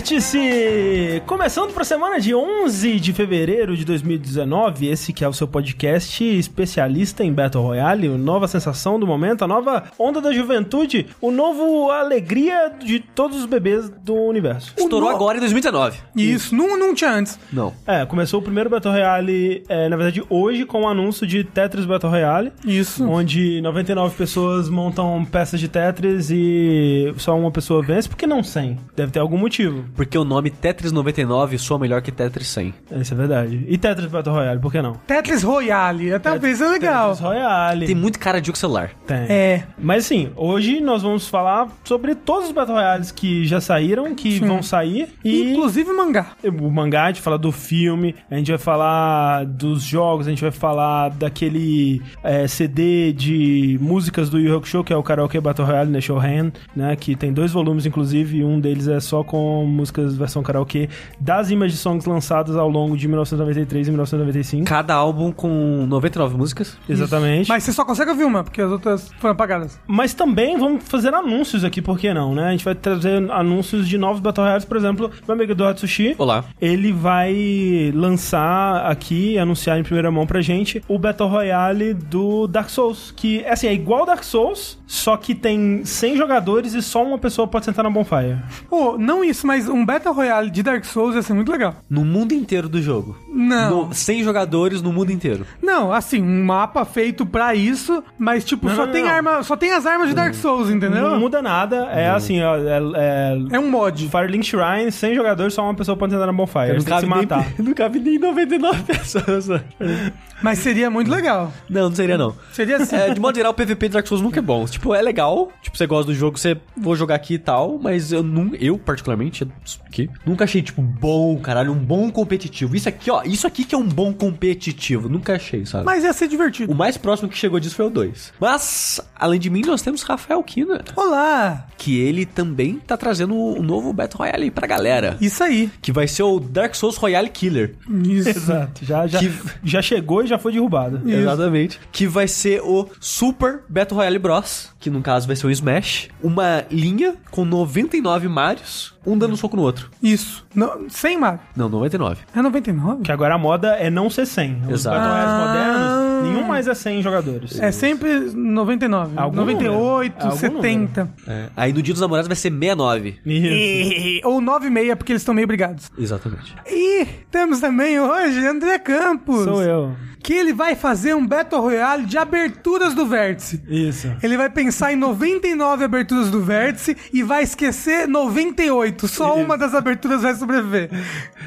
Vértice! Começando para a semana de 11 de fevereiro de 2019, esse que é o seu podcast especialista em Battle Royale, a nova sensação do momento, a nova onda da juventude, o novo alegria de todos os bebês do universo. Estourou no- agora em 2019. Isso, não, não tinha antes. Não. É, começou o primeiro Battle Royale, é, na verdade, hoje com o anúncio de Tetris Battle Royale. Isso. Onde 99 pessoas montam peças de Tetris e só uma pessoa vence, por que não 100? Deve ter algum motivo. Porque o nome Tetris 99 soa melhor que Tetris 100. Isso é verdade. E Tetris Battle Royale, por que não? Tetris Royale, talvez é legal. Tetris Royale. Tem muito cara de jogo celular. Tem. É. Mas assim, hoje nós vamos falar sobre todos os Battle Royales que já saíram, que vão sair. E Inclusive mangá. o mangá, a gente fala do filme, a gente vai falar dos jogos, a gente vai falar daquele é, CD de músicas do Yu Yu Hakusho, que é o Karaoke Battle Royale Nation Hand, né? Que tem dois volumes, inclusive, e um deles é só com músicas versão karaokê das Image Songs lançadas ao longo de 1993 e 1995. Cada álbum com 99 músicas. Exatamente. Mas você só consegue ouvir uma, porque as outras foram apagadas. Mas também vamos fazer anúncios aqui, por que não, né? A gente vai trazer anúncios de novos Battle Royales, por exemplo, meu amigo Eduardo Sushi. Olá. Ele vai lançar aqui, anunciar em primeira mão pra gente, o Battle Royale do Dark Souls. Que, assim, é igual Dark Souls, só que tem 100 jogadores e só uma pessoa pode sentar na Bonfire. Pô, não isso, mas um Battle Royale de Dark Souls ia ser muito legal. No mundo inteiro do jogo. Não. No, 100 jogadores no mundo inteiro. Não, assim, um mapa feito pra isso, mas tipo, Não, só não, tem não. arma, só tem as armas de Dark Souls, entendeu? Não muda nada, é assim, ó, é, é, É um mod. Firelink Shrine, 100 jogadores, só uma pessoa pode sentar na Bonfire. Têm que se matar. nem, não cabe nem 99 pessoas. Mas seria muito legal. Não, não seria não. Seria assim. É, de modo geral, o PVP de Dark Souls nunca é bom. Tipo, é legal. Tipo, você gosta do jogo, você vou jogar aqui e tal. Mas eu, não, eu particularmente, aqui, nunca achei, tipo, bom, caralho, um bom competitivo. Isso aqui, ó, isso aqui que é um bom competitivo. Nunca achei, sabe? Mas ia ser divertido. O mais próximo que chegou disso foi o 2. Mas, além de mim, nós temos Rafael Kina. Olá! Que ele também tá trazendo um novo Battle Royale aí pra galera. Isso aí. Que vai ser o Dark Souls Royale Killer. Isso. Exato, já, já, Que- já chegou e já foi derrubado. Exatamente. Que vai ser o Super Battle Royale Bros. Que no caso vai ser o Smash. Uma linha com 99 Marios, um dando um soco no outro. Isso. Não, 100 Mario. Não, 99. É 99? Que agora a moda é não ser 100. Os Exato. Royales Ah. modernos, nenhum mais é 100 jogadores. É sempre 99. Algum 98, número. Algum 70. É. Aí no Dia dos Namorados vai ser 69. Isso. E- Ou 96, porque eles estão meio brigados. Exatamente. E temos também hoje André Campos. Sou eu. Que ele vai fazer um Battle Royale de aberturas do Vértice. Isso. Ele vai pensar em 99 aberturas do Vértice e vai esquecer 98. Só Isso. uma das aberturas vai sobreviver.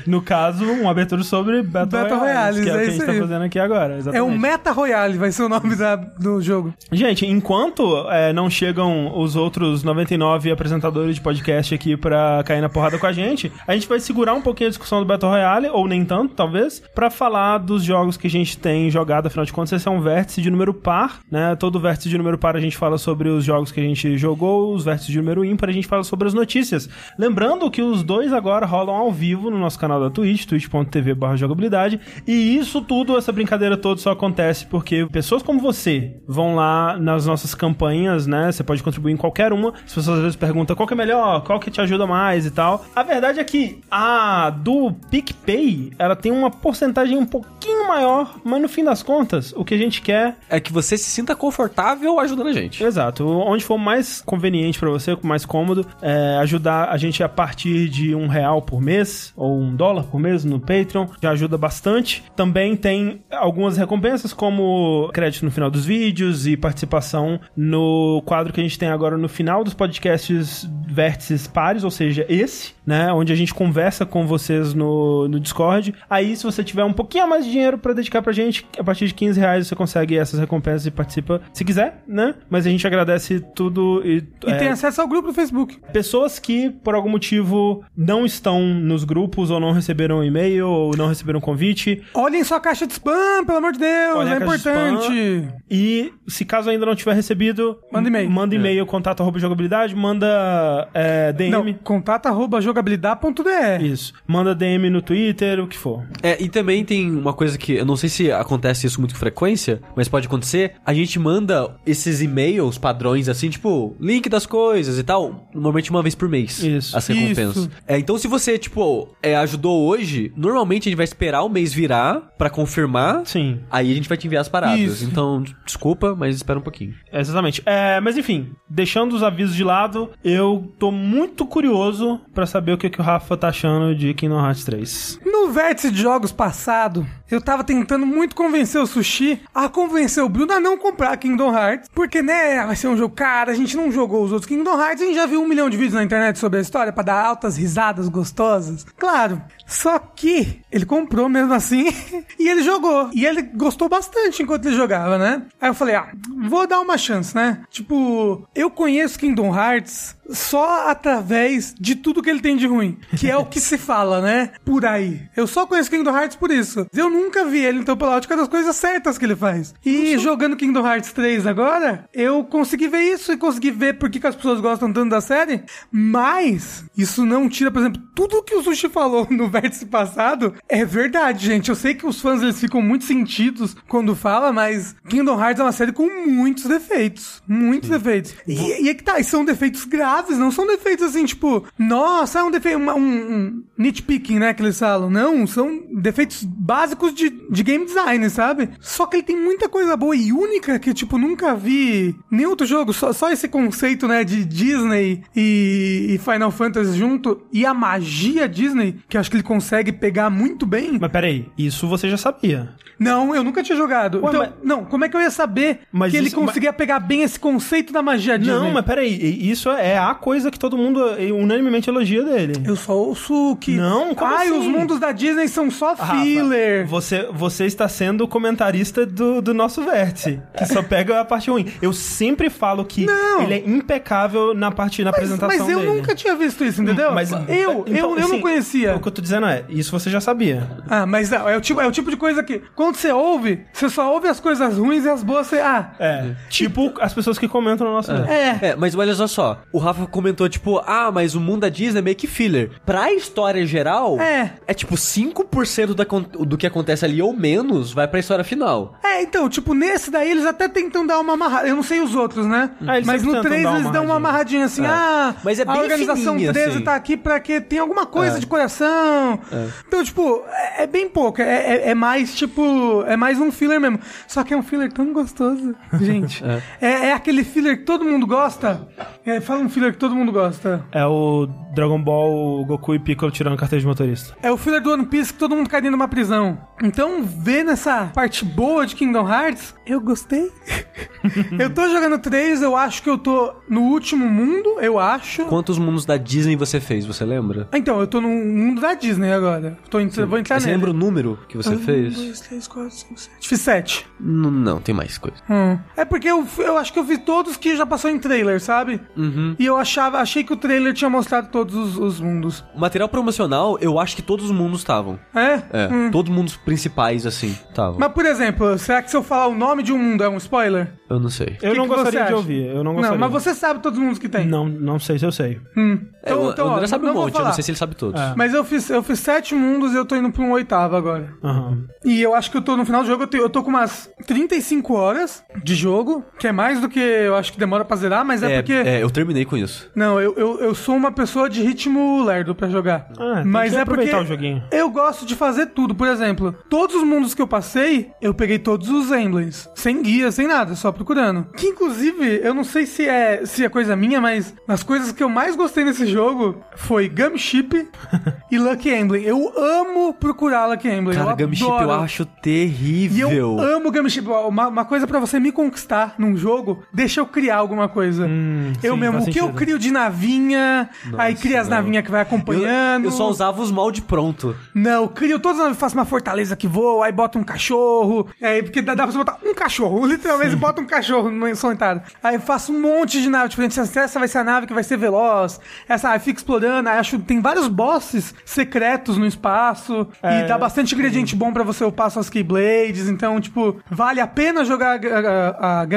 No caso, uma abertura sobre Battle, Battle Royales, que é, o é que a gente tá fazendo aqui agora. Exatamente. É um Meta Royale, vai ser o nome da- do jogo. Gente, enquanto é, não chegam os outros 99 apresentadores de podcast aqui pra cair na porrada com a gente, a gente vai segurar um pouquinho a discussão do Battle Royale, ou nem tanto, talvez, pra falar dos jogos que a gente tem jogado. Afinal de contas, esse é um vértice de número par, né? Todo vértice de número par a gente fala sobre os jogos que a gente jogou, os vértices de número ímpar a gente fala sobre as notícias. Lembrando que os dois agora rolam ao vivo no nosso canal da Twitch, twitch.tv jogabilidade, e isso tudo, essa brincadeira toda só acontece porque pessoas como você vão lá nas nossas campanhas, né? Você pode contribuir em qualquer uma. As pessoas às vezes perguntam qual que é melhor, qual que te ajuda mais e tal. A verdade é que a do PicPay, ela tem uma porcentagem um pouquinho maior, mas no fim das contas, o que a gente quer É que você se sinta confortável ajudando a gente. Exato. Onde for mais conveniente pra você, mais cômodo, é, ajudar a gente a partir de um real por mês ou um dólar por mês no Patreon, já ajuda bastante. Também tem algumas recompensas, como crédito no final dos vídeos e participação no quadro que a gente tem agora no final dos podcasts Vértices Pares, ou seja, esse, né? Onde a gente conversa com vocês no, no Discord. Aí, se você tiver um pouquinho mais de dinheiro pra dedicar pra gente, a partir de 15 reais você consegue essas recompensas e participa se quiser, né? Mas a gente agradece tudo e. E é, tem acesso ao grupo do Facebook. Pessoas que, por algum motivo, não estão nos grupos, ou não receberam um e-mail, ou não receberam um convite. Olhem sua caixa de spam, pelo amor de Deus, Olhem a é importante. E se caso ainda não tiver recebido, Manda e-mail. Manda e-mail, contato arroba jogabilidade, manda é, DM. Não, contato arroba jogabilidade.de. Isso. Manda DM no Twitter, o que for. É, e também tem uma coisa que eu não sei se acontece isso muito com frequência, mas pode acontecer. A gente manda esses e-mails padrões assim, tipo, link das coisas e tal, normalmente uma vez por mês. Isso. As recompensas. Isso. É, então se você, tipo, é, ajudou hoje, normalmente a gente vai esperar o mês virar pra confirmar. Sim. Aí a gente vai te enviar as paradas. Isso. Então, desculpa, mas espera um pouquinho. Exatamente. É, mas enfim, deixando os avisos de lado, eu tô muito curioso pra saber o que, que o Rafa tá achando de Kingdom Hearts 3. No vértice de jogos passado, eu tava tentando muito convencer o Sushi a convencer o Bruno a não comprar Kingdom Hearts. Porque, né, vai ser um jogo caro, a gente não jogou os outros Kingdom Hearts, a gente já viu um milhão de vídeos na internet sobre a história pra dar altas risadas gostosas. Claro. Só que ele comprou mesmo assim e ele jogou. E ele gostou bastante enquanto ele jogava, né? Aí eu falei, ah, vou dar uma chance, né? Tipo, eu conheço Kingdom Hearts só através de tudo que ele tem de ruim. Que é o que se fala, né? Por aí. Eu só conheço Kingdom Hearts por isso. Eu nunca vi ele, então, pela ótica das coisas certas que ele faz. E jogando Kingdom Hearts 3 agora, eu consegui ver isso e consegui ver por que, as pessoas gostam tanto da série. Mas, isso não tira, por exemplo, tudo que o Sushi falou no vértice passado é verdade, gente. Eu sei que os fãs eles ficam muito sentidos quando fala, mas Kingdom Hearts é uma série com muitos defeitos. Muitos defeitos. E, e é que tá, e são defeitos graves, não são defeitos assim, tipo, nossa, é um defeito, um, um nitpicking, né, que eles falam. Não, são defeitos básicos de, de game design, sabe? Só que ele tem muita coisa boa e única que, tipo, nunca vi nem outro jogo, só, só esse conceito, né, de Disney e, e Final Fantasy junto, e a magia Disney, que acho que ele consegue pegar muito bem. Mas peraí, isso você já sabia. Não, eu nunca tinha jogado. Ué, então, mas- não, como é que eu ia saber Mas que ele isso- conseguia pegar bem esse conceito da magia Disney? Não, mas peraí, isso é a coisa que todo mundo unanimemente elogia dele. Eu só ouço que. Não, como Ai, assim? os mundos da Disney são só Rafa, filler. Você, você está sendo o comentarista do, do nosso vértice, que só pega a parte ruim. Eu sempre falo que Não. ele é impecável na parte na Mas, apresentação mas eu dele. nunca tinha visto isso, entendeu? Mas eu, então, eu, eu assim, não conhecia. O que eu tô dizendo é, isso você já sabia. Ah, mas não, é o, tipo, é o tipo de coisa que, quando você ouve, você só ouve as coisas ruins e as boas você. Ah, É, tipo as pessoas que comentam no nosso vértice. é. É, mas olha só só. O Rafa comentou, tipo, ah, mas o mundo da Disney é meio que filler. Pra história geral, É. é tipo 5% da, do que acontece ali ou menos vai pra história final. É, então, tipo, nesse daí eles até tentam dar uma amarrada. Eu não sei os outros, né? Ah, eles Mas no tentam 3 dar uma eles dão uma amarradinha. assim, É. ah, Mas é a bem organização fininha, 13 assim. tá aqui pra que tem alguma coisa de coração. Então, tipo, é, é bem pouco. É, é- é mais, tipo, é mais um filler mesmo. Só que é um filler tão gostoso, gente. é. é aquele filler que todo mundo gosta. É, fala um filler que todo mundo gosta. É o Dragon Ball Goku e Piccolo tirando carteira de motorista. É o filler do One Piece que todo mundo cai dentro de uma prisão. Então, ver nessa parte boa de Kingdom Hearts, eu gostei. eu tô jogando 3, eu acho que eu tô no último mundo, eu acho. Quantos mundos da Disney você fez, você lembra? Então, eu tô no mundo da Disney agora. Tô vou entrar Você nele. lembra o número que você Um, fez? dois, três, quatro, cinco, sete. Fiz sete. N- não, tem mais coisa. Hum. É porque eu, eu acho que eu vi todos que já passou em trailer, sabe? Uhum. E eu achava, achei que o trailer tinha mostrado todos os, os mundos. O material promocional, eu acho que todos os mundos estavam. É? É, Hum. todos os mundos principais, assim, estavam. Mas, por exemplo, será que se eu falar o nome de um mundo é um spoiler? Eu não sei. Eu Que não que gostaria de acha? ouvir, eu não gostaria. Não, mas você sabe todos os mundos que tem. Não, não sei se eu sei. Hum. É, o, o André ó, sabe um vou monte, eu não sei se ele sabe todos. É. Mas eu fiz, eu fiz sete mundos e eu tô indo pra um oitavo agora. Aham. E eu acho que eu tô no final do jogo, eu, te- eu tô com umas 35 horas de jogo, que é mais do que eu acho que demora pra zerar, mas é, É, porque. é, eu terminei com isso. Não, eu, eu, eu sou uma pessoa de ritmo lerdo pra jogar. Ah, tem mas que é porque o joguinho. eu gosto de fazer tudo. Por exemplo, todos os mundos que eu passei, eu peguei todos os emblems. Sem guia, sem nada, só procurando. Que inclusive, eu não sei se é, se é coisa minha, mas as coisas que eu mais gostei nesse jogo foi Gumship e Lucky Emblem. Eu amo procurar Lucky Emblem. Cara, eu Gumship adoro. eu acho E terrível. eu amo Gumship. Uma, uma coisa pra você me conquistar num jogo, deixa eu criar alguma coisa. Hum, eu sim, mesmo, o que eu sentido. crio de navinha, aí cria as navinhas que vai Eu, acompanhando. eu só usava os molde pronto. Não, crio todas as faço uma fortaleza que voa, aí bota um cachorro. Aí, porque dá, dá pra você botar um cachorro. Literalmente bota um cachorro no solitário. Aí eu faço um monte de nave diferente. Essa vai ser a nave que vai ser veloz. Essa aí fica explorando. Aí acho tem vários bosses secretos no espaço. É. E dá bastante ingrediente bom pra você upar suas Keyblades. Então, tipo, vale a pena jogar a, a, a?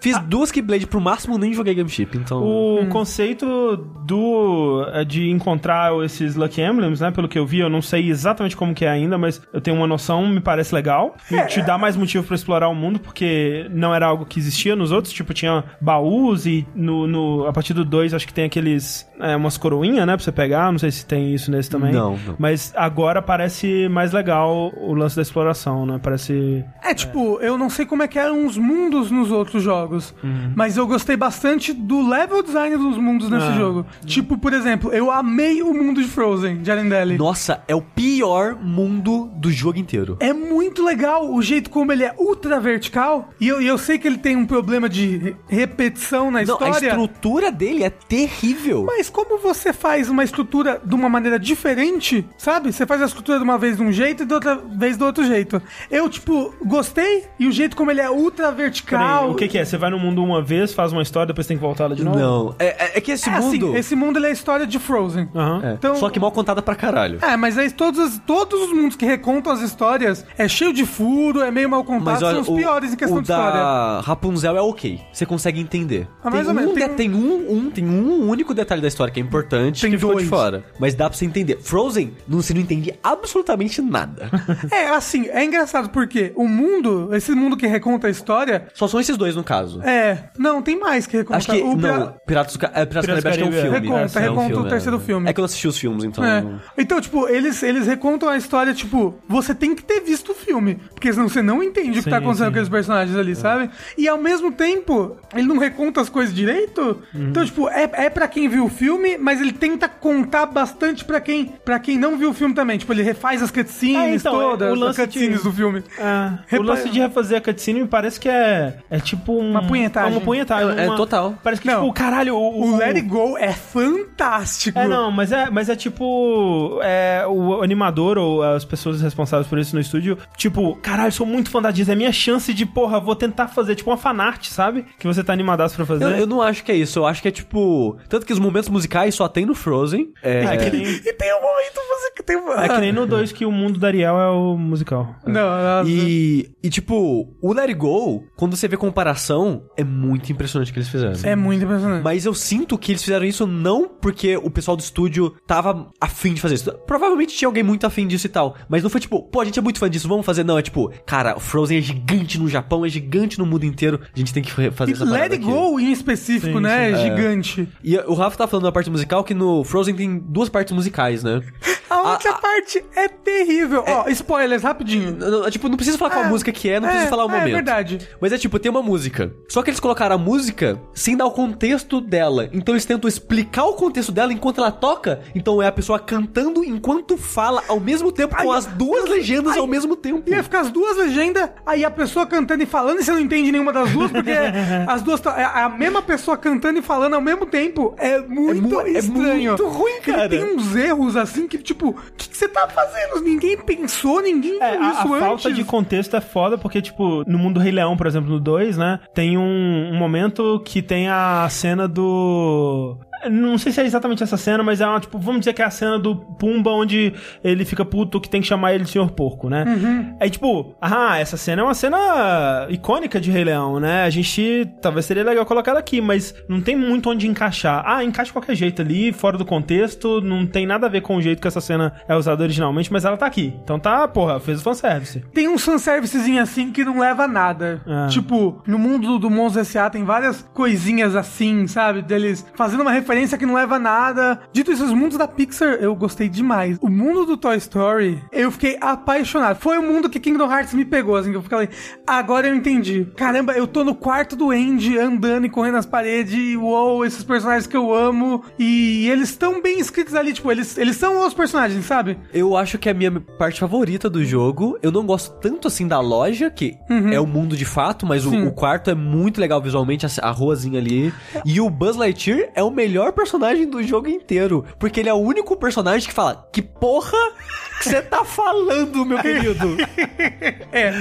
Fiz duas Keyblade pro máximo, nem joguei Game Chip, então... O conceito do é, de encontrar esses Lucky Emblems, né? Pelo que eu vi, eu não sei exatamente como que é ainda, mas eu tenho uma noção, me parece legal. E te dá mais motivo pra explorar o mundo, porque não era algo que existia nos outros. Tipo, tinha baús e no, no- a partir do 2 acho que tem aqueles... é, umas coroinhas, né? Pra você pegar. Não sei se tem isso nesse também. Não, não. Mas agora parece mais legal o lance da exploração, né? Parece... É, tipo, eu não sei como é que eram os mundos nos outros jogos, mas eu gostei bastante do level design dos mundos nesse Ah. jogo. Tipo, por exemplo, eu amei o mundo de Frozen, de Arendelle. Nossa, é o pior mundo do jogo inteiro. É muito legal o jeito como ele é ultra vertical. E eu, eu sei que ele tem um problema de re- repetição na Não, a história. estrutura dele é terrível. Mas como você faz uma estrutura de uma maneira diferente, sabe? Você faz a estrutura de uma vez de um jeito e de outra vez do outro jeito. Eu, tipo, gostei e o jeito como ele é ultra Peraí, vertical. o que que é? Você vai no mundo uma vez, faz uma história, depois tem que voltar lá de novo? Não, é, é- é que esse é assim, mundo... esse mundo ele é a história de Frozen. Aham. É, Então- Só que mal contada pra caralho. É, mas aí todos, os- todos os mundos que recontam as histórias é cheio de furo, é meio mal contado, são os piores em questão o de história. da Rapunzel é ok. Você consegue entender. Ah, mais tem, ou menos, um, tem um- tem um, um- tem um único detalhe da história que é importante Tem que ficou de dois. fora. Mas dá pra você entender. Frozen, não, você não entende absolutamente nada. É, assim, é engraçado porque o mundo, esse mundo que reconta a história, Só são esses dois no caso. é. Não, tem mais que reconta. Acho que. o Pira- Não, Piratas do, Ca... é, Piratas Piratas do Caribe é um filme. Reconta, É um reconta filme, o terceiro é. filme. É que eu assisti os filmes, então. É. Então, tipo, eles, eles recontam a história, tipo, você tem que ter visto o filme. Porque senão você não entende o que Sim, tá acontecendo sim. com aqueles personagens ali, sabe? E ao mesmo tempo, ele não reconta as coisas direito. Uhum. Então, tipo, é, é pra quem viu o filme, mas ele tenta contar bastante pra quem, pra quem não viu o filme também. Tipo, ele refaz as cutscenes É, então, é, todas, o as lance cutscenes do filme. É, Repa- O lance de refazer a cutscene me parece que é, é tipo um, Uma punhetagem. É uma punhetagem. É, é uma- total. Parece que, Não. tipo, caralho, o... O Let It Go é fantástico. É, não, mas é, mas é tipo. É, o animador ou as pessoas responsáveis por isso no estúdio, tipo, caralho, sou muito fã da Disney. É minha chance de, porra, vou tentar fazer, tipo, uma fanart, sabe? Que você tá animadaço pra fazer. Eu, eu não acho que é isso. Eu acho que é tipo. Tanto que os momentos musicais só tem no Frozen. É. É que nem, E tem um momento que tem. é que nem no 2 que o mundo da Ariel é o musical. Não, não, E, e, tipo, o Let It Go, quando você vê comparação, é muito impressionante o que eles fizeram. é muito impressionante. Mas eu sinto que eles fizeram isso não porque o pessoal do estúdio tava afim de fazer isso. Provavelmente tinha alguém muito afim disso e tal. Mas não foi tipo, pô, a gente é muito fã disso, vamos fazer. Não, é tipo, cara, o Frozen é gigante no Japão, é gigante no mundo inteiro. A gente tem que fa- fazer E essa Let It aqui. Go, em específico, Sim, né? sim. É gigante. E o Rafa tá falando da parte musical que no Frozen tem duas partes musicais, né? A outra A- a- parte é terrível. Ó, spoilers, rapidinho. Não, não, Tipo, não precisa falar qual É, música que é, não precisa falar o é, momento. É verdade. Mas é tipo, tem uma música. Só que eles colocaram a música sem dar o contexto dela. Então eles tentam explicar o contexto dela enquanto ela toca. Então é a pessoa cantando enquanto fala ao mesmo tempo, com Ai, as duas legendas ao mesmo tempo. Ia ficar as duas legendas, aí a pessoa cantando e falando, e você não entende nenhuma das duas, porque as duas. tá- É a mesma pessoa cantando e falando ao mesmo tempo. É muito mu- é estranho. muito ruim, cara. tem uns erros assim que, tipo, o que, que você tá fazendo? Ninguém pensou, ninguém É, viu a, isso a antes. falta de contexto é foda, porque, tipo, no mundo do Rei Leão, por exemplo, no 2, né? Tem um, um momento que tem a cena do. Não sei se é exatamente essa cena, mas é uma, tipo, vamos dizer que é a cena do Pumba onde ele fica puto que tem que chamar ele de Senhor Porco, né? Uhum. Aí, tipo, ah, essa cena é uma cena icônica de Rei Leão, né? A gente talvez seria legal colocar ela aqui, mas não tem muito onde encaixar. Ah, encaixa de qualquer jeito ali, fora do contexto, não tem nada a ver com o jeito que essa cena é usada originalmente, mas ela tá aqui. Então tá, porra, fez o fanservice. Tem um fanservicezinho assim que não leva a nada. Ah. Tipo, no mundo do Monstros S.A. tem várias coisinhas assim, sabe? Deles fazendo uma referência que não leva a nada. Dito isso, os mundos da Pixar eu gostei demais. O mundo do Toy Story, eu fiquei apaixonado. Foi o mundo que Kingdom Hearts me pegou, assim, que eu falei, agora eu entendi. Caramba, eu tô no quarto do Andy, andando e correndo nas paredes, e uou, esses personagens que eu amo. E eles estão bem escritos ali, tipo, eles, eles são os personagens, sabe? Eu acho que é a minha parte favorita do jogo. Eu não gosto tanto assim da loja, que é o mundo de fato, mas o, o quarto é muito legal visualmente, a, a ruazinha ali. E o Buzz Lightyear é o melhor melhor personagem do jogo inteiro. Porque ele é o único personagem que fala: Que porra que você tá falando, meu querido? É.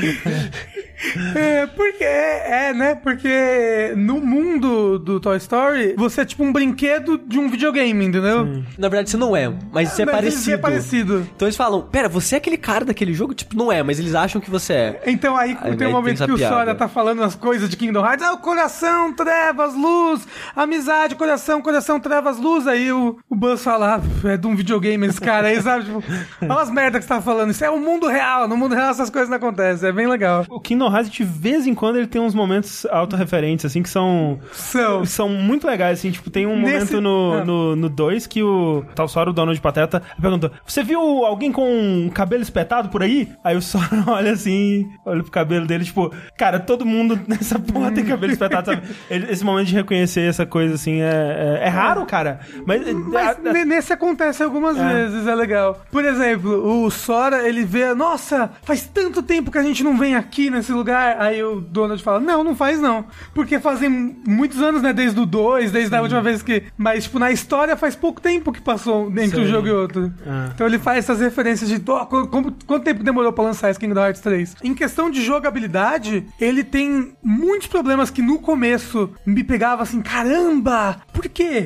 É, porque é, é, né? Porque no mundo do Toy Story, você é tipo um brinquedo de um videogame, entendeu? Na verdade, você não é, mas você é ele parecido. é parecido. Então eles falam: Pera, você é aquele cara daquele jogo? Tipo, não é, mas eles acham que você é. Então aí Aí tem um tem momento essa que o piada. Sora tá falando as coisas de Kingdom Hearts. Ah, o coração, trevas, luz, amizade, coração, coração, trevas, luz. Aí o, o Buzz fala, ah, é de um videogame esse cara aí, sabe? Tipo, olha as merdas que você tá falando. Isso é o mundo real. No mundo real essas coisas não acontecem. É bem legal. O Kingdom Hearts, de vez em quando, ele tem uns momentos autorreferentes, assim, que são... São. São muito legais, assim, tipo, tem um Nesse- momento no Ah. 2 no, no dois que o tal Sora, o dono de Pateta, perguntou, você viu alguém com um cabelo espetado por aí? Aí o Sora olha assim, olha pro cabelo dele, tipo, cara, todo mundo nessa porra tem cabelo espetado, sabe? Esse momento de reconhecer essa coisa, assim, é, é, é raro, cara. Mas, Mas a- a- ne- nesse acontece algumas É. vezes, é legal. Por exemplo, o Sora, ele vê, nossa, faz tanto tempo que a gente não vem aqui nesse lugar. Aí o Donald fala, não, não faz não. Porque fazem muitos anos, né, desde o 2, desde a última vez que... Mas, tipo, na história faz pouco tempo que passou entre um jogo e outro. Ah. Então ele faz essas referências de, "Ó, qu- como- quanto tempo demorou pra lançar esse Kingdom Hearts 3? Em questão de jogabilidade, ele tem muitos problemas que no começo me pegava assim, caramba! Por quê?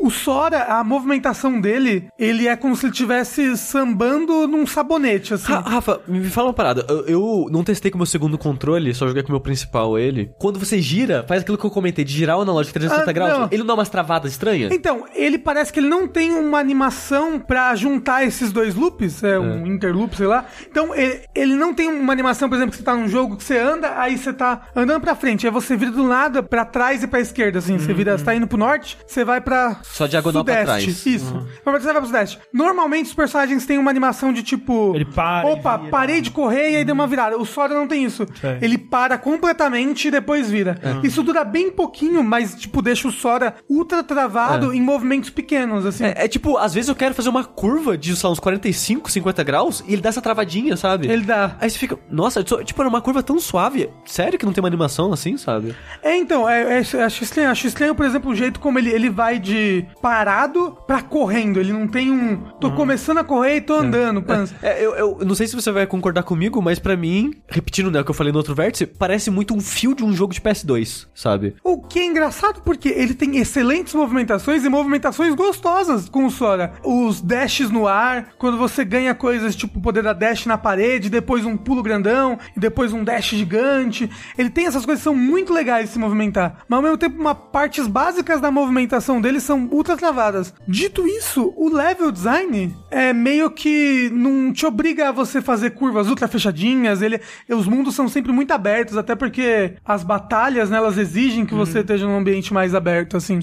O Sora, a movimentação dele, ele é como se ele estivesse sambando num sabonete, assim. Ra- Rafa, me fala uma parada. Eu, eu não testei com o meu segundo controle, só joguei com o meu principal ele. Quando você gira, faz aquilo que eu comentei, de girar o analógico 360 Ah, graus, não. ele não dá umas travadas estranhas? Então, ele parece que ele não tem uma animação pra juntar esses dois loops, é um interloop, sei lá. Então, ele, ele não tem uma animação, por exemplo, que você tá num jogo que você anda, aí você tá andando pra frente, aí você vira do nada pra trás e pra esquerda, assim. Você vira, você tá indo pro norte, você vai pra Só diagonal pra sudeste. trás. Isso. Pra você vai pra sudeste. Normalmente os personagens têm uma animação de tipo. Ele para Opa, vira. parei de correr e aí deu uma virada. O Sora não tem isso. Sei. Ele para completamente e depois vira. Isso dura bem pouquinho, mas, tipo, deixa o Sora ultra travado em movimentos pequenos, assim. É, é tipo, às vezes eu quero fazer uma curva de, sei lá, uns 45, 50 graus e ele dá essa travadinha, sabe? Ele dá. Aí você fica, nossa, tipo, era uma curva tão suave. Sério que não tem uma animação assim, sabe? É, então, é, é, acho estranho. Acho estranho, por exemplo, o jeito como ele, ele vai de parado pra correndo. Ele não tem um. Tô começando a correr e tô andando. pança. É, eu, eu não sei se você vai concordar comigo, mas pra mim, repetindo né, o que eu falei no outro vértice, parece muito um fio de um jogo de PS2, sabe? O que é engraçado porque ele tem excelentes movimentações e movimentações gostosas com o Sora. Os dashes no ar, quando você ganha coisas tipo o poder da dash na parede, depois um pulo grandão, e depois um dash gigante. Ele tem essas coisas que são muito legais de se movimentar. Mas ao mesmo tempo, uma partes básicas da movimentação dele são ultra travadas. Dito isso, o level design é meio que não te obriga a você fazer curvas ultra fechadinhas. Ele, os mundos são sempre muito abertos, até porque as batalhas, né, elas exigem que você esteja num ambiente mais aberto, assim.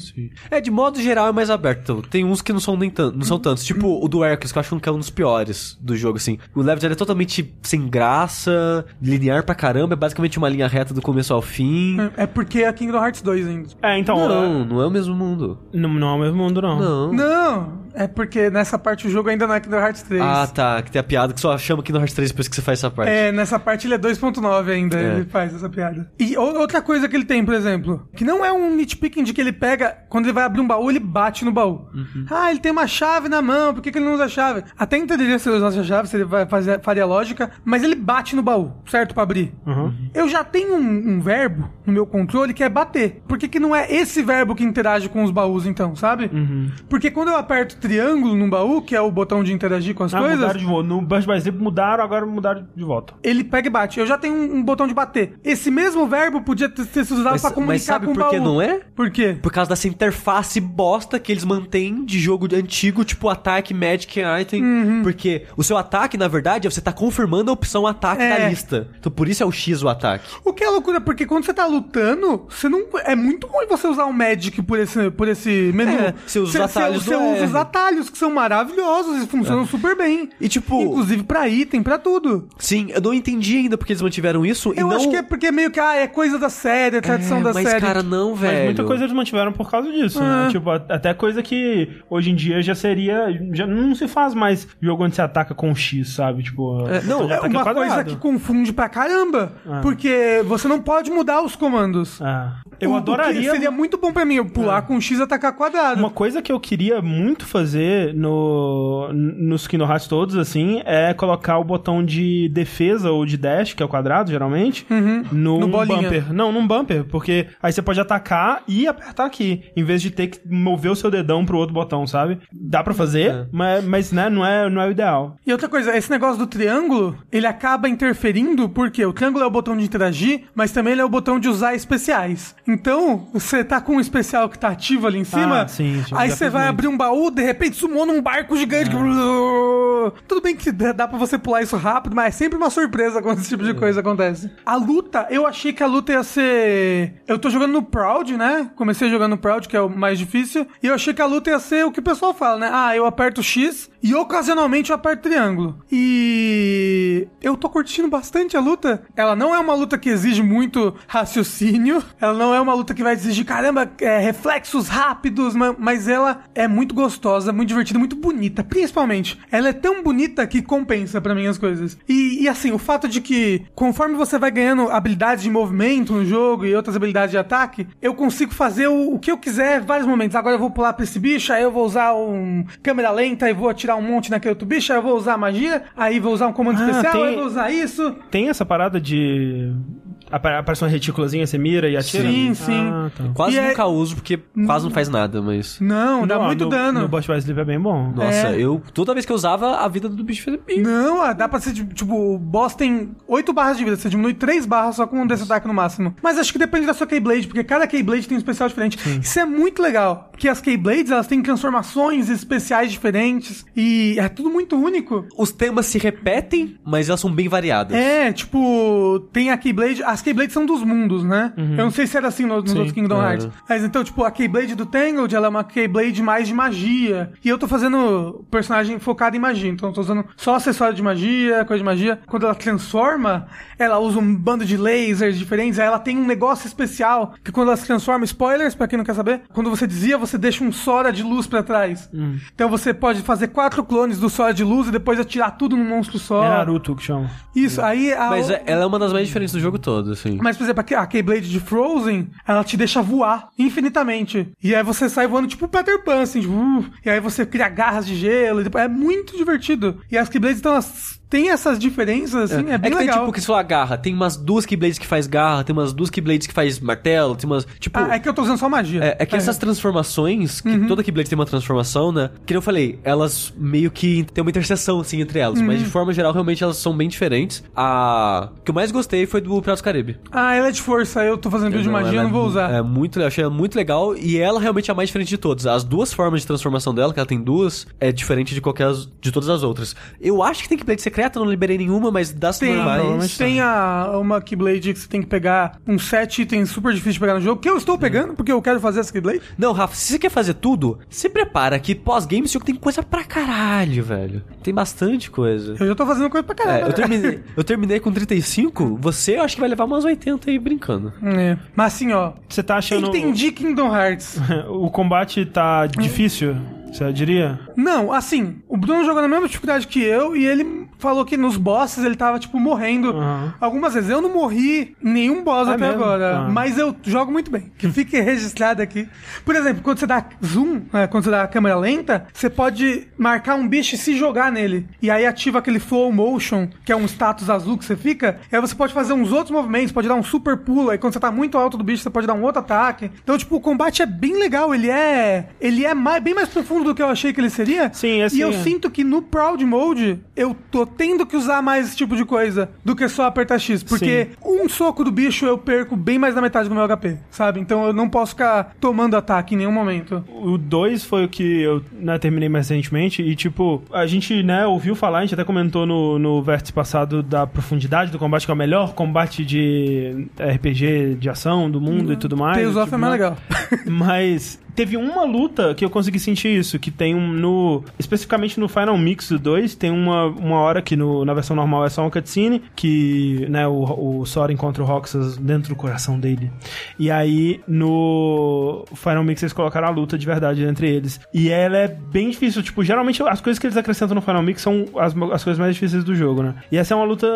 É, de modo geral é mais aberto. Tem uns que não são nem tanto, não são tantos. Tipo o do Hercules, que eu acho que é um dos piores do jogo, assim. O level design é totalmente sem graça, linear pra caramba, é basicamente uma linha reta do começo ao fim. É porque é Kingdom Hearts 2 ainda. É, então... Não, não é o mesmo mundo. Não, não é o mesmo mundo, não. Não. Não, é porque nessa parte o jogo ainda não é Kingdom Hearts 3. Ah, tá. Que tem a piada que só chama Kingdom Hearts 3 depois que você faz essa parte. É, nessa parte ele é 2.9 ainda, É. ele faz essa piada. E outra coisa que ele tem, por exemplo, que não é um nitpicking de que ele pega, quando ele vai abrir um baú, ele bate no baú. Uhum. Ah, ele tem uma chave na mão, por que, que ele não usa a chave? Até entenderia se ele usasse a chave, se ele vai fazer, faria lógica, mas ele bate no baú, certo? Pra abrir. Uhum. Eu já tenho um, um verbo no meu controle que é bater. Por que, que não é esse verbo que interage com os baús, então, sabe? Uhum. Porque quando eu aperto triângulo num baú, que é o botão de interagir com as Ah, coisas, mudaram de volta. No Burst by Zip mudaram, agora mudaram de volta. ele pega e bate. Eu já tenho um, um botão de bater. Esse mesmo verbo podia ter, ter sido usado Mas, pra comunicar mas sabe com o por que baú. não é? Por quê? Por causa dessa interface bosta que eles mantêm de jogo antigo, tipo ataque, magic item. Uhum. Porque o seu ataque, na verdade, é você tá confirmando a opção ataque É. da lista. Então por isso é o X o ataque. O que é loucura, porque quando você tá lutando, você não. É muito ruim você usar um Magic por esse, por esse menu. É, você usa os atalhos Você, do usa os. Atalhos que são maravilhosos e funcionam super bem. E tipo, Inclusive pra item, pra tudo. sim, eu não entendi ainda porque eles mantiveram isso e Eu não... acho que é porque meio que, ah, é coisa da série, é tradição É, da mas, série. cara, não, velho. Mas muita coisa eles mantiveram por causa disso, né? Ah. Tipo, até coisa que hoje em dia já seria. Já não se faz mais jogo onde você ataca com X, sabe? Tipo, É, não, É uma quadrado. coisa que confunde pra caramba. Ah. Porque você não pode mudar os comandos. Ah, eu O- adoraria. seria muito bom pra mim, eu pular com X e atacar quadrado. Uma coisa que eu queria muito fazer no, nos Kingdom Hearts todos, assim, é colocar o botão de defesa ou de dash, que é o quadrado, geralmente, Uhum. num No bolinha. bumper. Não, num bumper, porque aí você pode atacar e apertar aqui, em vez de ter que mover o seu dedão pro outro botão, sabe? Dá pra fazer, É. mas, mas né, não, é, não é o ideal. E outra coisa, esse negócio do triângulo, ele acaba interferindo porque o triângulo é o botão de interagir, mas também ele é o botão de usar especiais. Então, você tá com um especial que tá ativo ali em cima, Ah, sim, sim, aí você vai muito. abrir um baú, de repente sumou num barco gigante. que- Tudo bem que dá pra você pular isso rápido, mas é sempre uma surpresa quando esse tipo de coisa acontece. A luta, eu achei que a luta ia ser... Eu tô jogando no Proud, né? Comecei jogando no Proud, que é o mais difícil, e eu achei que a luta ia ser o que o pessoal fala, né? Ah, eu aperto X e ocasionalmente eu aperto triângulo. E eu tô curtindo bastante a luta. Ela não é uma luta que exige muito raciocínio. Ela não é uma luta que vai exigir, caramba, é, reflexos rápidos, ma- mas ela é muito gostosa, muito divertida, muito bonita. Principalmente, ela é tão bonita que compensa pra mim as coisas. E, e, assim, o fato de que conforme você vai ganhando habilidades de movimento no jogo e outras habilidades de ataque, eu consigo fazer o, o que eu quiser em vários momentos. Agora eu vou pular pra esse bicho, aí eu vou usar um câmera lenta e vou atirar um monte naquele outro bicho, aí eu vou usar magia, aí vou usar um comando Ah, especial, tem- aí eu vou usar isso. Tem essa parada de. Apa- Aparece uma reticulazinha, você mira e atira? Sim, sim. Ah, tá. Quase E é- nunca uso, porque quase não faz nada, mas... Não, dá Não, muito no, dano. No Burst by Sleep é bem bom. Nossa, É. eu... Toda vez que eu usava, a vida do bicho fazia... bim. Não, ah, dá pra ser, tipo, o boss tem 8 barras de vida, você diminui 3 barras só com um desse ataque no máximo. Mas acho que depende da sua Keyblade, porque cada Keyblade tem um especial diferente. Isso é muito legal, porque as Keyblades, elas têm transformações especiais diferentes, e é tudo muito único. Os temas se repetem, mas elas são bem variadas. É, tipo, tem a Keyblade. As Keyblades são dos mundos, né? Eu não sei se era assim no- nos Sim, outros Kingdom era. Hearts. Mas então, tipo, a Keyblade do Tangled, ela é uma Keyblade mais de magia. E eu tô fazendo personagem focado em magia. Então eu tô usando só acessório de magia, coisa de magia. Quando ela transforma, ela usa um bando de lasers diferentes. Aí ela tem um negócio especial que quando ela se transforma, spoilers pra quem não quer saber, quando você dizia, você deixa um Sora de luz pra trás. Então você pode fazer quatro clones do Sora de luz e depois atirar tudo num monstro só. É Naruto que chama. Isso, aí a, Mas é- ela é uma das mais diferentes do jogo todo, assim. mas, por exemplo, a Key- a Keyblade de Frozen, ela te deixa voar infinitamente. E aí você sai voando tipo Peter Pan, assim, tipo, uh, e aí você cria garras de gelo. é muito divertido. E as Keyblades, então, têm essas diferenças, assim, é, bem que tem, legal. tipo, que falou a garra. Tem umas duas Keyblades que faz garra, tem umas duas Keyblades que faz martelo, tem umas... Tipo... Ah, é que eu tô usando só magia. É, é que essas transformações, que Uhum. toda Keyblade tem uma transformação, né? Que eu falei, elas meio que tem uma interseção, assim, entre elas. Mas Uhum. de forma geral, realmente, elas são bem diferentes. A que eu mais gostei foi do Piratas do Caribe. Ah, ela é de força, eu tô fazendo build de magia, não vou é, usar. É muito, eu achei ela muito legal. E ela realmente é a mais diferente de todas. As duas formas de transformação dela, que ela tem duas, é diferente de qualquer de todas as outras. Eu acho que tem Keyblade secreta, não liberei nenhuma, mas das Tem, normais... tem a, uma Keyblade que você tem que pegar uns sete itens super difíceis de pegar no jogo, que eu estou pegando, porque eu quero fazer essa Keyblade. Não, Rafa, se você quer fazer tudo, se prepara que pós-game esse jogo tem coisa pra caralho, velho. Tem bastante coisa. Eu já tô fazendo coisa pra caramba. É, eu, terminei, eu terminei com 35, você eu acho que vai levar umas 80 aí brincando. É. Mas assim, ó, Você tá achando. entendi Kingdom Hearts. O combate tá difícil, você diria? Não, assim, o Bruno jogou na mesma dificuldade que eu e ele falou que nos bosses ele tava, tipo, morrendo Aham. algumas vezes. Eu não morri nenhum boss É até mesmo? agora, Ah. mas eu jogo muito bem. Que fique registrado aqui. Por exemplo, quando você dá zoom, né, quando você dá a câmera lenta, você pode marcar um bicho e se jogar nele. E aí ativa aquele flow motion, que é um status azul que você fica. E aí você pode fazer uns outros movimentos, pode dar um super pulo. Aí quando você tá muito alto do bicho, você pode dar um outro ataque. Então, tipo, o combate é bem legal. Ele é. Ele é mais, bem mais profundo do que eu achei que ele seria. Sim, assim, E eu é. sinto que no Proud Mode eu tô tendo que usar mais esse tipo de coisa do que só apertar X. Porque um soco do bicho eu perco bem mais da metade do meu HP, sabe? Então eu não posso ficar tomando ataque em nenhum momento. O 2 foi o que eu né, terminei mais recentemente e, tipo, a gente, né, ouviu falar, a gente até comentou no, no vértice passado da profundidade do combate, que é o melhor combate de RPG de ação do mundo e tudo mais. Tales of tipo, é mais legal. Mas teve uma luta que eu consegui sentir isso, que tem um no. Especificamente no Final Mix 2, tem uma, uma hora que no, na versão normal é só uma cutscene, que né, o, o Sora encontra o Roxas dentro do coração dele. E aí no Final Mix eles colocaram a luta de verdade entre eles. E ela é bem difícil, tipo, geralmente as coisas que eles acrescentam no Final Mix são as, as coisas mais difíceis do jogo, né? E essa é uma luta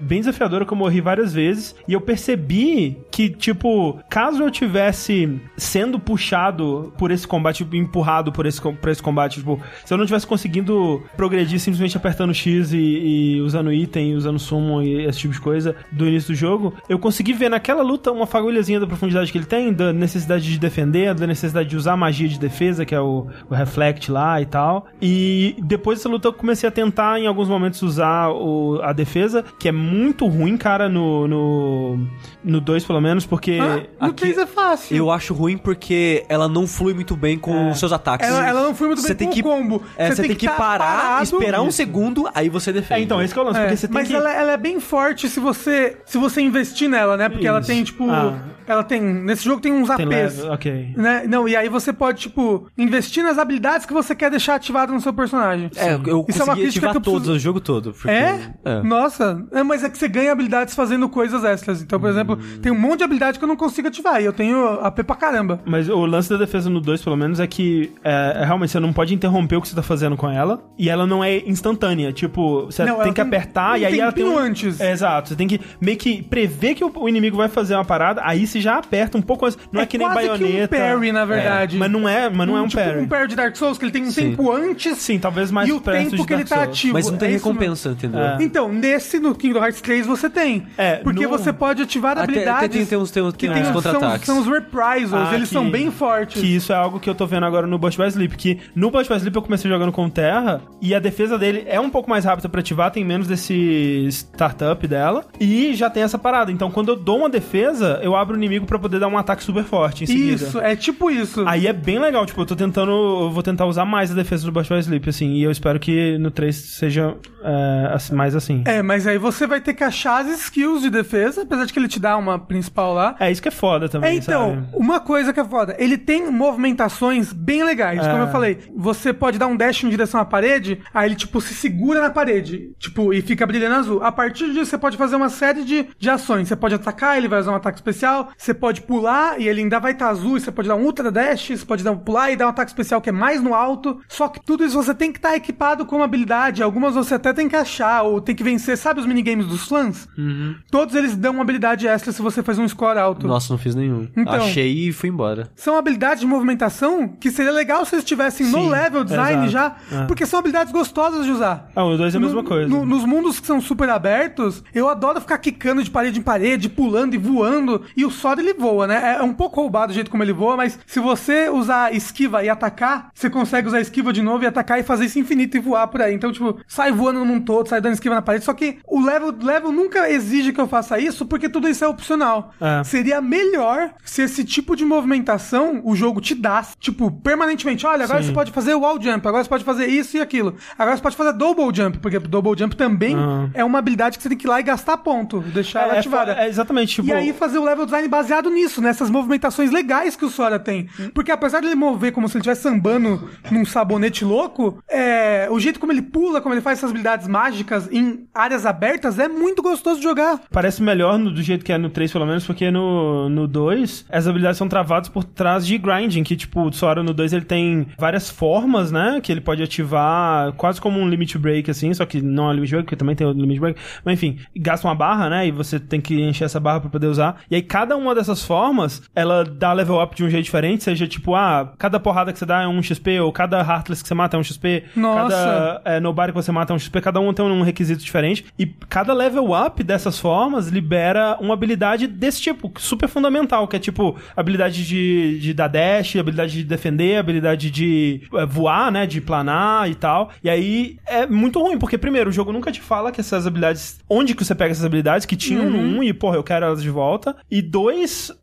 bem desafiadora que eu morri várias vezes. E eu percebi que, tipo, caso eu tivesse sendo puxado por esse combate, tipo, empurrado por esse, por esse combate, tipo, se eu não tivesse conseguindo progredir simplesmente apertando X e, e usando item, usando summon e esse tipo de coisa do início do jogo, eu consegui ver naquela luta uma fagulhazinha da profundidade que ele tem, da necessidade de defender, da necessidade de usar magia de defesa, que é o, o Reflect lá e tal. E depois dessa luta eu comecei a tentar em alguns momentos usar o, a defesa, que é muito ruim, cara, no, no, no 2 pelo menos, porque... Ah, no 3 é fácil. Eu acho ruim porque ela não flui muito bem com os seus ataques. Ela, ela não foi muito bem Você tem com que- o combo. É, você tem que tá parar, parado. esperar um segundo, aí você defende. É, então, esse que é o lance, É, porque você tem mas que... ela, ela é bem forte se você se você investir nela, né? Porque ela Isso. tem, tipo. Ah. Ela tem. Nesse jogo tem uns Tem APs. level, ok. Né? Não, e aí você pode, tipo, investir nas habilidades que você quer deixar ativado no seu personagem. É, eu Isso é uma crítica ativar que eu todos preciso- o jogo todo. porque- É? É. Nossa, é, mas é que você ganha habilidades fazendo coisas extras. Então, por exemplo, tem um monte de habilidade que eu não consigo ativar. E eu tenho AP pra caramba. Mas o lance da defesa no 2, pelo menos, é que é, é, realmente você não pode interromper o que você tá fazendo com ela. E ela não é instantânea. Tipo, você Não, tem que tem apertar um e aí ela tem. Um... antes. É, exato. Você tem que meio que prever que o, o inimigo vai fazer uma parada, aí você já aperta um pouco antes. Não é, que nem baioneta. Que um parry, na verdade. Mas não é, mas não é um tipo parry. um parry de Dark Souls, que ele tem um Sim. tempo antes Sim, talvez mais e o tempo de que ele tá Souls. ativo. Mas não tem É isso recompensa, entendeu? É. Então, nesse no Kingdom Hearts 3 você tem. É, porque no- você pode ativar Até- habilidades. até tem- tem uns- tem uns- que tem uns são- contra-ataques. São, os reprisals, Ah, eles que- são bem fortes. Que isso é algo que eu tô vendo agora no Burst by Sleep. Que no Burst by Sleep eu comecei jogando com terra e a defesa dele é um pouco mais rápida pra ativar, tem menos desse startup dela. E já tem essa parada. Então quando eu dou uma defesa, eu abro o inimigo pra poder dar um ataque super forte em seguida. Isso, é tipo isso. Aí é bem legal, tipo, eu tô tentando. Eu vou tentar usar mais a defesa do by Sleep, assim. E eu espero que no 3 seja é, mais assim. É, mas aí você vai ter que achar as skills de defesa, apesar de que ele te dá uma principal lá. É isso que é foda É, também, então, sabe? uma coisa que é foda, ele tem movimentações bem legais. É. Como eu falei, você pode dar um dash em direção à parede, aí ele, tipo, se segura na parede, tipo, e fica brilhando azul. A partir disso, você pode fazer uma série de, de ações. Você pode atacar, ele vai usar um ataque especial, você pode pular, e ele ainda vai estar azul, e você pode dar um ultra dash, você pode dar um pular e dar um ataque especial que é mais no alto. Só que tudo isso você tem que estar equipado com uma habilidade. Algumas você até tem que achar, ou tem que vencer. Sabe os minigames dos fãs? Todos eles dão uma habilidade extra se você faz um score alto. Nossa, não fiz nenhum. Então. Achei e fui embora. São habilidades de movimentação que seria legal se eles estivessem no level design exato. já, É. porque são habilidades gostosas de usar. Ah, o 2 é a mesma No- coisa. no- nos mundos que são super abertos, eu adoro ficar quicando de parede em parede, pulando e voando. E o Sora ele voa, né? É um pouco roubado o jeito como ele voa, mas se você usar esquiva e atacar, você consegue usar esquiva de novo e atacar e fazer isso infinito e voar por aí. Então, tipo, sai voando no mundo todo, sai dando esquiva na parede. Só que o level, level nunca exige que eu faça isso, porque tudo isso é opcional. É. Seria melhor se esse tipo de movimentação o jogo te dá, tipo, permanentemente. Olha, agora Sim. você pode fazer wall jump, agora você pode fazer isso e aquilo. Agora você pode fazer double jump, porque double jump também Ah. é uma habilidade que você tem que ir lá e gastar ponto, deixar ela é, ativada. é, exatamente, tipo. E aí fazer o level design baseado nisso, nessas movimentações legais que o Sora tem. Porque apesar de ele mover como se ele estivesse sambando num sabonete louco, é, o jeito como ele pula, como ele faz essas habilidades mágicas em áreas abertas é muito gostoso de jogar. Parece melhor no- do jeito que é no 3, pelo menos, porque no, no 2 as habilidades são travadas por trás de grinding, que tipo, o Sora no 2 ele tem várias formas, né? Que ele pode ativar quase como um limit break, assim, só que não é limit break, porque também tem o limit break. Mas enfim, gasta uma barra, né? E você tem que encher essa barra pra poder usar. E aí cada uma dessas formas, ela dá level up de um jeito diferente, seja tipo, ah, cada porrada que você dá é um XP, ou cada Heartless que você mata é um XP, Nossa. cada é, Nobody que você mata é um XP, cada um tem um requisito diferente. E cada level up dessas formas libera uma habilidade desse tipo, super fundamental, que é tipo habilidade de, de dar dash, habilidade de defender, habilidade de é, voar, né? De planar e tal. E aí é muito ruim, porque primeiro, o jogo nunca te fala que essas habilidades. Onde que você pega essas habilidades que tinham no 1 e, porra, eu quero elas de volta. E dois,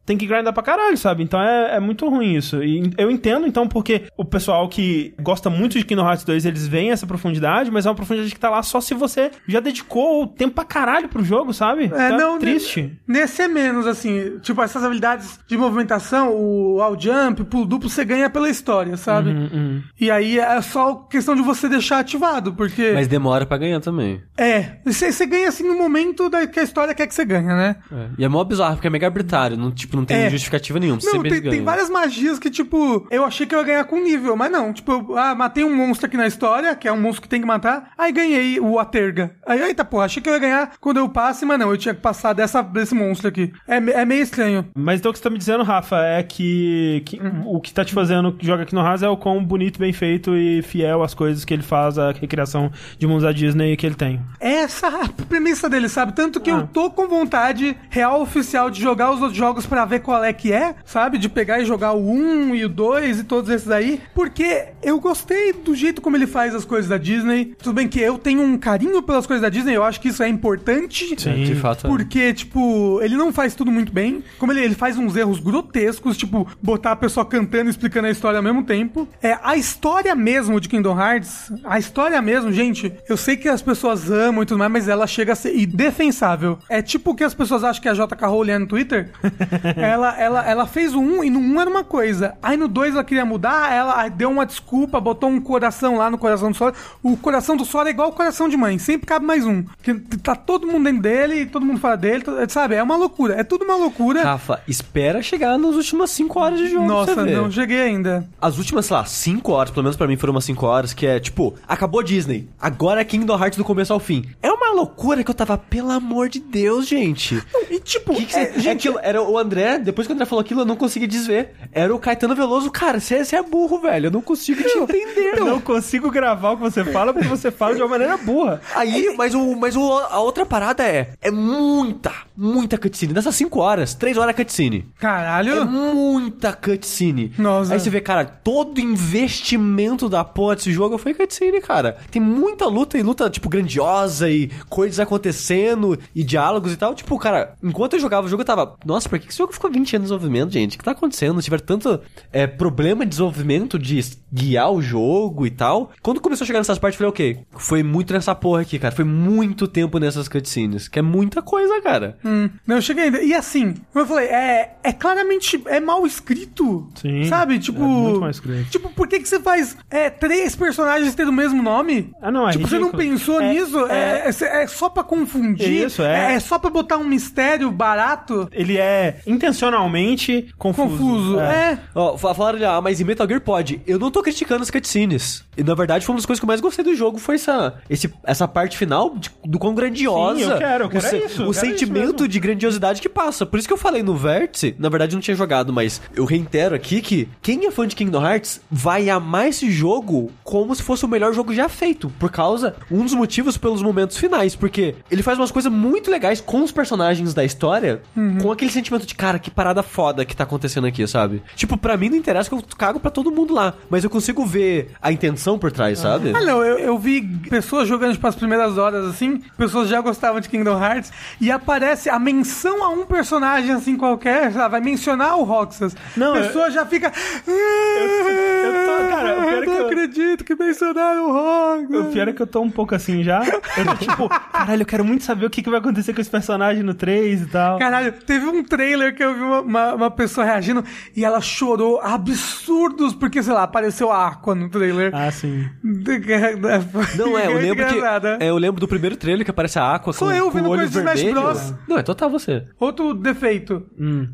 tem que grindar pra caralho, sabe? Então é, é muito ruim isso. E eu entendo, então, porque o pessoal que gosta muito de Kingdom Hearts 2, eles veem essa profundidade, mas é uma profundidade que estar lá só se você já dedicou tempo pra caralho pro jogo, sabe? É, Então não, triste. Nesse é menos, assim. Tipo, essas habilidades de movimentação, o all jump, o pulo duplo, você ganha pela história, sabe? Uhum, E aí é só questão de você deixar ativado, porque. Mas demora pra ganhar também. É, você, ganha assim no momento da, que a história quer que você ganhe, né? E é mó bizarro, porque é mega Não, tipo, não tem É. justificativa nenhuma. Você Não, tem, ganha. tem várias magias que, tipo, eu achei que eu ia ganhar com nível, mas não. Tipo, eu, ah, matei um monstro aqui na história, que é um monstro que tem que matar, aí ganhei o Aterga. Aí, eita, porra, achei que eu ia ganhar quando eu passe, mas não, eu tinha que passar dessa, desse monstro aqui. É, é meio estranho. Mas então o que você tá me dizendo, Rafa, é que, que o que tá te fazendo que joga aqui no Hearts é o quão bonito, bem feito e fiel às coisas que ele faz, a recriação de mundos da Disney que ele tem. É essa a premissa dele, sabe? Tanto que Ah. eu tô com vontade real oficial de jogar os outros jogos pra ver qual é que é, sabe? De pegar e jogar o 1 e o 2 e todos esses aí. Porque eu gostei do jeito como ele faz as coisas da Disney. Tudo bem que eu tenho um carinho pelas coisas da Disney, eu acho que isso é importante. Sim. De fato. é. Porque, tipo, ele não faz tudo muito bem. Como ele, ele faz uns erros grotescos, tipo, botar a pessoa cantando e explicando a história ao mesmo tempo. É, a história mesmo de Kingdom Hearts, a história mesmo, gente, eu sei que as pessoas amam e tudo mais, mas ela chega a ser indefensável. É tipo o que as pessoas acham que a JK Rowling é no Twitter. ela, ela, ela fez o 1 e no 1 era uma coisa. Aí no 2 ela queria mudar, ela deu uma desculpa, botou um coração lá no coração do Sora. O coração do Sora é igual o coração de mãe, sempre cabe mais um. Que tá todo mundo dentro dele, todo mundo fora dele, sabe? É uma loucura, é tudo uma loucura. Rafa, espera chegar nas últimas 5 horas de jogo. Nossa, você não cheguei ainda. As últimas, sei lá, 5 horas, pelo menos pra mim foram umas 5 horas, que é tipo, acabou Disney, agora é Kingdom Hearts do começo ao fim. É uma loucura que eu tava, pelo amor de Deus, gente. E tipo, Que que é, cê- gente, aquilo, era o André, depois que o André falou aquilo, eu não consegui desver. Era o Caetano Veloso, cara, você é burro, velho, eu não consigo te entender. Eu não consigo gravar o que você fala porque você fala de uma maneira burra. Aí, mas, o, mas o, a outra parada é, é muita, muita cutscene. Nessas 5 horas, 3 horas é cutscene. É caralho. muita cutscene. Nossa. Aí você vê, cara, todo investimento da porra desse jogo foi cutscene, cara. Tem muita luta e luta, tipo, grandiosa e coisas acontecendo e diálogos e tal. Tipo, cara, enquanto eu jogava o jogo, eu tava, nossa, por que esse jogo ficou 20 anos de desenvolvimento, gente? O que tá acontecendo? Tiveram tanto é, problema de desenvolvimento de guiar o jogo e tal. Quando começou a chegar nessas partes, eu falei, ok, foi muito nessa porra aqui, cara. Foi muito tempo nessas cutscenes, que é muita coisa, cara. Hum, não, eu cheguei ainda. E assim, como eu falei, é, é claramente é mal escrito. Sim, Sabe? Tipo. é muito mal escrito. Tipo, por que, que você faz é, três personagens terem o mesmo nome? Ah, não, é Tipo, você não ridículo. pensou É- nisso? É, é, é só pra confundir? Isso, é. É só pra botar um mistério barato? Ele é intencionalmente confuso. Confuso. É. Ó, fa- falaram ali, ah, mas em Metal Gear pode. Eu não tô criticando as cutscenes. E na verdade, foi uma das coisas que eu mais gostei do jogo foi essa, esse, essa parte final de- do quão grandiosa. Sim, eu quero, eu quero o, é isso, o quero sentimento isso de grandiosidade que passa. Por isso que eu falei no Vértice, na verdade eu não tinha jogado, mas eu reitero aqui que quem é fã de Kingdom Hearts vai amar esse jogo como se fosse o melhor jogo já feito. Por causa, um dos motivos pelos momentos finais. Porque ele faz umas coisas muito legais com os personagens da história, Uhum. com aquele sentimento de, cara, que parada foda que tá acontecendo aqui, sabe? Tipo, pra mim não interessa que eu cago pra todo mundo lá. Mas eu consigo ver a intenção por trás, sabe? Ah, não, eu, eu vi pessoas jogando, tipo, as primeiras horas, assim, pessoas já gostavam de Kingdom Hearts, e aparece a menção a um personagem, assim, qualquer, sabe? Vai mencionar o Roxas. Não, a pessoa já fica... Eu, tô- cara, o pior é não que eu- acredito que mencionaram o Roxas. O pior é que eu tô um pouco assim já. Eu tô tipo, caralho, eu quero muito saber o que, que vai acontecer com esse personagem no 3 e tal. Caralho, teve um trailer que eu vi uma, uma, uma pessoa reagindo e ela chorou absurdos porque, sei lá, apareceu a Aqua no trailer. Ah, sim. Não, é, eu lembro que. né? É, eu lembro do primeiro trailer que aparece a Aqua Sou com, eu com vendo o olho coisa de Smash vermelho. Bros. Não, é total você. Outro defeito.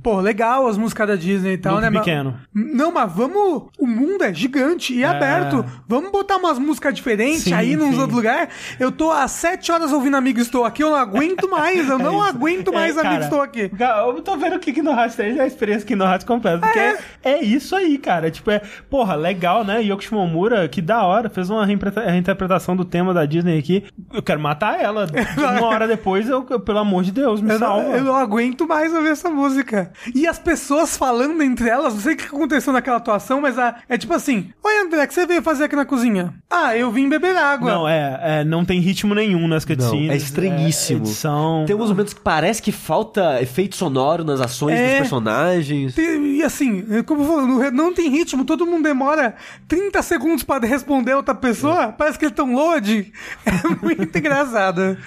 Pô, legal as músicas da Disney e tal, Muito né? mas- pequeno. Não, mas vamos. O mundo é gigante e aberto. Vamos botar umas músicas diferentes Sim, aí nos outros lugares. Eu tô há sete horas ouvindo Amigo Estou Aqui, eu não aguento mais. Eu não aguento mais É, Amigo cara, Estou Aqui. Eu tô vendo que Kingdom Hearts 3 é a experiência Kingdom Hearts completa. Porque é. é isso aí, cara. Tipo, é, porra, legal, né? Yoko Shimomura, que da hora, fez uma reinterpreta- reinterpretação do tema da Disney aqui. Eu quero matar ela. uma hora depois, eu, pelo amor de Deus, me Eu não, salva. eu não aguento mais ouvir essa música. E as pessoas falando entre elas, não sei o que aconteceu naquela atuação, mas a- é tipo assim: Oi, André, o que você veio fazer aqui na cozinha? Ah, eu vim beber água. Não, é, é, não tem ritmo nenhum nas cutscenes. Não, é estranhíssimo. É, edição. Tem uns momentos que parece que falta efeito sonoro nas ações É. dos personagens. Tem- E assim, como eu falo, no- não tem ritmo, todo mundo demora 30 segundos pra responder a outra pessoa, parece que eles estão load. É muito engraçado.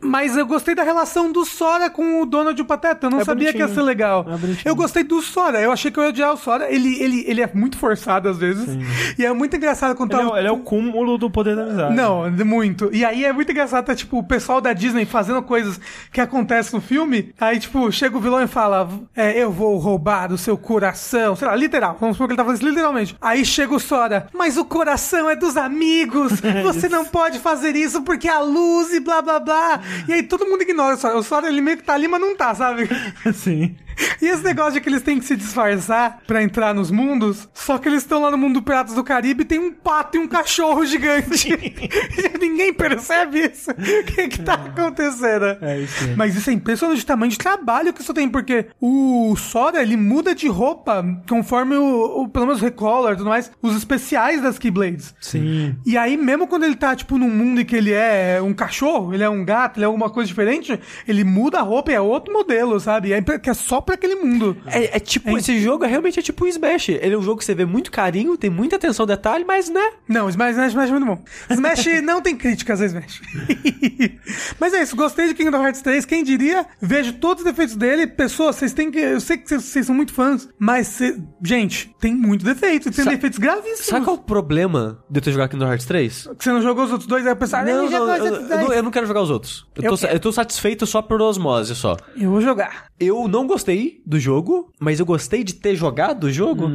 Mas eu gostei da relação do Sora com o Donald e o Pateta. Eu não É sabia que ia bonitinho. ser legal. É bonitinho. eu gostei do Sora. Eu achei que eu ia odiar o Sora. Ele, ele, ele é muito forçado às vezes. E é muito engraçado quando Ele, é, tá- o- ele é o cúmulo do poder da amizade. não, muito. E aí é muito engraçado, tá, tipo, o pessoal da Disney fazendo coisas que acontecem no filme. Aí, tipo, chega o vilão e fala: é, Eu vou roubar o seu coração. Sei lá, literal. Vamos supor que ele tá falando isso literalmente. Aí chega o Sora: Mas o coração é dos amigos. Você não pode fazer isso porque a luz e blá blá blá. E aí todo mundo ignora o Sora. O Sora, ele meio que tá ali, mas não tá, sabe? Sim. E esse negócio de que eles têm que se disfarçar pra entrar nos mundos, só que eles estão lá no mundo do Piratas do Caribe e tem um pato e um cachorro gigante. E Ninguém percebe isso. O que que tá acontecendo? É isso. Mas isso é impressionante o tamanho de trabalho que isso tem, porque o Sora, ele muda de roupa conforme o, o- pelo menos o Recolor e tudo mais, os especiais das Keyblades. Sim. E aí, mesmo quando ele tá, tipo, num mundo em que ele é um cachorro, ele é um gato, ele é alguma coisa diferente, ele muda a roupa e é outro modelo, sabe? É, que é só pra aquele mundo. É, é tipo, esse jogo é realmente é tipo o Smash. Ele é um jogo que você vê muito carinho, tem muita atenção ao detalhe, mas né? Não, Smash, Smash, Smash é muito bom. Smash não tem críticas a Smash. Mas é isso, gostei de Kingdom Hearts 3. Quem diria? Vejo todos os defeitos dele. Pessoas, vocês têm que. Eu sei que vocês, são muito fãs, mas, cê- gente, tem muito defeito. Tem Sa- defeitos gravíssimos. Sabe qual é o problema de eu ter jogado Kingdom Hearts 3? Que você não jogou os outros dois, aí eu pensava, Não, "Ah, não, eu, eu dois." não, eu não quero jogar os outros. Eu, Eu tô, eu tô satisfeito só por osmose, só. Eu vou jogar. Eu não gostei do jogo, mas eu gostei de ter jogado o jogo,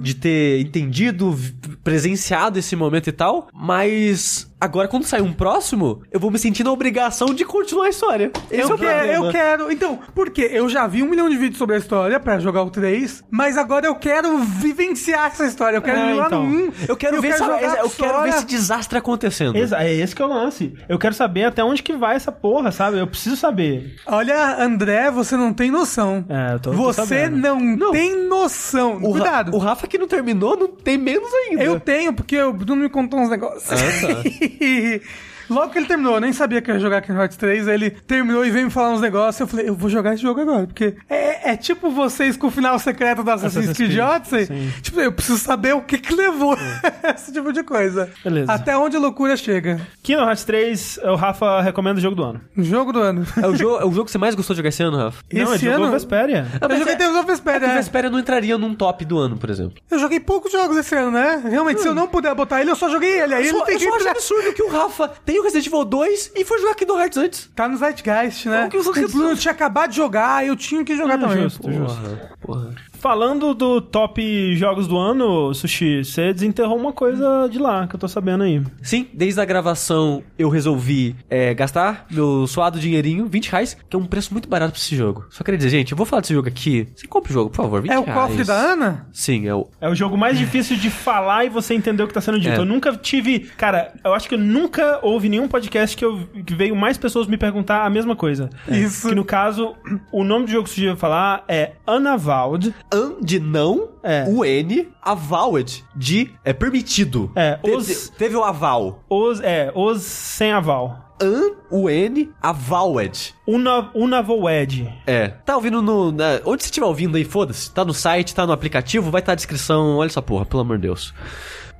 de ter entendido, presenciado esse momento e tal, mas agora quando sair um próximo, eu vou me sentir na obrigação de continuar a história. Esse é Eu o quero, problema. eu quero. Então, por quê? Eu já vi um milhão de vídeos sobre a história pra jogar o 3, mas agora eu quero vivenciar essa história. Eu quero É, ir lá então. no 1. Eu quero ver, essa- jogar eu quero ver esse desastre acontecendo. Exa- é esse que é o lance. Eu quero saber até onde que vai essa porra, sabe? Eu preciso saber. Olha, André, você não tem noção. É, eu tô- tô Você sabendo. não, tem noção. O, Ra- Cuidado. o Rafa que não terminou não tem menos ainda. Eu tenho, porque o Bruno me contou uns negócios. Ah, tá. Logo que ele terminou, eu nem sabia que ia jogar Kingdom Hearts 3, aí ele terminou e veio me falar uns negócios, eu falei, eu vou jogar esse jogo agora, porque é, é tipo vocês com o final secreto do Assassin's Assassin's Creed Odyssey, sim. tipo, eu preciso saber o que que levou esse tipo de coisa. Beleza. Até onde a loucura chega. Kingdom Hearts 3, o Rafa recomenda o jogo do ano. Jogo do ano. É o, jogo, é o jogo que você mais gostou de jogar esse ano, Rafa? não, Esse ele jogou ano- Vesperia. Ah, Eu mas joguei é- Tales of Vesperia, O é. Vesperia não entraria num top do ano, por exemplo. Eu joguei poucos jogos esse ano, né? Realmente, se eu não puder botar ele, eu só joguei ele. Aí Eu só, tem eu que só acho entrar. absurdo que o Rafa tem o Resident Evil 2 e foi jogar Kingdom Hearts antes. Tá no Zeitgeist, né? Como que você- O Bruno tinha acabado de jogar, eu tinha que jogar Ah, também. justo, justo. porra. Falando do top jogos do ano, Sushi, você desenterrou uma coisa de lá, que eu tô sabendo aí. Sim, desde a gravação eu resolvi é, gastar meu suado dinheirinho, 20 reais, que é um preço muito barato pra esse jogo. Só queria dizer, gente, eu vou falar desse jogo aqui. Você compra o jogo, por favor, 20 É o reais. cofre da Ana? Sim, é o... É o jogo mais difícil de falar e você entender o que tá sendo dito. É. Eu nunca tive. Cara, eu acho que eu nunca houve nenhum podcast que, eu, que veio mais pessoas me perguntar a mesma coisa. Isso. Que no caso, o nome do jogo que Sushi vai falar é Unavowed. An de não, É. o N, avowed de é permitido. É, os- teve o aval. Os, é, os sem aval. An, o N, avowed. Una, Unavowed. É. Tá ouvindo no. na- onde você estiver ouvindo aí, foda-se. Tá no site, tá no aplicativo, vai estar a descrição. Olha essa porra, pelo amor de Deus.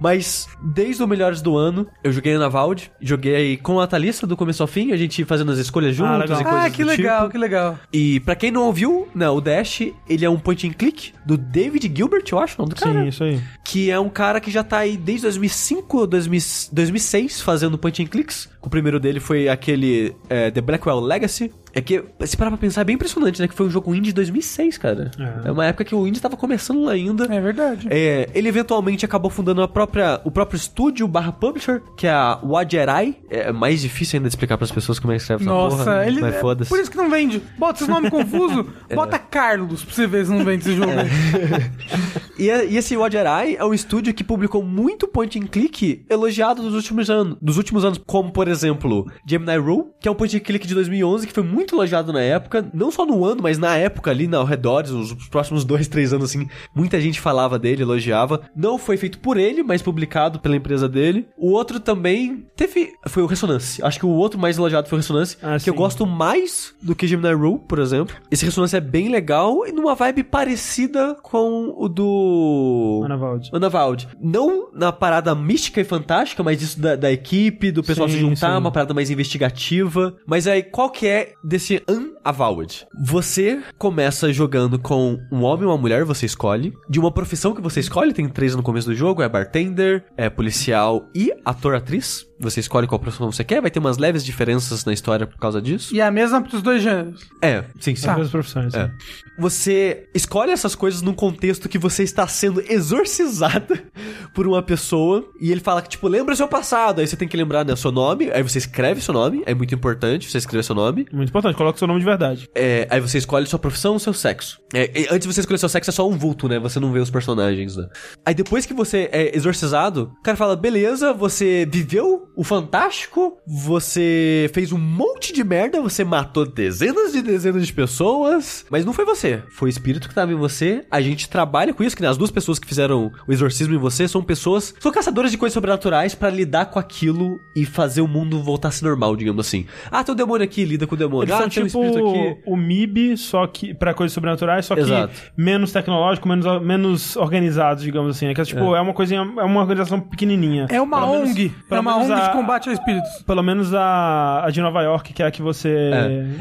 Mas, desde o Melhores do Ano, eu joguei na Vald, joguei com a Thalissa do começo ao fim, a gente fazendo as escolhas juntos legal. e coisas Ah, que do legal, tipo. que legal. E pra quem não ouviu, né, o Dash, ele é um point and click do David Gilbert, eu acho, o nome do cara. Sim, isso aí. Que é um cara que já tá aí desde 2005 ou 2000 2006 fazendo point and clicks. O primeiro dele foi aquele é, The Blackwell Legacy. É que, se parar pra pensar, é bem impressionante, né? Que foi um jogo indie de 2006, cara. É. É, uma época que o indie tava começando lá ainda. É verdade. É, ele eventualmente acabou fundando a própria, o próprio estúdio barra publisher, que é a Wajerai. É mais difícil ainda de explicar pras pessoas como é que escreve essa Nossa, porra. ele. Mas é foda-se. Por isso que não vende. Bota esse nome confuso, bota Carlos pra você ver se não vende esse jogo. E, a- e esse Wajerai é um estúdio que publicou muito point and click elogiado dos últimos anos, dos últimos anos, como por exemplo, Gemini Rule, que é um point and click de 2011 que foi muito muito elogiado na época, não só no ano, mas na época ali, ao redor, os próximos dois, três anos, assim, muita gente falava dele, elogiava. Não foi feito por ele, mas publicado pela empresa dele. O outro também teve. Foi o Ressonance. Acho que o outro mais elogiado foi o Ressonance, Ah, que eu sim. gosto mais do que Gemini Rule, por exemplo. Esse Ressonance é bem legal e numa vibe parecida com o do. Anavaldi. Anavaldi. Não na parada mística e fantástica, mas isso da, da equipe, do pessoal Sim, se juntar, sim. uma parada mais investigativa. Mas aí, qual que é desse Unavowed? Você começa jogando com um homem ou uma mulher, você escolhe. De uma profissão que você escolhe, tem três no começo do jogo, é bartender, é policial e ator-atriz. Você escolhe qual profissão você quer, vai ter umas leves diferenças na história por causa disso. E é a mesma pros dois gêneros. É, sim, sim. São coisas profissões. É. Você escolhe essas coisas num contexto que você está sendo exorcizada por uma pessoa e ele fala que, tipo, lembra seu passado. Aí você tem que lembrar, né, seu nome. Aí você escreve seu nome. É muito importante você escrever seu nome. Muito importante, coloca o seu nome de verdade. É, aí você escolhe sua profissão, seu sexo. É, e antes de você escolher seu sexo, é só um vulto, né? Você não vê os personagens, né? Aí depois que você é exorcizado, o cara fala: beleza, você viveu o fantástico, você fez um monte de merda, você matou dezenas de dezenas de pessoas, mas não foi você. Foi o espírito que tava em você. A gente trabalha com isso, que né, as duas pessoas que fizeram o exorcismo em você são pessoas. São caçadoras de coisas sobrenaturais pra lidar com aquilo e fazer o mundo voltar a ser normal, digamos assim. Ah, tem um demônio aqui, lida com o demônio. Eles ah, são um tipo aqui. o MIB, só que pra coisas sobrenaturais, só que Exato. menos tecnológico, menos, menos organizados, digamos assim. É que tipo, é, uma coisinha, é uma organização pequenininha. É uma Pelo menos- ONG. é pelo uma menos ONG a- de combate a espíritos. Pelo menos a, a de Nova York, que é a que você.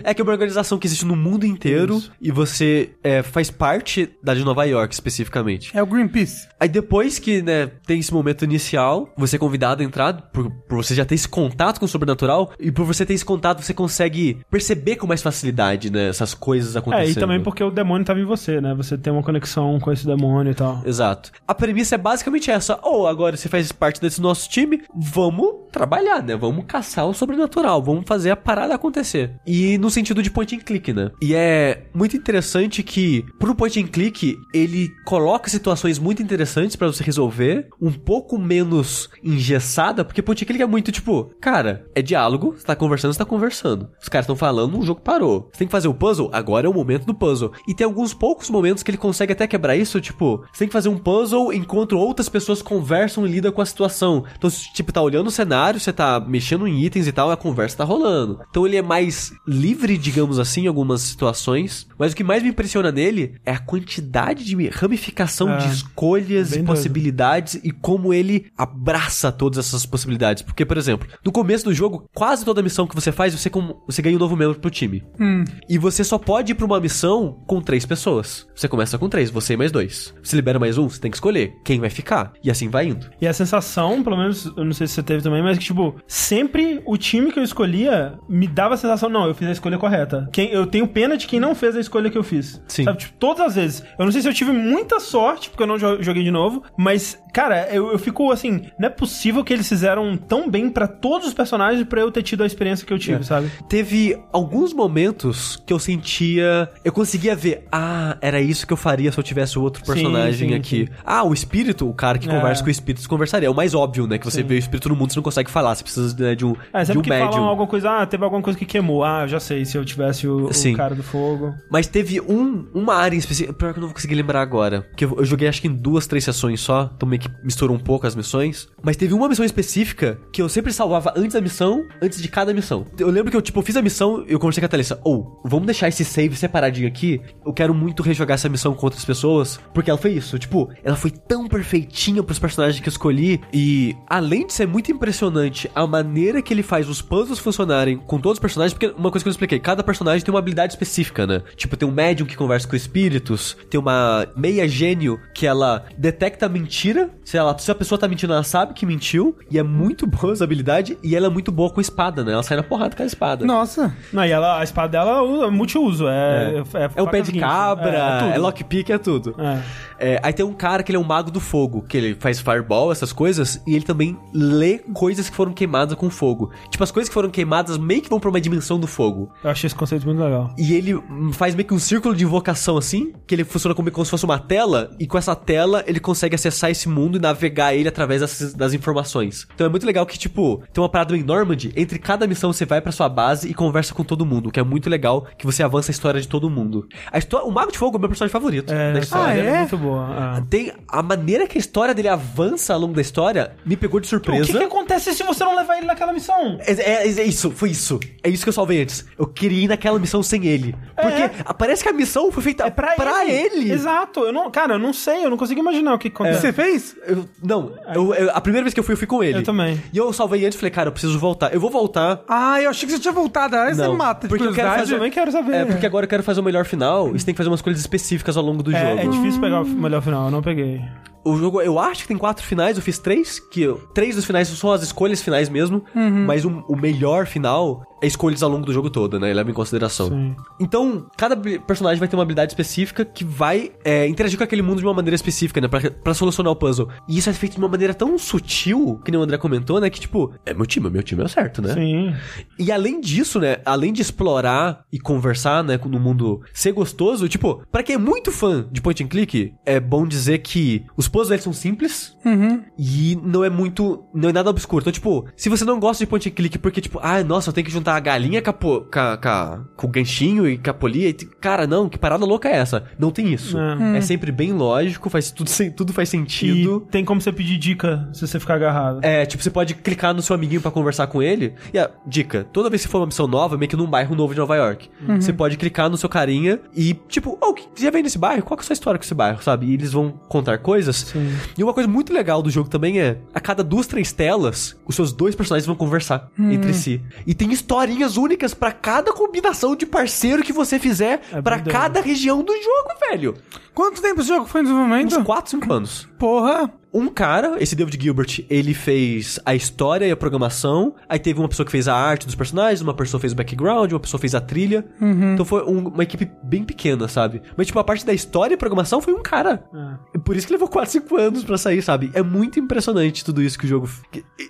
É. é que é uma organização que existe no mundo inteiro Isso. e você é, faz parte da de Nova York, especificamente. É o Greenpeace. Aí depois que, né, tem esse momento inicial, você é convidado a entrar, por, por você já ter esse contato com o sobrenatural, e por você ter esse contato, você consegue perceber com mais facilidade, né, essas coisas É, acontecendo. e também porque o demônio tava em você, né? Você tem uma conexão com esse demônio e tal. Exato. A premissa é basicamente essa. Ou agora você faz parte desse nosso time, vamos trabalhar, né? Vamos caçar o sobrenatural, vamos fazer a parada acontecer. E no sentido de point and click, né? E é muito interessante que pro point and click, ele coloca situações muito interessantes pra você resolver, um pouco menos engessada, porque point and click é muito tipo, cara, é diálogo, você tá conversando, você tá conversando. Os caras estão falando, o jogo parou. Você tem que fazer o puzzle, agora é o momento do puzzle. E tem alguns poucos momentos que ele consegue até quebrar isso, tipo, você tem que fazer um puzzle enquanto outras pessoas conversam e lidam com a situação. Então, se, tipo, tá olhando o cenário, você tá mexendo em itens e tal, a conversa tá rolando. Então ele é mais livre, digamos assim, em algumas situações. Mas o que mais me impressiona nele é a quantidade de ramificação É, de escolhas bem e doido. possibilidades e como ele abraça todas essas possibilidades. Porque, por exemplo, no começo do jogo, quase toda missão que você faz, você, com- você ganha um novo membro pro time. E você só pode ir pra uma missão com três pessoas. Você começa com três, você e mais dois. Você libera mais um, você tem que escolher quem vai ficar. E assim vai indo. E a sensação, pelo menos, eu não sei se você teve também, mas que, tipo, sempre o time que eu escolhia me dava a sensação, não, eu fiz a escolha correta. Quem, eu tenho pena de quem não fez a escolha que eu fiz. Sim. Sabe, tipo, todas as vezes. Eu não sei se eu tive muita sorte, porque eu não jo- joguei de novo, mas, cara, eu, eu fico assim, não é possível que eles fizeram tão bem pra todos os personagens pra eu ter tido a experiência que eu tive, É. sabe? Teve alguns momentos que eu sentia. Eu conseguia ver, ah, era isso que eu faria se eu tivesse outro Sim, personagem sim, aqui. sim. Ah, o espírito, o cara que É. conversa com o espírito conversaria. É o mais óbvio, né? Que você vê o espírito no mundo, você não consegue falar. Você precisa né, de um, É, de sempre um que médium. falam alguma coisa, ah, teve alguma coisa que queimou. Ah, já sei, se eu tivesse o, o Sim. cara do fogo. Mas teve um, uma área em específico. Pior que eu não vou conseguir lembrar agora. Porque eu, eu joguei acho que em duas, três sessões só. Então meio que misturou um pouco as missões. Mas teve uma missão específica que eu sempre salvava antes da missão, antes de cada missão. Eu lembro que eu, tipo, fiz a missão e eu conversei com a Thalissa. Ou, vamos deixar esse save separadinho aqui. Eu quero muito rejogar essa missão com outras pessoas. Porque ela foi isso. Tipo, ela foi tão perfeitinha pros personagens que eu escolhi. E além de ser muito impressionante a maneira que ele faz os puzzles funcionarem com todos os personagens, porque uma coisa que eu expliquei, cada personagem tem uma habilidade específica, né? Tipo, tem um médium que conversa com espíritos, tem uma meia gênio que ela detecta mentira. Se, ela, se a pessoa tá mentindo, ela sabe que mentiu. E é muito boa essa habilidade. E ela é muito boa com espada, né? Ela sai na porrada com a espada. Nossa. Não, e ela, a espada dela é multiuso. É, é, É o pé de cabra, é, tudo. lockpick, é tudo. É. É, aí tem um cara que ele é um mago do fogo, que ele faz fireball, essas coisas, e ele também lê coisas que foram queimadas com fogo. Tipo, as coisas que foram queimadas meio que vão pra uma dimensão do fogo. Eu achei esse conceito muito legal. E ele faz meio que um círculo de invocação assim, que ele funciona como, como se fosse uma tela, e com essa tela ele consegue acessar esse mundo e navegar ele através das, das informações. Então é muito legal que, tipo, tem uma parada em Normandy, entre cada missão você vai pra sua base e conversa com todo mundo, que é muito legal, que você avança a história de todo mundo. A história, o Mago de Fogo é o meu personagem favorito É, da história. Ah, série é? muito boa. é. Tem a maneira que a história dele avança ao longo da história me pegou de O surpresa. que, que acontece se você não levar ele naquela missão? É, é- é isso, foi isso. É isso que eu salvei antes. Eu queria ir naquela missão sem ele. Porque É. parece que a missão foi feita É pra, ele. Exato. Eu não, cara, eu não sei, eu não consigo imaginar o que acontece. Você fez? Eu- não, eu- eu- a primeira vez que eu fui, eu fui com ele. Eu também. E eu salvei antes e falei, cara, eu preciso voltar. Eu vou voltar. Ah, eu achei que você tinha voltado. Aí você Não, me mata de porque eu quero curiosidade. fazer- Eu também quero saber. É, porque agora eu quero fazer o melhor final e você tem que fazer umas coisas específicas ao longo do É, é jogo. difícil pegar o melhor final, eu não peguei. O jogo, eu acho que tem quatro finais, eu fiz três, que eu- três dos finais são as escolhas finais mesmo, mas o, o melhor final é escolhas ao longo do jogo todo, né? Leva em consideração. Sim. Então, cada personagem vai ter uma habilidade específica que vai é, interagir com aquele mundo de uma maneira específica, né? Pra, pra solucionar o puzzle. E isso é feito de uma maneira tão sutil, que nem o André comentou, né? Que tipo, é meu time, meu time é o certo, né? Sim. E além disso, né? Além de explorar e conversar, né? No mundo ser gostoso, tipo, pra quem é muito fã de point and click, é bom dizer que os puzzles eles são simples Uhum. e não é muito. Não é nada obscuro. Então, tipo, se você não gosta de point and click porque, tipo, ah, nossa, eu tenho que juntar a galinha com, o ganchinho e com a polia. e Cara, não, que parada louca é essa? Não tem isso. É. É, sempre bem lógico, faz tudo, tudo faz sentido. E tem como você pedir dica se você ficar agarrado. É, tipo, você pode clicar no seu amiguinho pra conversar com ele. E a dica, toda vez que for uma missão nova, meio que num bairro novo de Nova York, você pode clicar no seu carinha e, tipo, oh, já vem nesse bairro? Qual que é a sua história com esse bairro, sabe? E eles vão contar coisas. E uma coisa muito legal do jogo também é, a cada duas, três telas, os seus dois personagens vão conversar entre si. E tem historinhas únicas pra cada combinação de parceiro que você fizer É pra verdade. cada região do jogo, velho. Quanto tempo esse jogo foi em Uns desenvolvimento? 4, 5 anos. Porra. Um cara, esse David Gilbert, ele fez a história e a programação. Aí teve uma pessoa que fez a arte dos personagens, uma pessoa fez o background, uma pessoa fez a trilha. Então foi um- uma equipe bem pequena, sabe? Mas, tipo, a parte da história e programação foi um cara. É. E Por isso que levou 4, 5 anos pra sair, sabe? É muito impressionante tudo isso que o jogo.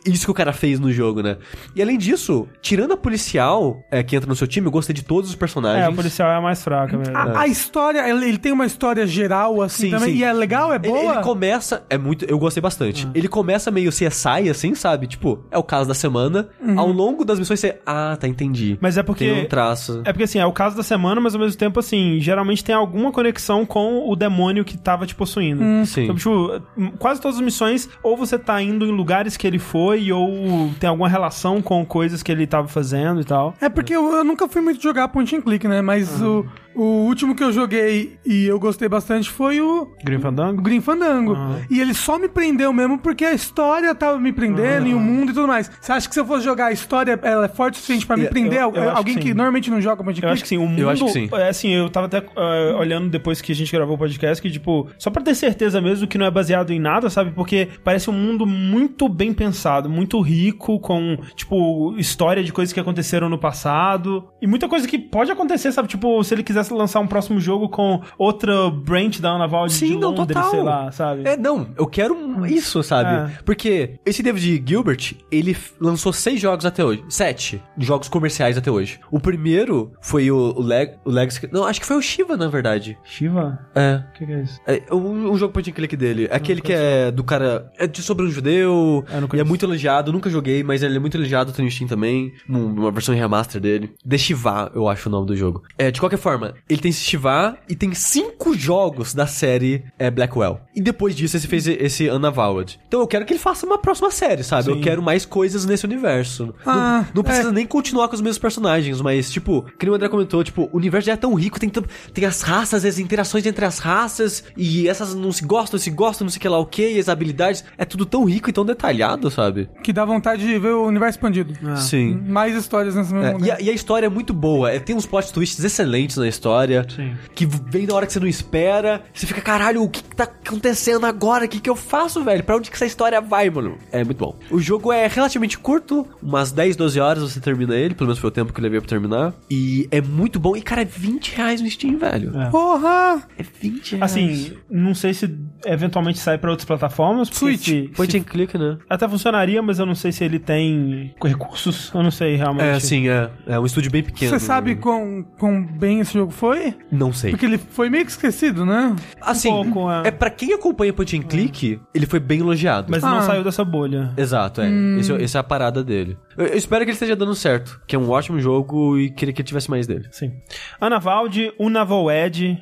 Isso que o cara fez no jogo, né? E além disso, tirando a policial é, que entra no seu time, eu gostei de todos os personagens. É, a policial é a mais fraca mesmo. A, a história, ele, ele tem uma história geral, assim, Sim, também. sim. E é legal, é Ele, boa? ele começa. É muito. Eu gostei bastante. Ele começa meio CSI, assim, sabe? Tipo, é o caso da semana. Ao longo das missões você. Ah, tá, entendi. Mas é porque- Tem um traço. É porque assim, é o caso da semana, mas ao mesmo tempo, assim, geralmente tem alguma conexão com o demônio que tava te possuindo. Sim. Então, tipo, quase todas as missões, ou você tá indo em lugares que ele foi, ou tem alguma relação com coisas que ele tava fazendo e tal. É porque eu, eu nunca fui muito jogar point and click, né? Mas o, o último que eu joguei e eu gostei bastante foi o, Grim o Fandango? Green Fandango. Ah. E ele só me prendeu mesmo porque a história tava me prendendo e o mundo e tudo mais. Você acha que se eu fosse jogar a história, ela é forte o suficiente pra me Eu- prender? eu- eu Alguém que que, normalmente não joga point and Eu click? acho que sim, o mundo. Eu acho que sim. É assim, eu tava até ah, olhando depois que a gente gravou o podcast, que, tipo, só pra ter certeza mesmo que não é baseado em nada, sabe? Porque parece um mundo muito bem pensado, muito rico, com, tipo, história de coisas que aconteceram no passado. E muita coisa que pode acontecer, sabe? Tipo, se ele quisesse lançar um próximo jogo com outra branch da Ana Valde Sim, de não, Londres, total. sei lá, sabe? É, não, eu quero um- isso, sabe? É. Porque esse David Gilbert, ele lançou seis jogos até hoje. Sete jogos comerciais até hoje. O primeiro foi o, o, Leg, o Legacy. Não, acho que foi o Shiva, na verdade. Shiva? É. O que, que é isso? É, o, o jogo point and click dele. Aquele que é do cara. É de sobre um judeu. É, e é muito elogiado. Nunca joguei, mas ele é muito elogiado. Tem no Steam também. Uma versão em remaster dele. The Shiva, eu acho o nome do jogo. É, de qualquer forma, ele tem esse Shiva e tem cinco jogos da série é, Blackwell. E depois disso, ele fez esse Unavowed. Então eu quero que ele faça uma próxima série, sabe? Eu Sim. quero mais coisas nesse universo. Ah, não não precisa nem continuar com os mesmos personagens, mas, tipo, que o André comentou, tipo, o universo já é tão rico, tem, tem as raças, as interações entre as raças, e essas não se gostam, se gostam, não sei o que lá, o que, e as habilidades. É tudo tão rico e tão detalhado, sabe? Que dá vontade de ver o universo expandido. Sim. Mais histórias nesse mesmo É, e, a, e a história é muito boa. É, tem uns plot twists excelentes na história. Sim. Que vem na hora que você não espera. Você fica, caralho, o que, que tá acontecendo agora? O que, que eu faço, velho? Pra onde que essa história vai, mano? É muito bom. O jogo é relativamente curto, umas 10, 12 horas você termina ele, pelo menos foi o tempo que eu levei pra terminar. E é muito bom. E, cara, é 20 reais no Steam, velho. É. Porra! É 20 reais. Assim, não sei se eventualmente sai pra outras plataformas. porque Switch. se- Point se- and click, né? Até funcionaria, mas eu não sei se ele tem recursos. Eu não sei realmente. É, sim, é. É um estúdio bem pequeno. Você sabe quão, quão bem esse jogo foi? Não sei. Porque ele foi meio que esquecido, né? Assim, pouco, é. é pra quem acompanha Point and Click, ele foi bem elogiado. Mas não Ah. saiu dessa bolha. Exato, é. Esse, é- essa é a parada dele. Eu, eu espero que ele esteja dando certo, que é um ótimo jogo e queria que ele tivesse mais dele. Sim. Ana Valde, Unavoed.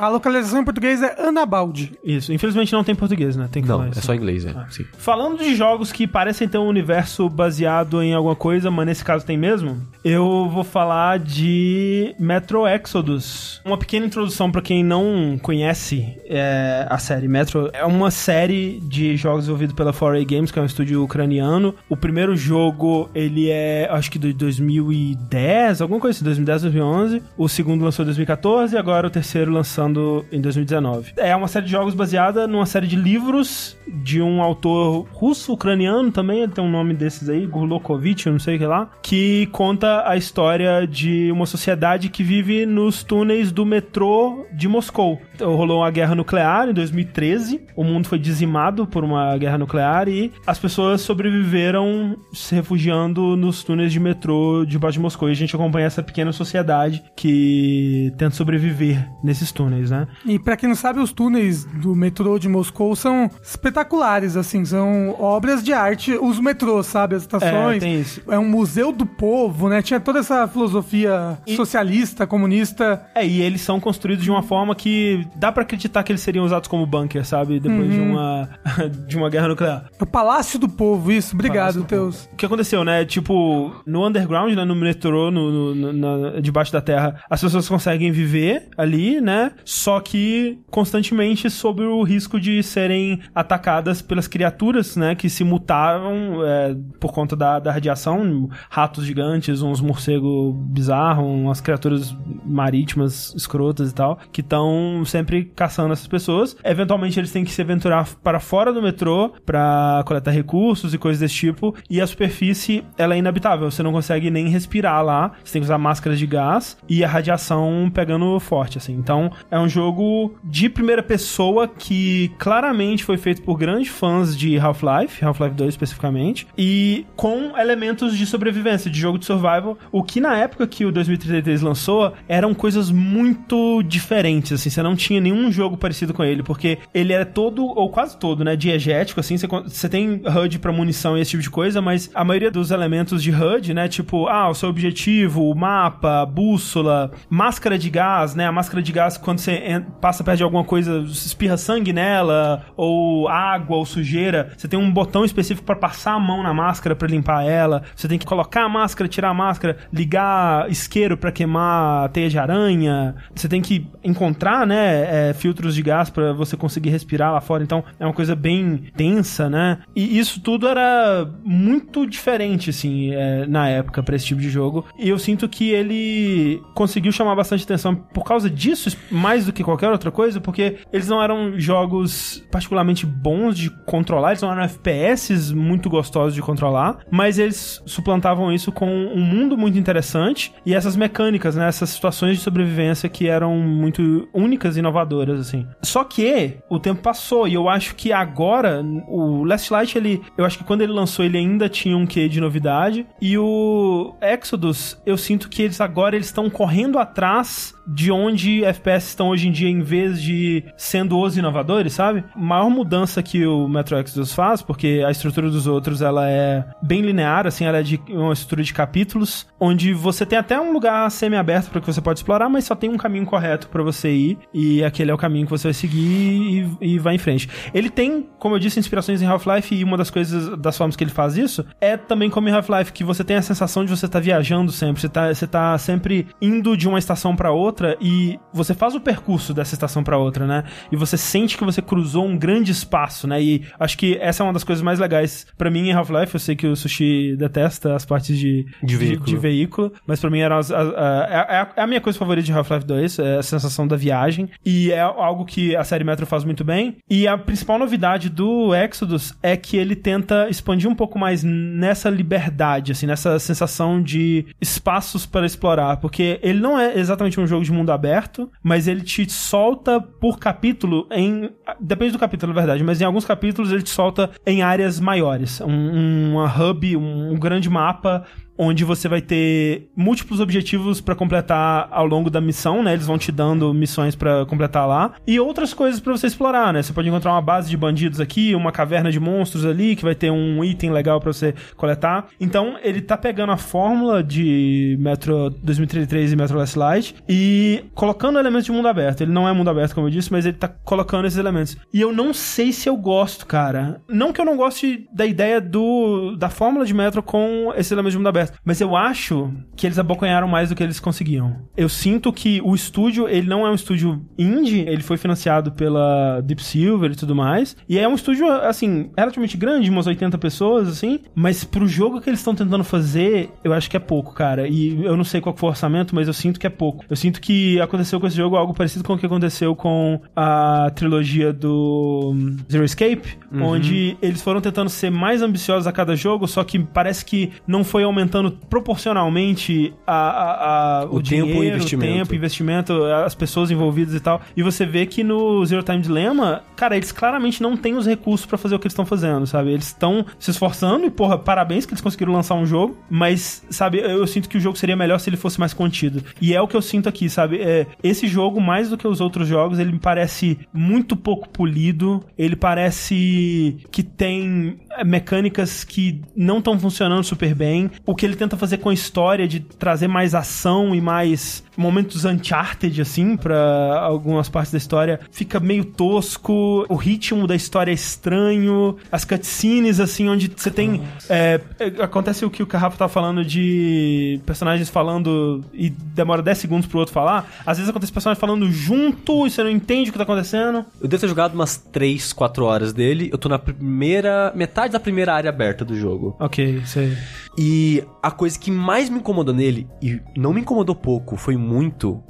A localização em português é Anabaldi. Isso. Infelizmente não tem português, né? Tem que Não, falar é isso. só inglês, é. Sim. Falando de jogos que parecem ter um universo baseado em alguma coisa, mas nesse caso tem mesmo, eu vou falar de Metro Exodus. Uma pequena introdução pra quem não conhece é, a série Metro. É uma série de jogos desenvolvidos pela 4A Games, que é um estúdio ucraniano. O primeiro jogo, ele é, acho que de 2010, alguma coisa assim, 2010, 2011. O segundo lançou em 2014 e agora o terceiro lançando em 2019. É uma série de jogos baseada numa série de livros de um autor russo-ucraniano também, ele tem um nome desses aí, Gurlokovich, eu não sei o que lá, que conta a história de uma sociedade que vive nos túneis do metrô de Moscou. Então, rolou uma guerra nuclear em 2013, o mundo foi dizimado por uma guerra nuclear e as pessoas sobreviveram se refugiando nos túneis de metrô debaixo de Moscou. E a gente acompanha essa pequena sociedade que tenta sobreviver nesses túneis, né? E pra quem não sabe, os túneis do metrô de Moscou são espetaculares, assim, são obras de arte. Os metrôs, sabe? As estações. É, tem isso. É um museu do povo, né? Tinha toda essa filosofia E- socialista, comunista. É, e eles são construídos de uma forma que dá pra acreditar que eles seriam usados como bunker, sabe? Depois de uma de uma guerra nuclear. É o Palácio do Povo, isso. Obrigado, Teus. O que aconteceu, né? Tipo, no underground, né? No metrô, no, no- na- debaixo da terra, as pessoas conseguem viver ali, né? Só que constantemente sob o risco de serem atacadas pelas criaturas, né? Que se mutaram é, por conta da, da radiação. Ratos gigantes, uns morcegos bizarros, umas criaturas marítimas escrotas e tal, que estão sempre caçando essas pessoas. Eventualmente eles têm que se aventurar para fora do metrô para coletar recursos e coisas desse tipo. E a superfície, ela é inabitável. Você não consegue nem respirar lá. Você tem que usar máscaras de gás e a radiação pegando forte, assim. Então, é um jogo de primeira pessoa que claramente foi feito por grandes fãs de Half-Life, Half-Life 2 especificamente, e com elementos de sobrevivência, de jogo de survival, o que na época que o 2033 lançou eram coisas muito diferentes, assim, você não tinha nenhum jogo parecido com ele, porque ele era todo, ou quase todo, né, diegético, assim, você, tem HUD pra munição e esse tipo de coisa, mas a maioria dos elementos de HUD, né, tipo, ah, o seu objetivo, o mapa, bússola, máscara de gás, né, a máscara de gás, quando você passa perto de alguma coisa, espirra sangue nela, ou água, ou sujeira, você tem um botão específico pra passar a mão na máscara pra limpar ela, você tem que colocar a máscara, tirar a máscara, ligar isqueiro pra queimar teia de aranha, você tem que encontrar, né, é, filtros de gás pra você conseguir respirar lá fora, então é uma coisa bem tensa, né, e isso tudo era muito diferente, assim, é, na época pra esse tipo de jogo, e eu sinto que ele conseguiu chamar bastante atenção por causa disso, mais do que qualquer outra coisa, porque eles não eram jogos particularmente bons de controlar, eles não eram FPS muito gostosos de controlar, mas eles suplantavam isso com um mundo muito interessante e essas mecânicas, né, essas situações de sobrevivência que eram muito únicas inovadoras, assim. Só que o tempo passou e eu acho que agora o Last Light, ele, eu acho que quando ele lançou ele ainda tinha um quê de novidade e o Exodus, eu sinto que eles agora eles estão correndo atrás de onde FPS estão hoje em dia em vez de sendo os inovadores, sabe? A maior mudança que o Metro Exodus faz, porque a estrutura dos outros ela é bem linear, assim, ela é de uma estrutura de capítulos, onde você tem até um lugar semi-aberto para que você pode explorar, mas só tem um caminho correto para você ir e aquele é o caminho que você vai seguir e, e vai em frente. Ele tem, como eu disse, inspirações em Half-Life e uma das coisas, das formas que ele faz isso é também como em Half-Life, que você tem a sensação de você estar viajando sempre, você tá, você tá sempre indo de uma estação para outra outra e você faz o percurso dessa estação pra outra, né? E você sente que você cruzou um grande espaço, né? E acho que essa é uma das coisas mais legais pra mim em Half-Life. Eu sei que o Sushi detesta as partes de, De veículo. de veículo, mas pra mim era as- a, é, a- é a minha coisa favorita de Half-Life 2, é a sensação da viagem. E é algo que a série Metro faz muito bem. E a principal novidade do Exodus é que ele tenta expandir um pouco mais nessa liberdade, assim, nessa sensação de espaços para explorar. Porque ele não é exatamente um jogo de mundo aberto, mas ele te solta por capítulo em. Depende do capítulo, na verdade, mas em alguns capítulos ele te solta em áreas maiores. Um, uma hub, um, um grande mapa onde você vai ter múltiplos objetivos pra completar ao longo da missão, né? Eles vão te dando missões pra completar lá e outras coisas pra você explorar, né? Você pode encontrar uma base de bandidos aqui, uma caverna de monstros ali que vai ter um item legal pra você coletar. Então, ele tá pegando a fórmula de Metro 2033 e Metro Last Light e colocando elementos de mundo aberto. Ele não é mundo aberto, como eu disse, mas ele tá colocando esses elementos. E eu não sei se eu gosto, cara. Não que eu não goste da ideia do da fórmula de Metro com esses elementos de mundo aberto, mas eu acho que eles abocanharam mais do que eles conseguiam. Eu sinto que o estúdio, ele não é um estúdio indie, ele foi financiado pela Deep Silver e tudo mais, e é um estúdio, assim, relativamente grande, umas 80 pessoas, assim, mas pro jogo que eles estão tentando fazer, eu acho que é pouco, cara. E eu não sei qual foi o orçamento, mas eu sinto que é pouco. Eu sinto que aconteceu com esse jogo algo parecido com o que aconteceu com a trilogia do Zero Escape, onde eles foram tentando ser mais ambiciosos a cada jogo, só que parece que não foi aumentando proporcionalmente a, a- a- o, O tempo e dinheiro, investimento. o tempo, investimento, as pessoas envolvidas e tal. E você vê que no Zero Time Dilemma, cara, eles claramente não têm os recursos pra fazer o que eles estão fazendo, sabe? Eles estão se esforçando e, porra, parabéns que eles conseguiram lançar um jogo, mas, sabe, eu, eu sinto que o jogo seria melhor se ele fosse mais contido. E é o que eu sinto aqui, sabe? É, esse jogo, mais do que os outros jogos, ele me parece muito pouco polido, ele parece que tem mecânicas que não estão funcionando super bem. O que ele tenta fazer com a história de trazer mais ação e mais momentos Uncharted, assim, pra algumas partes da história, fica meio tosco. O ritmo da história é estranho. As cutscenes, assim, onde você tem. é, é, acontece o que o Carrafo tá falando de personagens falando e demora 10 segundos pro outro falar. Às vezes acontece personagens falando junto e você não entende o que tá acontecendo. Eu devo ter jogado umas 3, 4 horas dele. Eu tô na primeira. metade da primeira área aberta do jogo. Ok, sei. E a coisa que mais me incomodou nele, e não me incomodou pouco, foi muito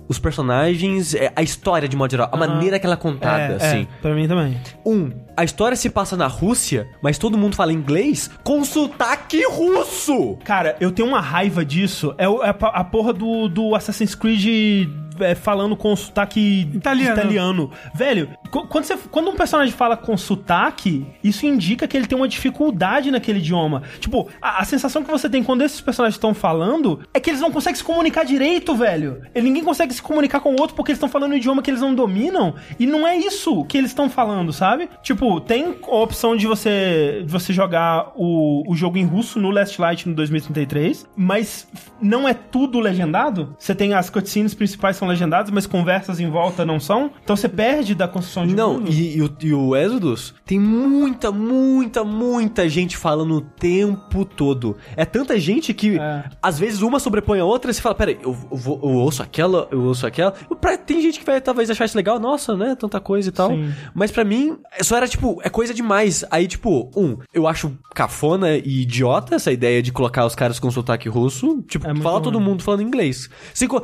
os personagens, é, a história de modo geral, a maneira que ela é contada, é, assim. É, pra mim também. Um, a história se passa na Rússia, mas todo mundo fala inglês com sotaque russo! Cara, eu tenho uma raiva disso. É, é a porra do, do Assassin's Creed é, falando com sotaque Italiano. italiano. Velho, qu- quando, você- quando um personagem fala com sotaque, isso indica que ele tem uma dificuldade naquele idioma. Tipo, a, a sensação que você tem quando esses personagens estão falando é que eles não conseguem se comunicar direito, velho. E ninguém consegue se comunicar com o outro porque eles estão falando um idioma que eles não dominam. E não é isso que eles estão falando, sabe? Tipo, tem a opção de você, de você jogar o, o jogo em russo no Last Light no 2033, mas não é tudo legendado. Você tem as cutscenes principais são legendadas, mas conversas em volta não são. Então você perde da construção de Não, mundo. e, e o, e o Exodus tem muita, muita, muita gente falando o tempo todo. É tanta gente que, É. às vezes, uma sobrepõe a outra e você fala, peraí, eu, eu, vou- eu ouço aquela, eu ouço aquela. Pra- tem gente que vai talvez achar isso legal, nossa, né, tanta coisa e tal. Sim. Mas pra mim, só era tipo, é coisa demais. Aí, tipo, um, eu acho cafona e idiota essa ideia de colocar os caras com sotaque russo. Tipo, É fala todo mundo falando inglês. Se co-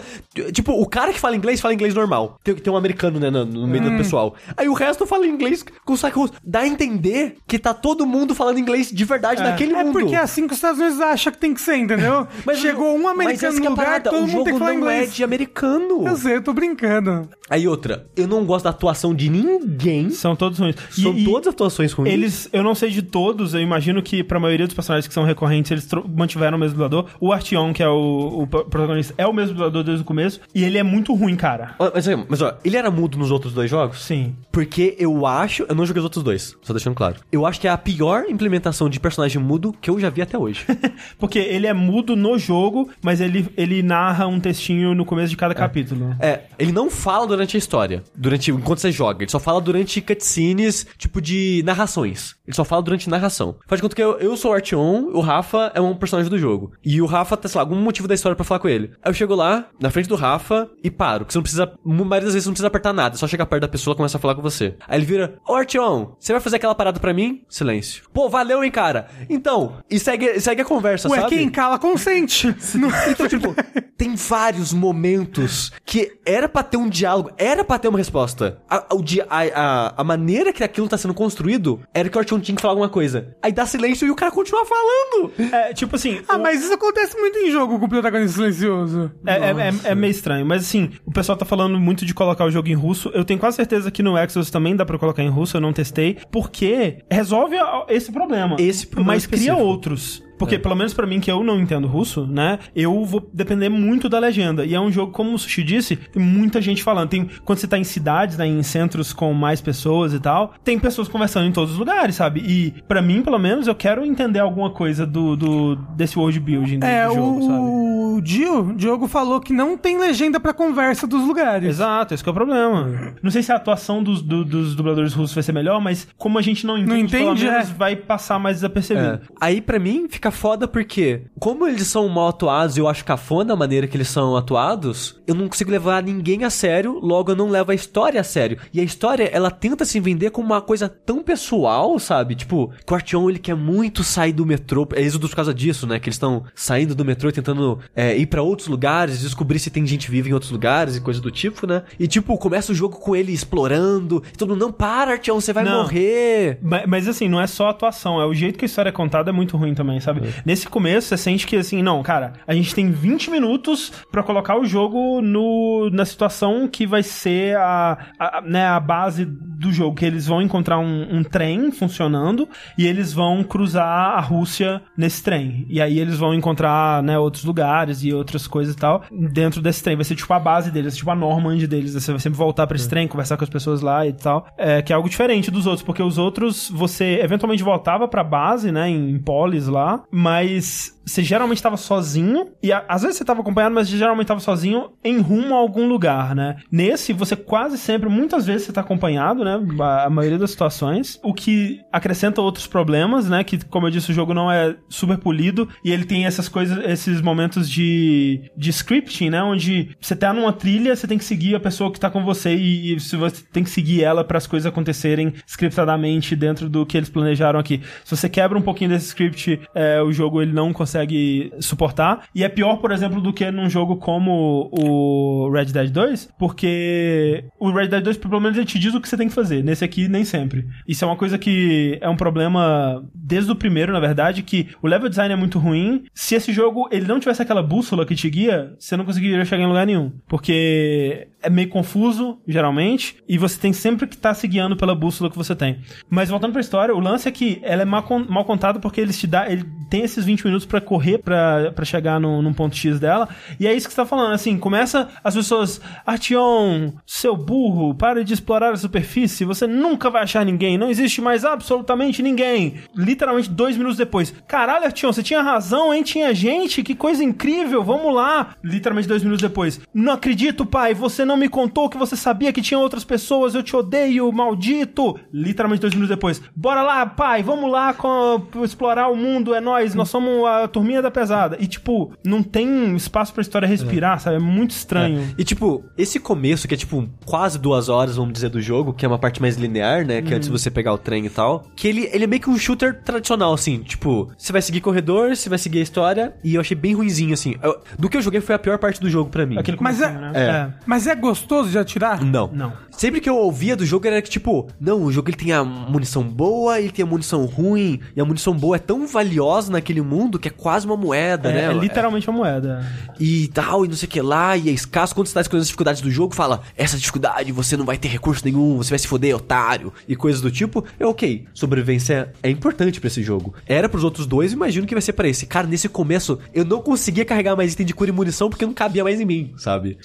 tipo, o cara que fala inglês, fala inglês normal. Tem, tem um americano, né, no, no meio Hum. do pessoal. Aí o resto fala inglês com sotaque russo. Dá a entender que tá todo mundo falando inglês de verdade naquele É mundo. porque é assim que os Estados Unidos acham que tem que ser, entendeu? Chegou um mas americano no é a lugar, parada, todo o mundo tem que falar não inglês. é de americano. Eu sei, eu tô brincando. Aí outra, eu não gosto da atuação de ninguém. São todos ruins. E- São e todas atuações ruins. Eles, eu não sei de todos, eu imagino que pra maioria dos personagens que são recorrentes, eles mantiveram o mesmo dublador. O Artyom, que é o, o pro- protagonista, é o mesmo dublador desde o começo, e ele é muito ruim, cara. Ó, Mas, mas ó, ele era mudo nos outros dois jogos? Sim. Porque eu acho. Eu não joguei os outros dois, só deixando claro. Eu acho que é a pior implementação de personagem mudo que eu já vi até hoje. Porque ele é mudo no jogo, mas ele, ele narra um textinho no começo de cada capítulo. é, ele não fala durante a história. Durante, enquanto você joga. Ele só fala durante cutscenes, tipo de narrações. Ele só fala durante narração. Faz de conta que eu, eu sou o Artion, o Rafa é um personagem do jogo. E o Rafa tem, sei lá, algum motivo da história pra falar com ele. Aí eu chego lá, na frente do Rafa, e paro. Que você não precisa. A maioria das vezes você não precisa apertar nada. É só chegar perto da pessoa e começa a falar com você. Aí ele vira: Ô Artion, você vai fazer aquela parada pra mim? Silêncio. Pô, valeu, hein, cara. Então, e segue, segue a conversa, Ué, sabe? quem cala consente. Não- Então, tipo, tem vários momentos que era pra ter um diálogo, era pra ter uma resposta. A, o dia, a, a, a maneira que aquilo tá sendo construído era que o Artyom tinha que falar alguma coisa. Aí dá silêncio e o cara continua falando. É, tipo assim. Ah, o- mas isso acontece muito em jogo com o protagonista silencioso. É, é, é- é meio estranho, mas assim, o pessoal tá falando muito de colocar o jogo em russo. Eu tenho quase certeza que no Exodus também dá pra colocar em russo, eu não testei, porque resolve esse problema. Esse problema Mas cria específico. outros. Porque, pelo menos pra mim, que eu não entendo russo, né? Eu vou depender muito da legenda. E é um jogo, como o Sushi disse, tem muita gente falando. Tem, quando você tá em cidades, né? Em centros com mais pessoas e tal, tem pessoas conversando em todos os lugares, sabe? E, pra mim, pelo menos, eu quero entender alguma coisa do, do desse world building do, É, do jogo, sabe? O Dio, Diogo falou que não tem legenda pra conversa dos lugares. Exato, esse que é o problema. Não sei se a atuação dos, do- dos dubladores russos vai ser melhor, mas como a gente não entende, pelo entende, menos é. vai passar mais desapercebido. Aí pra mim fica foda porque, como eles são mal atuados e eu acho cafona a maneira que eles são atuados, eu não consigo levar ninguém a sério, logo eu não levo a história a sério. E a história, ela tenta se vender como uma coisa tão pessoal, sabe? Tipo, que o Artyom, ele quer muito sair do metrô. É Êxodo por causa disso, né? Que eles estão saindo do metrô e tentando é, ir pra outros lugares, descobrir se tem gente viva em outros lugares e coisa do tipo, né? E tipo, começa o jogo com ele explorando. E todo mundo, não para, Artyom, você vai Não. morrer. Mas, mas, assim, não é só a atuação, é o jeito que a história é contada é muito ruim também, sabe? Nesse começo, você sente que assim, não, cara, a gente tem 20 minutos pra colocar o jogo no, na situação que vai ser a, a- né, a base do jogo, que eles vão encontrar um, um trem funcionando e eles vão cruzar a Rússia nesse trem. E aí eles vão encontrar, né, outros lugares e outras coisas e tal dentro desse trem. Vai ser tipo a base deles, tipo a Normand deles. Você vai sempre voltar pra esse trem, conversar com as pessoas lá e tal. É, que é algo diferente dos outros, porque os outros você eventualmente voltava pra base, né, em Polis lá, mas você geralmente estava sozinho, e a- às vezes você estava acompanhado, mas geralmente estava sozinho em rumo a algum lugar, né? Nesse, você quase sempre, muitas vezes você tá acompanhado, né? A, a maioria das situações, o que acrescenta outros problemas, né? Que, como eu disse, o jogo não é super polido, e ele tem essas coisas, esses momentos de, de scripting, né? Onde você tá numa trilha, você tem que seguir a pessoa que tá com você, e, e você tem que seguir ela para as coisas acontecerem scriptadamente dentro do que eles planejaram aqui. Se você quebra um pouquinho desse script, é, o jogo ele não consegue suportar. E é pior, por exemplo, do que num jogo como o Red Dead 2, porque o Red Dead 2, pelo menos, ele te diz o que você tem que fazer. Nesse aqui, nem sempre. Isso é uma coisa que é um problema desde o primeiro, na verdade, que o level design é muito ruim. Se esse jogo ele não tivesse aquela bússola que te guia, você não conseguiria chegar em lugar nenhum. Porque é meio confuso, geralmente, e você tem sempre que estar se guiando pela bússola que você tem. Mas voltando pra história, o lance é que ela é mal, mal contada porque ele te dá, ele tem esses 20 minutos pra correr pra chegar no, num ponto X dela, e é isso que você tá falando, assim, começa as pessoas, Artion, seu burro, para de explorar a superfície, você nunca vai achar ninguém, não existe mais absolutamente ninguém. Literalmente dois minutos depois, caralho, Artion, você tinha razão, hein, tinha gente, que coisa incrível, vamos lá. Literalmente dois minutos depois, não acredito, pai, você não me contou que você sabia que tinha outras pessoas, eu te odeio, maldito. Literalmente dois minutos depois, bora lá, pai, vamos lá com- explorar o mundo, é nós, nós somos a turminha da pesada. E tipo, não tem espaço pra história respirar, sabe? É muito estranho. E tipo, esse começo, que é tipo quase duas horas, vamos dizer, do jogo, que é uma parte mais linear, né? Que é antes de você pegar o trem e tal. Que ele, ele é meio que um shooter tradicional, assim. Tipo, você vai seguir corredor, você vai seguir a história. E eu achei bem ruinzinho, assim. Eu- do que eu joguei foi a pior parte do jogo pra mim. Aquele Mas é- né? Mas é gostoso de atirar? Não. Não. Sempre que eu ouvia do jogo era que, tipo, não, o jogo ele tem a munição boa, ele tem a munição ruim, e a munição boa é tão valiosa naquele mundo que é quase uma moeda, É, né? é literalmente uma moeda. e tal, e não sei o que lá, e é escasso. Quando você tá escolhendo as dificuldades do jogo, fala, essa dificuldade você não vai ter recurso nenhum, você vai se foder, otário, e coisas do tipo. É ok, sobrevivência é importante pra esse jogo. Era pros outros dois, imagino que vai ser pra esse. Cara, nesse começo, eu não conseguia carregar mais item de cura e munição porque não cabia mais em mim, sabe?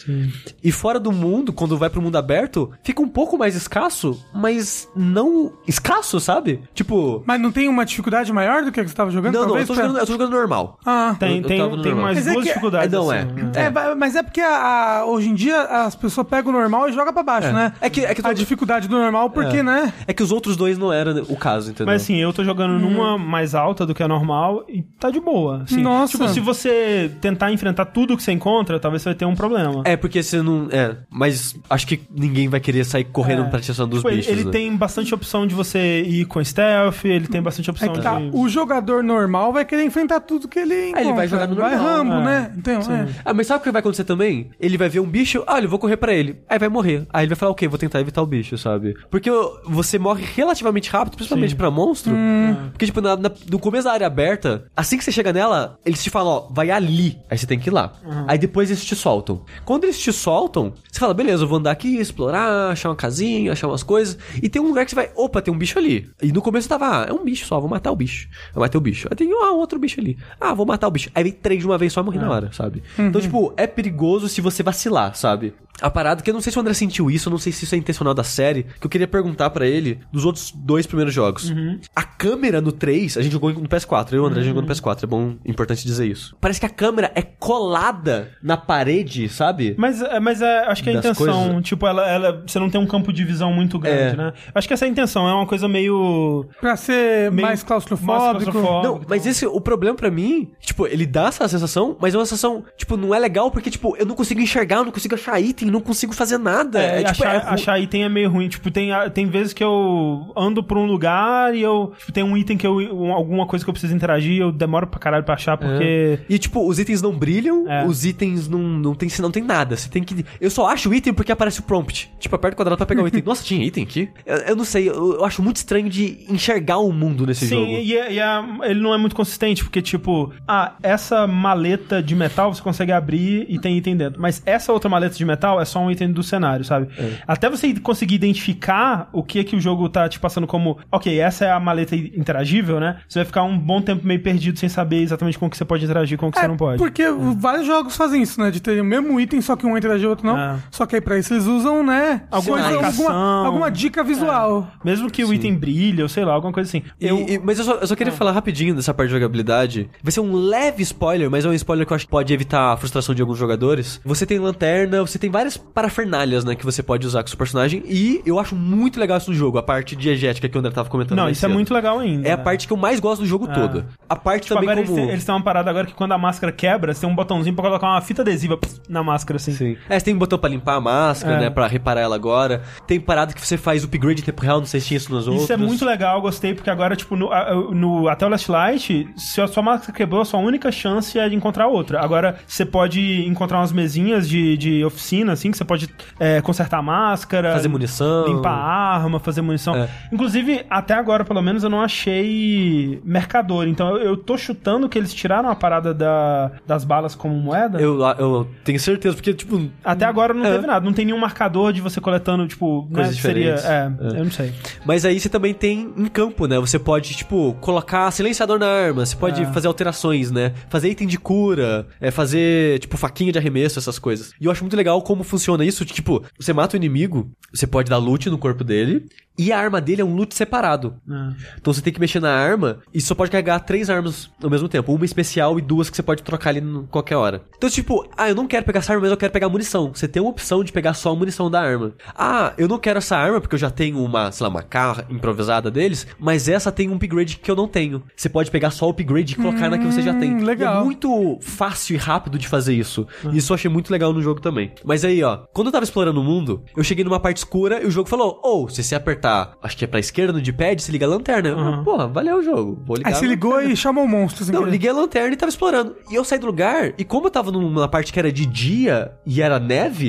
E fora do mundo, quando vai pro mundo aberto, fica um pouco mais escasso, mas não escasso, sabe? Tipo, Mas não tem uma dificuldade maior do que a que você tava jogando? não, não, eu tô, jogando, eu tô jogando normal. Ah. Tem, Eu- eu tem, tem normal. mais Mas é duas que- dificuldades. Não, é. assim, É, ba- mas é porque a- a- hoje em dia as pessoas pegam o normal e jogam pra baixo, né? É que, é que, eu A tô- dificuldade do normal, porque, É. né? é que os outros dois não eram o caso, entendeu? Mas assim, eu tô jogando numa mais alta do que a normal e tá de boa. assim. Nossa. Tipo, se você tentar enfrentar tudo que você encontra, talvez você vai ter um problema. É, porque você não. É, mas acho que ninguém vai querer sair correndo É. pra direção dos Tipo, ele, bichos. ele né? tem bastante opção de você ir com stealth, ele tem bastante É opção tá, de... o jogador normal vai querer enfrentar tudo que ele encontra. ele vai jogar no Vai normal. Rambo, É. né? Então, é. Ah, mas sabe o que vai acontecer também? Ele vai ver um bicho, ah, eu vou correr pra ele. Aí vai morrer. Aí ele vai falar, ok, vou tentar evitar o bicho, sabe? Porque você morre relativamente rápido, principalmente Sim. pra monstro. Hum. Porque, tipo, na- na- no começo da área aberta, assim que você chega nela, eles te falam, ó, vai ali. Aí você tem que ir lá. Aí depois eles te soltam. Quando eles te soltam, você fala, beleza, eu vou andar aqui, explorar, achar uma casinha, achar umas coisas. E tem um lugar que você vai, opa, tem um bicho ali. E no começo eu tava, ah, é um bicho só, vou matar o bicho. Eu matei o bicho. Aí tem, ah, outro bicho ali. Ah, vou matar o bicho. Aí vem três de uma vez só e morri na hora, sabe? Então, tipo, é perigoso se você vacilar, sabe? A parada que eu não sei se o André sentiu isso, eu não sei se isso é intencional da série, que eu queria perguntar pra ele dos outros dois primeiros jogos. A câmera no 3, a gente jogou no PS4, eu e o André jogou no PS4, é bom, importante dizer isso. Parece que a câmera é colada na parede, sabe? Mas, é- mas é, acho que a intenção, coisas. tipo, ela, ela, você não tem um campo de visão muito grande, É. né? Acho que essa é a intenção, é uma coisa meio... Pra ser meio mais claustrofóbico. claustrofóbico. Não, mas esse, o problema pra mim, tipo, ele dá essa sensação, mas é uma sensação, tipo, não é legal porque, tipo, eu não consigo enxergar, eu não consigo achar item, não consigo fazer nada. É, É, tipo, achar, é achar item é meio ruim. Tipo, tem, tem vezes que eu ando por um lugar e eu. Tipo, tem um item que eu. um- alguma coisa que eu preciso interagir eu demoro pra caralho pra achar, porque. E, tipo, os itens não brilham, É. os itens não, não tem não tem nada. Você tem que. Eu só acho o item porque aparece o prompt. Tipo, aperta o quadrado pra pegar o item. Nossa, tinha item aqui? Eu, eu não sei, eu, eu acho muito estranho de enxergar o mundo nesse Sim, jogo. e, é- e é- ele não é muito consistente, porque, tipo, ah, essa maleta de metal você consegue abrir e tem item dentro. Mas essa outra maleta de metal é só um item do cenário, sabe? É. Até você conseguir identificar o que é que o jogo tá te passando como, ok, essa é a maleta interagível, né? Você vai ficar um bom tempo meio perdido sem saber exatamente com o que você pode interagir e com o que É, você não pode. porque vários jogos fazem isso, né? De ter o mesmo item, só que um interage e o outro não. É. Só que aí pra isso eles usam, né? Alguma coisa- alguma, alguma dica visual. Mesmo que o item brilhe, ou sei lá, alguma coisa assim. E- e- mas eu só, eu só queria falar rapidinho dessa parte de jogabilidade. Vai ser um leve spoiler, mas é um spoiler que eu acho que pode evitar a frustração de alguns jogadores. Você tem lanterna, você tem várias parafernálias, né, que você pode usar com o seu personagem. E eu acho muito legal isso no jogo, a parte diegética que o André tava comentando. Não, mais isso é cedo. muito legal ainda. É a parte que eu mais gosto do jogo todo. A parte Tipo, também agora como... eles, têm, eles têm uma parada agora que quando a máscara quebra, você tem um botãozinho pra colocar uma fita adesiva pss, na máscara, assim. Sim. É, você tem um botão pra limpar a máscara, É. né? Pra reparar ela agora. Tem parada que você faz upgrade em tempo real, não sei se tinha isso nos outros. Isso é muito legal, gostei, porque agora, tipo, no, no- até o Last Light, se a sua máscara quebrou, a sua única chance é de encontrar outra. Agora, você pode encontrar umas mesinhas de, de oficina, assim, que você pode é, consertar a máscara. Fazer munição. Limpar a arma, fazer munição. É. Inclusive, até agora, pelo menos, eu não achei mercador. Então, eu, eu tô chutando que eles tiraram a parada da- das balas como moeda. Eu, eu tenho certeza, porque, tipo... Até agora não É. teve nada. Não tem nenhum marcador de você coletando, tipo, né, Coisas seria. diferentes. É, eu não sei. Mas aí você também tem em campo, né? Você pode, tipo, colocar silenciador na arma, você pode É. fazer alterações, né? Fazer item de cura, é, fazer, tipo, faquinha de arremesso, essas coisas. E eu acho muito legal como funciona isso. Tipo, você mata o inimigo, você pode dar loot no corpo dele, e a arma dele é um loot separado. É. Então você tem que mexer na arma e só pode carregar três armas ao mesmo tempo. Uma especial e duas que você pode trocar ali em qualquer hora. Então, tipo, ah, eu não quero pegar essa arma, mas eu quero pegar munição. Você tem uma opção de pegar só a munição da arma. Ah, eu não quero essa arma porque eu já tenho uma, sei lá, uma carra improvisada deles, mas essa tem um upgrade que eu não tenho. Você pode pegar só o upgrade e colocar na que você já tem. E legal. é muito fácil e rápido de fazer isso. E isso eu achei muito legal no jogo também. Mas aí, ó, quando eu tava explorando o mundo, eu cheguei numa parte escura e o jogo falou: Ou, se você apertar, acho que é pra esquerda no D-pad, se liga a lanterna. Eu, Uhum. Porra, valeu o jogo. Vou ligar. Aí a se ligou e chamou o monstro. Assim, Não, querer. liguei a lanterna e tava explorando. E eu saí do lugar, e como eu tava numa parte que era de dia e era neve,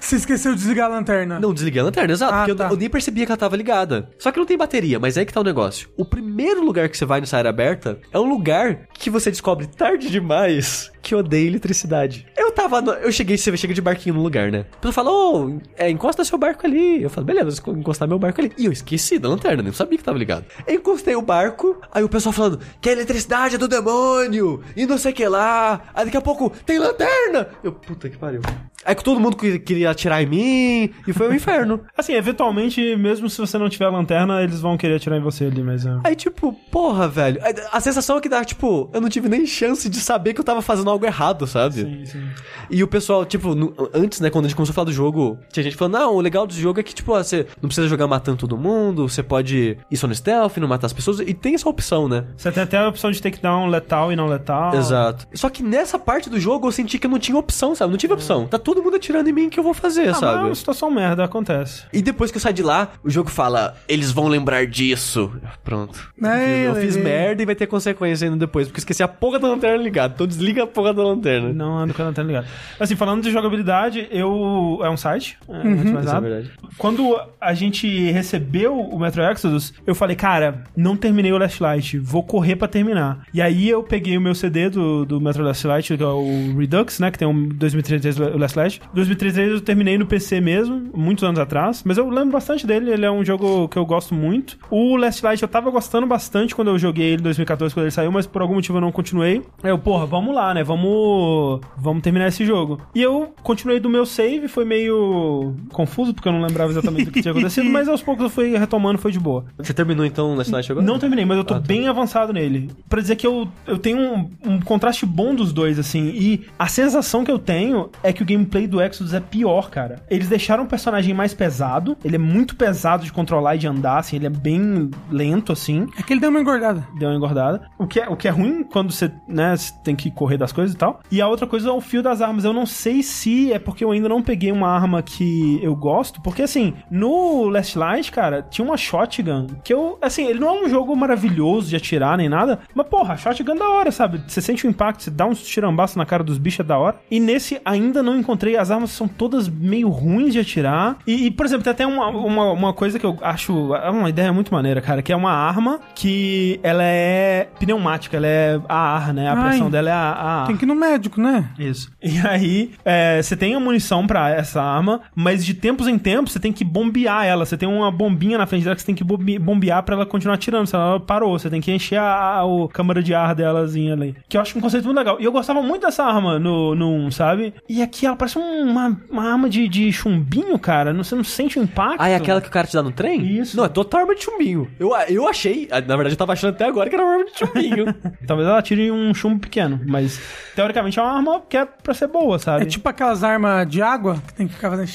Você esqueceu de desligar a lanterna. não desliguei a lanterna, exato, Ah, porque eu- tá. eu, nem percebia que ela tava ligada. Só que não tem bateria, mas aí que tá o negócio. O primeiro lugar que você vai nessa área aberta é um lugar que você descobre tarde demais que odeia eletricidade. Eu tava. no- eu cheguei, você chega de barquinho no lugar, né? A pessoa fala, ô, é, encosta seu barco ali. Eu falo, beleza, vou encostar meu barco ali. E eu esqueci da lanterna, nem sabia que tava ligado. Eu encostei o barco, aí o pessoal falando que a eletricidade é do demônio e não sei o que lá. Aí daqui a pouco tem lanterna. Eu, puta que pariu. Aí todo mundo que- queria atirar em mim, e foi um inferno. Assim, eventualmente, mesmo se você não tiver lanterna, eles vão querer atirar em você ali, mas... é. Aí, tipo, porra, velho. A, a sensação é que dá, tipo, eu não tive nem chance de saber que eu tava fazendo algo errado, sabe? Sim, sim. E o pessoal, tipo, no- antes, né, quando a gente começou a falar do jogo, tinha gente falando, não, o legal do jogo é que, tipo, ó, você não precisa jogar matando todo mundo, você pode ir só no stealth, não matar as pessoas, e tem essa opção, né? Você tem até a opção de takedown letal e não letal. Exato. Só que nessa parte do jogo eu senti que eu não tinha opção, sabe? Não tive opção. Tá todo mundo atirando em mim, o que eu vou fazer, Ah, mas é sabe? uma situação merda, acontece. E depois que eu saio de lá, o jogo fala, eles vão lembrar disso. Pronto. É, eu fiz é. merda e vai ter consequência ainda depois, porque esqueci a porra da lanterna ligada. Então desliga a porra da lanterna. Não ando com a lanterna ligada. Assim, falando de jogabilidade, eu... É um site, é, de mais é nada. verdade. Quando a gente recebeu o Metro Exodus, eu falei, cara, não terminei o Last Light, vou correr pra terminar. E aí eu peguei o meu CD do, do Metro Last Light, que é o Redux, né, que tem um 2033 o Last Light. 2033 eu terminei no PC mesmo, muitos anos atrás, mas eu lembro bastante dele, ele é um jogo que eu gosto muito. O Last Light eu tava gostando bastante quando eu joguei ele em 2014, quando ele saiu, mas por algum motivo eu não continuei. Aí eu, porra, vamos lá, né, vamos, vamos terminar esse jogo. E eu continuei do meu save, foi meio confuso, porque eu não lembrava exatamente do que tinha acontecido, mas aos poucos eu fui retomando, foi de boa. Você terminou então o Last Night agora? Não terminei, mas eu tô Ah, tá. bem avançado nele. Pra dizer que eu, eu tenho um, um contraste bom dos dois, assim. E a sensação que eu tenho é que o gameplay do Exodus é pior, cara. Eles deixaram o personagem mais pesado. Ele é muito pesado de controlar e de andar, assim. Ele é bem lento, assim. É que ele deu uma engordada. Deu uma engordada. O que é, o que é ruim quando você, né, você tem que correr das coisas e tal. E a outra coisa é o fio das armas. Eu não sei se é porque eu ainda não peguei uma arma que eu gosto. Porque, assim, no Last Light, cara, tinha uma shotgun que eu, assim, ele não é um jogo maravilhoso de atirar nem nada. Mas, porra, shotgun da hora, sabe? Você sente o impacto, você dá uns tirambaços na cara dos bichos, é da hora. E nesse ainda não encontrei. As armas são todas meio ruins de atirar. E, e, por exemplo, tem até uma, uma, uma coisa que eu acho é uma ideia muito maneira, cara, que é uma arma que ela é pneumática, ela é a ar, né? A Ai. pressão dela é a, a ar. Tem que ir no médico, né? Isso. E aí, é, você tem a munição pra essa arma, mas de tempos em tempos você tem que bombear ela. Você tem uma bombinha na frente dela que você tem que bombe- bombear pra ela continuar atirando. Se ela parou, você tem que encher a, a o câmara de ar delazinha ali. Que eu acho um conceito muito legal. E eu gostava muito dessa arma no, no 1, sabe? E aqui ela parece uma, uma arma de, de chumbinho, cara. Não- Você não sente o impacto. Ah, é aquela que o cara te dá no trem? Isso. Não, é total arma de chumbinho. Eu, eu achei, na verdade eu tava achando até agora que era uma arma de chumbinho. Talvez ela tire um chumbo pequeno, mas teoricamente é uma arma que é pra ser boa, sabe? É tipo aquelas armas de água que tem que ficar fazendo.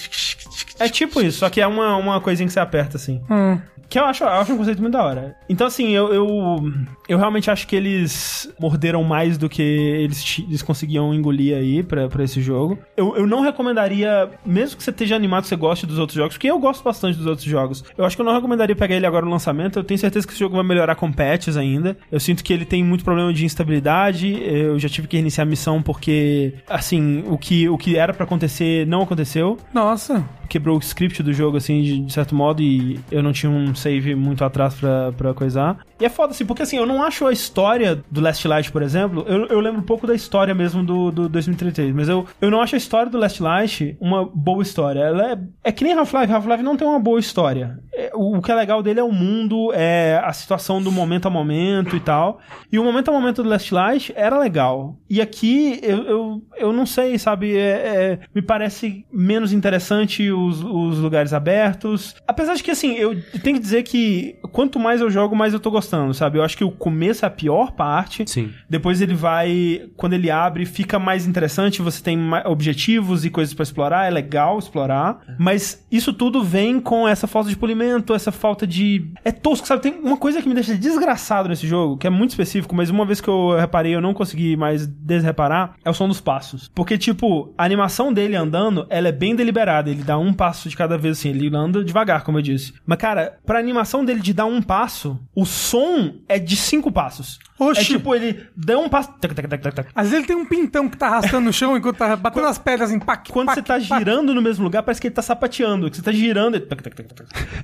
É tipo isso, só que é uma, uma coisinha que você aperta assim. Hum. Que eu acho, eu acho um conceito muito da hora. Então, assim, eu, eu, eu realmente acho que eles morderam mais do que eles, eles conseguiam engolir aí pra, pra esse jogo. Eu, eu não recomendaria, mesmo que você esteja animado, você goste dos outros jogos, porque eu gosto bastante dos outros jogos. Eu acho que eu não recomendaria pegar ele agora no lançamento. Eu tenho certeza que esse jogo vai melhorar com patches ainda. Eu sinto que ele tem muito problema de instabilidade. Eu já tive que reiniciar a missão porque, assim, o que, o que era pra acontecer não aconteceu Nossa. Quebrou o script do jogo, assim, de, de certo modo, e eu não tinha um save muito atrás pra, pra coisar. E é foda, assim, porque assim, eu não acho a história do Last Light, por exemplo, eu, eu lembro um pouco da história mesmo do, do 2033, mas eu, eu não acho a história do Last Light uma boa história. Ela é, é que nem Half-Life, Half-Life não tem uma boa história. É, o, o que é legal dele é o mundo, é a situação do momento a momento e tal. E o momento a momento do Last Light era legal. E aqui, eu, eu, eu não sei, sabe, é- é- me parece menos interessante os, os lugares abertos. Apesar de que, assim, eu tenho que dizer que quanto mais eu jogo, mais eu tô gostando, sabe? Eu acho que o começo é a pior parte. Sim. Depois ele vai, quando ele abre, fica mais interessante, você tem objetivos e coisas pra explorar, é legal explorar, mas isso tudo vem com essa falta de polimento, essa falta de é tosco, sabe? Tem uma coisa que me deixa desgraçado nesse jogo, que é muito específico, mas uma vez que eu reparei, eu não consegui mais desreparar, é o som dos passos. Porque tipo, a animação dele andando, ela é bem deliberada, ele dá um passo de cada vez assim, ele anda devagar, como eu disse. Mas cara, pra animação dele de dar um passo, o som é de cinco passos. Oxi. É tipo, ele dá um passo. tac, tac, tac, tac, tac. Às vezes ele tem um pintão que tá arrastando no chão enquanto tá batendo as pedras em pac, Quando você tá girando no mesmo lugar, parece que ele tá sapateando. Que você tá girando.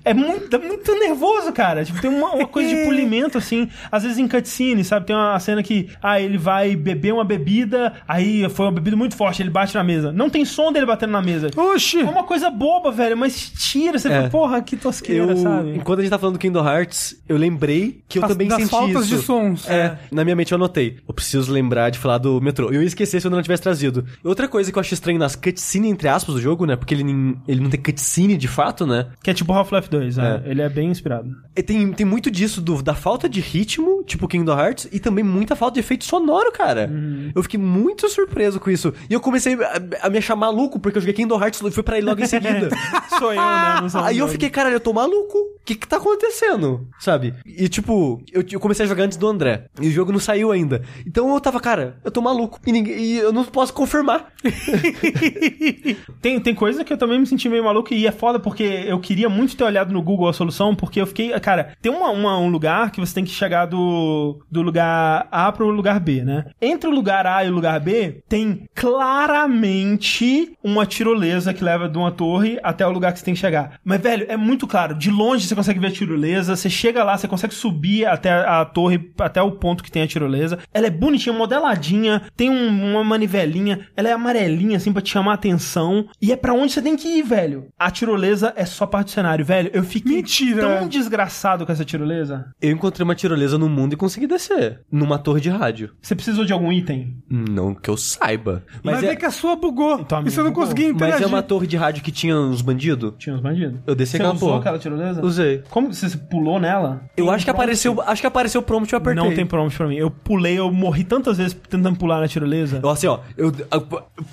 É muito, é muito nervoso, cara. Tipo, tem uma, uma coisa de polimento, assim. Às vezes em cutscene, sabe? Tem uma cena que, ah, ele vai beber uma bebida, aí foi uma bebida muito forte, ele bate na mesa. Não tem som dele batendo na mesa. Oxi! É uma coisa boba, velho, mas tira. Você É. fala, porra, que tosqueira, Eu, sabe? enquanto a gente tá falando do Kingdom Hearts, eu lembrei que eu Das- também das senti faltas isso. de sons. É, na minha mente eu anotei. Eu preciso lembrar de falar do metrô. Eu ia esquecer se eu não tivesse trazido. Outra coisa que eu acho estranho nas cutscene, entre aspas, do jogo, né? Porque ele, nem- ele não tem cutscene de fato, né? Que é tipo Half-Life 2, né? É. Ele é bem inspirado. E tem, tem muito disso, do- da falta de ritmo, tipo Kingdom Hearts, e também muita falta de efeito sonoro, cara. Eu fiquei muito surpreso com isso. E eu comecei a, a me achar maluco, porque eu joguei Kingdom Hearts e fui pra ele logo em seguida. Sou eu, né? Não sou Aí eu fiquei, caralho, eu tô maluco. O que que tá acontecendo? Sabe? E tipo, eu, eu comecei a jogar antes do André. E o jogo não saiu ainda. Então eu tava, cara, eu tô maluco. E, ninguém, e eu não posso confirmar. Tem, tem coisa que eu também me senti meio maluco e é foda porque eu queria muito ter olhado no Google a solução, porque eu fiquei. Cara, tem uma, uma- um lugar que você tem que chegar do, do lugar A pro lugar B, né? Entre o lugar A e o lugar B, tem claramente uma tirolesa que leva de uma torre até o lugar que você tem que chegar. Mas, velho, é muito claro. De longe você consegue ver a tirolesa, você chega lá, você consegue subir até a torre, até o ponto que tem a tirolesa. Ela é bonitinha, modeladinha, tem um- uma manivelinha, ela é amarelinha, assim, pra te chamar a atenção. E é pra onde você tem que ir, velho. A tirolesa é só parte do cenário, velho. Eu fiquei Mentira. tão desgraçado com essa tirolesa. Eu encontrei uma tirolesa no mundo e consegui descer. Numa torre de rádio. Você precisou de algum item? Não que eu saiba. Mas Mas, é é, que a sua bugou. Então, a e você não bugou. conseguia mas interagir. é uma torre de rádio que tinha uns bandidos? Tinha uns bandidos. Eu desci Você aquela usou porra. aquela tirolesa? Usei. Como você você pulou nela? Eu acho que apareceu. Acho que apareceu o prompt e eu apertei. Não tem prompt pra mim. Eu pulei, eu morri tantas vezes tentando pular na tirolesa. Eu, assim, ó, eu, eu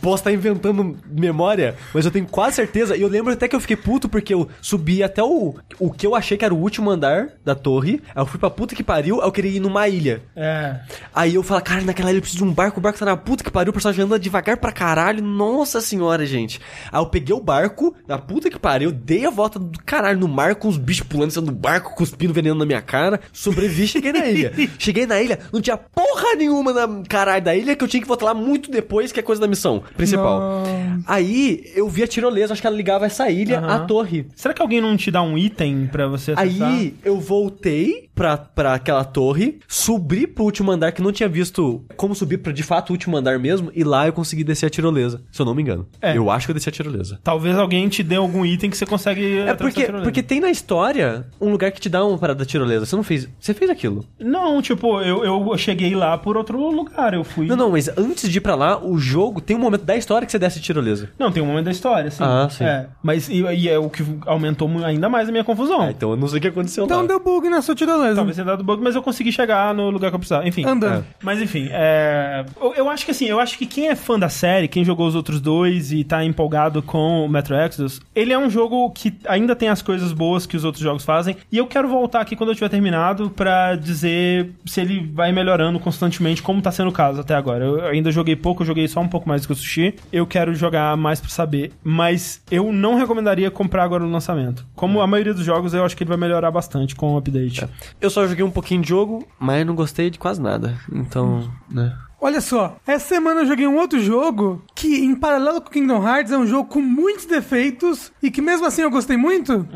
posso estar inventando memória, mas eu tenho quase certeza. E eu lembro até que eu fiquei puto porque eu subi até o, o que eu achei que era o último andar da torre. Aí eu fui pra puta que pariu, aí eu queria ir numa ilha. É. Aí eu falei, cara, naquela ilha eu preciso de um barco, o barco tá na puta que pariu, o personagem anda devagar pra caralho. Nossa senhora, gente. Aí eu peguei o barco, na puta que pariu, dei a volta do caralho no mar com os bichos pulando cima do barco, cuspindo veneno na minha cara. Sobrevivi cheguei na ilha. cheguei na ilha, não tinha porra nenhuma na caralho da ilha que eu tinha que voltar lá muito depois, que é coisa da missão principal. Nossa. Aí eu vi a tirolesa, acho que ela ligava essa ilha à Aham. torre. Será que alguém não te dá um item pra você acessar? Aí eu voltei pra, pra aquela torre, subi pro último andar que não tinha visto como subir pra de fato o último andar mesmo, e lá eu consegui descer a tirolesa. Se eu não me engano. É. Eu acho que eu desci a tirolesa. Talvez alguém te dê algum item que você consegue É porque, porque tem na história um lugar que te dá uma parada da tirolesa. Você não fez. Você fez aquilo. Não, tipo, eu, eu cheguei lá por outro lugar. Eu fui. Não, não, mas antes de ir pra lá, o jogo tem um momento da história que você desce a tirolesa. Não, tem um momento da história, sim. Ah, sim. É, mas e, e é o que aumentou ainda mais a minha confusão. Ah, então eu não sei o que aconteceu Então lá. deu bug na sua tirolesa. Talvez tenha dado bug, mas eu consegui chegar no lugar que eu precisava. Enfim. Andando. Mas enfim, é... eu, eu acho que assim, eu acho que quem é fã da série, quem jogou os outros dois e tá empolgado com o Metro Exodus, ele é um jogo que ainda tem as coisas boas que os outros jogos fazem. E eu quero voltar aqui quando eu tiver terminado pra dizer se ele vai melhorando constantemente, como tá sendo o caso até agora. Eu ainda joguei pouco, joguei só um pouco mais do que o Sushi. Eu quero jogar mais pra saber. Mas eu não recomendaria comprar agora no lançamento. Como a maioria dos jogos, eu acho que ele vai melhorar bastante com o update. Eu só joguei um pouquinho de jogo, mas não gostei de quase nada. Então, né. Olha só, essa semana eu joguei um outro jogo que, em paralelo com Kingdom Hearts, é um jogo com muitos defeitos e que mesmo assim eu gostei muito.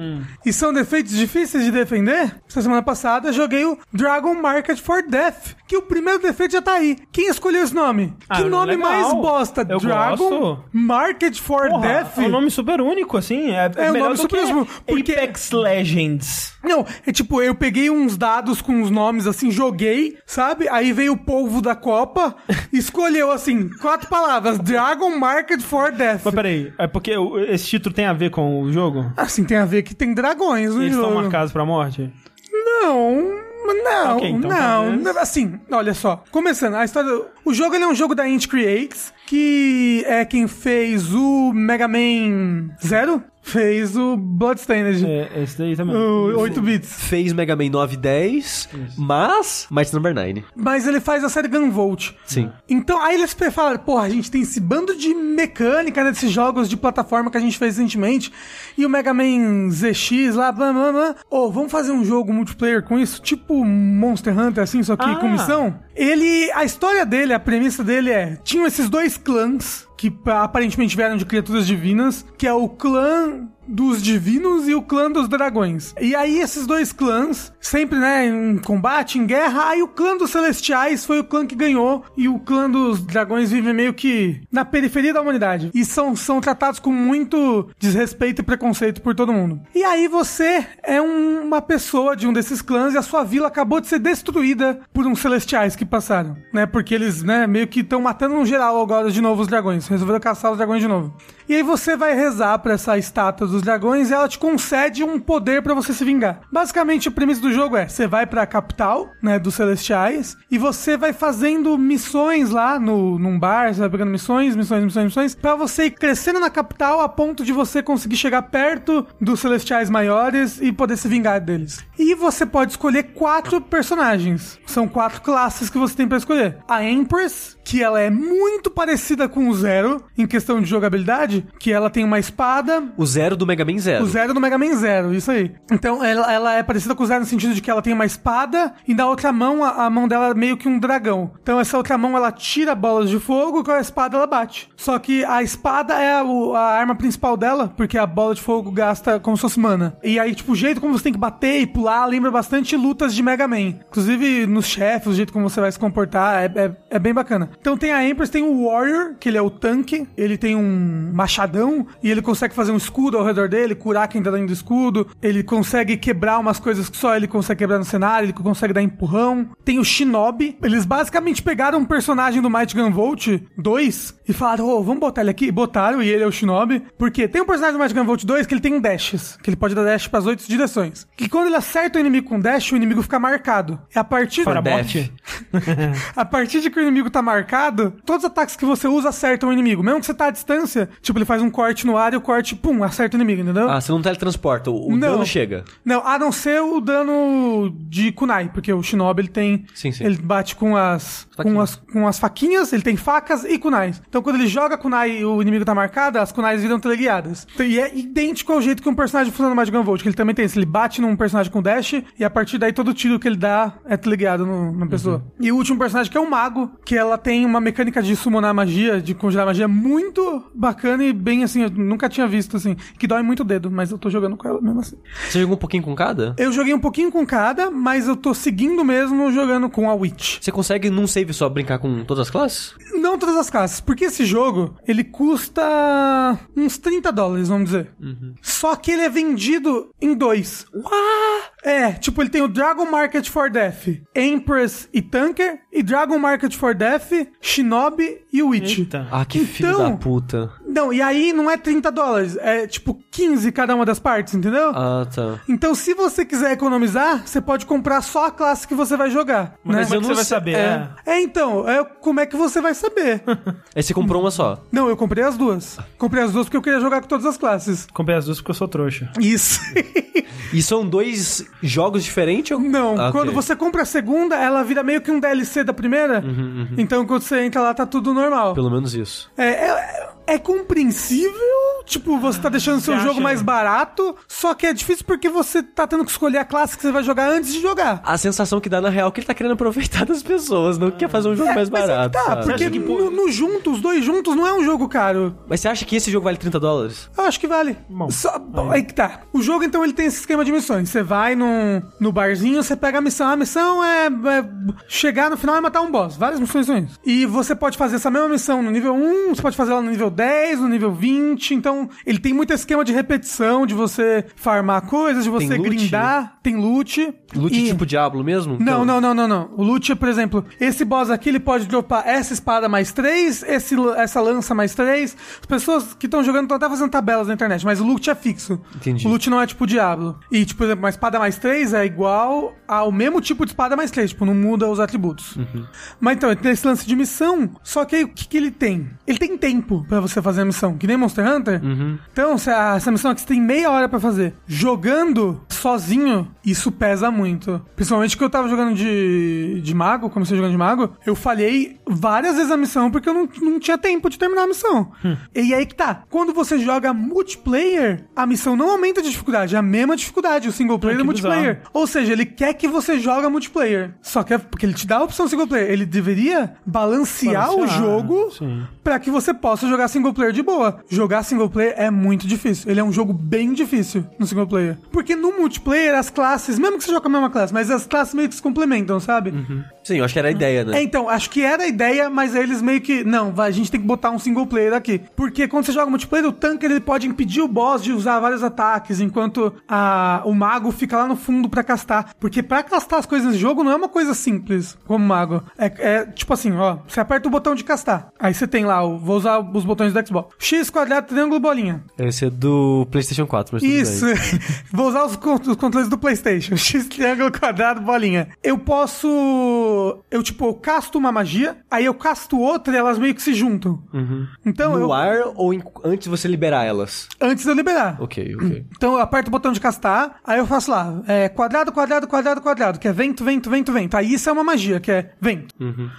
E são defeitos difíceis de defender. Essa semana passada eu joguei o Dragon Market for Death, que o primeiro defeito já tá aí. Quem escolheu esse nome? Ah, que nome legal. mais bosta? Eu Dragon gosto. Market for Porra, Death? É um nome super único, assim. É, É um melhor nome do super que único, porque- Apex Legends. Não, é tipo, eu peguei uns dados com os nomes assim, joguei, sabe? Aí veio o polvo da Copa, escolheu assim, quatro palavras: Dragon Market for Death. Mas peraí, é porque esse título tem a ver com o jogo? Assim, tem a ver que tem dragões no Eles estão jogo. marcados pra morte? Não, não, Ok, então não. Assim, olha só. Começando, a história. O jogo ele é um jogo da Int Creates, que é quem fez o Mega Man Zero, fez o Bloodstained, É, esse daí também. o 8 bits. Fez Mega Man 9 e 10, mas Might Number 9. Mas ele faz a série Gunvolt. Sim. Então, aí eles falaram, porra, a gente tem esse bando de mecânica nesses jogos de plataforma que a gente fez recentemente, e o Mega Man ZX lá, blá, blá, blá. Ô, vamos fazer um jogo multiplayer com isso? Tipo Monster Hunter, assim, só que Ah. com missão? Ele, a história dele, a premissa dele é, tinham esses dois clãs, que pa- aparentemente vieram de criaturas divinas, que é o clã dos divinos e o clã dos dragões. E aí esses dois clãs, sempre, né, em combate, em guerra, aí o clã dos celestiais foi o clã que ganhou e o clã dos dragões vive meio que na periferia da humanidade. E são, são tratados com muito desrespeito e preconceito por todo mundo. E aí você é um- uma pessoa de um desses clãs e a sua vila acabou de ser destruída por uns celestiais que passaram, né? Porque eles, né, meio que estão matando no geral agora de novo os dragões. Resolveram caçar os dragões de novo. E aí você vai rezar pra essa estátua dragões e ela te concede um poder pra você se vingar. Basicamente, a premissa do jogo é: você vai pra capital, né, dos celestiais e você vai fazendo missões lá no num bar, você vai pegando missões, missões, missões, missões, pra você ir crescendo na capital a ponto de você conseguir chegar perto dos celestiais maiores e poder se vingar deles. E você pode escolher quatro personagens. São quatro classes que você tem pra escolher. A Empress, que ela é muito parecida com o Zero em questão de jogabilidade, que ela tem uma espada, O zero do Mega Man Zero. o Zero do Mega Man Zero, isso aí. Então, ela, ela é parecida com o Zero no sentido de que ela tem uma espada e na outra mão, a, a mão dela é meio que um dragão. Então, essa outra mão, ela tira bolas de fogo e com a espada ela bate. Só que a espada é a, a arma principal dela, porque a bola de fogo gasta como se fosse mana. E aí, tipo, o jeito como você tem que bater e pular lembra bastante lutas de Mega Man. Inclusive, nos chefes, o jeito como você vai se comportar é, é, é bem bacana. Então, tem a Empress, tem o Warrior, que ele é o tanque. Ele tem um machadão e ele consegue fazer um escudo ao redor dele, curar quem tá dentro do escudo. Ele consegue quebrar umas coisas que só ele consegue quebrar no cenário, ele consegue dar empurrão. Tem o Shinobi. Eles basicamente pegaram um personagem do Might Gun Volt 2 e falaram, ô, vamos botar ele aqui. Botaram e ele é o Shinobi. Porque tem um personagem do Might Gun Volt 2 que ele tem um dashes, que ele pode dar dash pras oito direções. Que quando ele acerta o inimigo com dash, o inimigo fica marcado. E a partir bot. a partir de que o inimigo tá marcado, todos os ataques que você usa acertam o inimigo. Mesmo que você tá à distância, tipo, ele faz um corte no ar e o corte, pum, acerta o inimigo, entendeu? Ah, você não teletransporta, o, o Não. dano chega. Não, a não ser o dano de kunai, porque o shinobi ele tem, Sim, sim. ele bate com as, com Faquinhas. as com as faquinhas, ele tem facas e kunais. Então quando ele joga kunai e o inimigo tá marcado, as kunais viram teleguiadas. Então, e é idêntico ao jeito que um personagem funciona no Magic Gun Volt, que ele também tem isso, ele bate num personagem com dash e a partir daí todo tiro que ele dá é teleguiado no- na pessoa. E o último personagem que é o mago, que ela tem uma mecânica de summonar magia, de congelar magia muito bacana e bem assim, eu nunca tinha visto assim, que dói muito o dedo, mas eu tô jogando com ela mesmo assim. Você jogou um pouquinho com cada? Eu joguei um pouquinho com cada, mas eu tô seguindo mesmo jogando com a Witch. Você consegue num save só brincar com todas as classes? Não todas as classes, porque esse jogo, ele custa uns 30 dólares, vamos dizer. Só que ele é vendido em dois. É, tipo, ele tem o Dragon Market for Death, Empress e Tanker, e Dragon Market for Death, Shinobi e Witch. Eita. Ah, que filho Então- da puta. Não, e aí não é 30 dólares, é tipo 15 cada uma das partes, entendeu? Ah, tá. Então, se você quiser economizar, você pode comprar só a classe que você vai jogar. Mas né? como é que você vai saber? É. É, então, é, como é que você vai saber? Aí você comprou uma só. Não, eu comprei as duas. Comprei as duas porque eu queria jogar com todas as classes. Comprei as duas porque eu sou trouxa. Isso. E são dois jogos diferentes? ou- Não, Ah, quando você compra a segunda, ela vira meio que um DLC da primeira. Então, quando você entra lá, tá tudo normal. Pelo menos isso. É, é, é compreensível, tipo, você tá deixando seu Você jogo acha? mais barato, só que é difícil porque você tá tendo que escolher a classe que você vai jogar antes de jogar. A sensação que dá na real é que ele tá querendo aproveitar das pessoas, não quer fazer um jogo mais Mas é que barato. tá, sabe? porque acha que, no, no junto, os dois juntos, não é um jogo caro. Mas você acha que esse jogo vale 30 dólares? Eu acho que vale. Bom, Só, aí que tá. O jogo, então, ele tem esse esquema de missões. Você vai no, no barzinho, você pega a missão. A missão é, é chegar no final e matar um boss. Várias missões são isso. E você pode fazer essa mesma missão no nível 1, você pode fazer ela no nível 10, no nível 20. Então, ele tem muito esquema de repetição, de você farmar coisas, de você Tem loot? grindar. Tem loot. Loot E- tipo Diablo mesmo? Não, Então- não, não, não, não. O loot, por exemplo, esse boss aqui ele pode dropar essa espada mais 3, esse, essa lança mais 3. As pessoas que estão jogando estão até fazendo tabelas na internet, mas o loot é fixo. Entendi. O loot não é tipo Diablo. E, tipo, por exemplo, uma espada mais 3 é igual ao mesmo tipo de espada mais 3, tipo, não muda os atributos. Mas então, ele tem esse lance de missão, só que aí o que, que ele tem? Ele tem tempo pra você fazer a missão, que nem Monster Hunter. Então, se a- essa missão aqui você tem meia hora pra fazer. Jogando sozinho, isso pesa muito. Principalmente que eu tava jogando de, de mago, comecei jogando de mago, eu falhei várias vezes a missão porque eu não, não tinha tempo de terminar a missão. E aí que tá. Quando você joga multiplayer, a missão não aumenta de dificuldade, é a mesma dificuldade, o single player e o que multiplayer. bizarro. Ou seja, ele quer que você joga multiplayer. Só que é porque ele te dá a opção single player. Ele deveria balancear, o Balancear, jogo sim. pra que você possa jogar single player de boa. Jogar single player é muito difícil. Ele é um jogo bem difícil no single player. Porque no multiplayer, as classes, mesmo que você joga com a mesma classe, mas as classes meio que se complementam, sabe? Sim, eu acho que era a ideia, né? É, então, acho que era a ideia, mas aí eles meio que. Não, vai, a gente tem que botar um single player aqui. Porque quando você joga multiplayer, o tanque ele pode impedir o boss de usar vários ataques, enquanto a, o mago fica lá no fundo pra castar. Porque pra castar as coisas nesse jogo não é uma coisa simples, como mago. É, é tipo assim, ó, você aperta o botão de castar. Aí você tem lá, o, vou usar os botões do Xbox. X, quadrado, triângulo, bolinha. Esse é do PlayStation 4, mas. Isso. Vou usar os, os controles do PlayStation. X, triângulo, quadrado, bolinha. Eu posso. Eu, tipo, casto uma magia, aí eu casto outra e elas meio que se juntam. Então, No eu. ar ou em- antes de você liberar elas? Antes de eu liberar. Ok, ok. Então eu aperto o botão de castar, aí eu faço lá, é, quadrado, quadrado, quadrado, quadrado, que é vento, vento, vento, vento. Aí isso é uma magia, que é vento.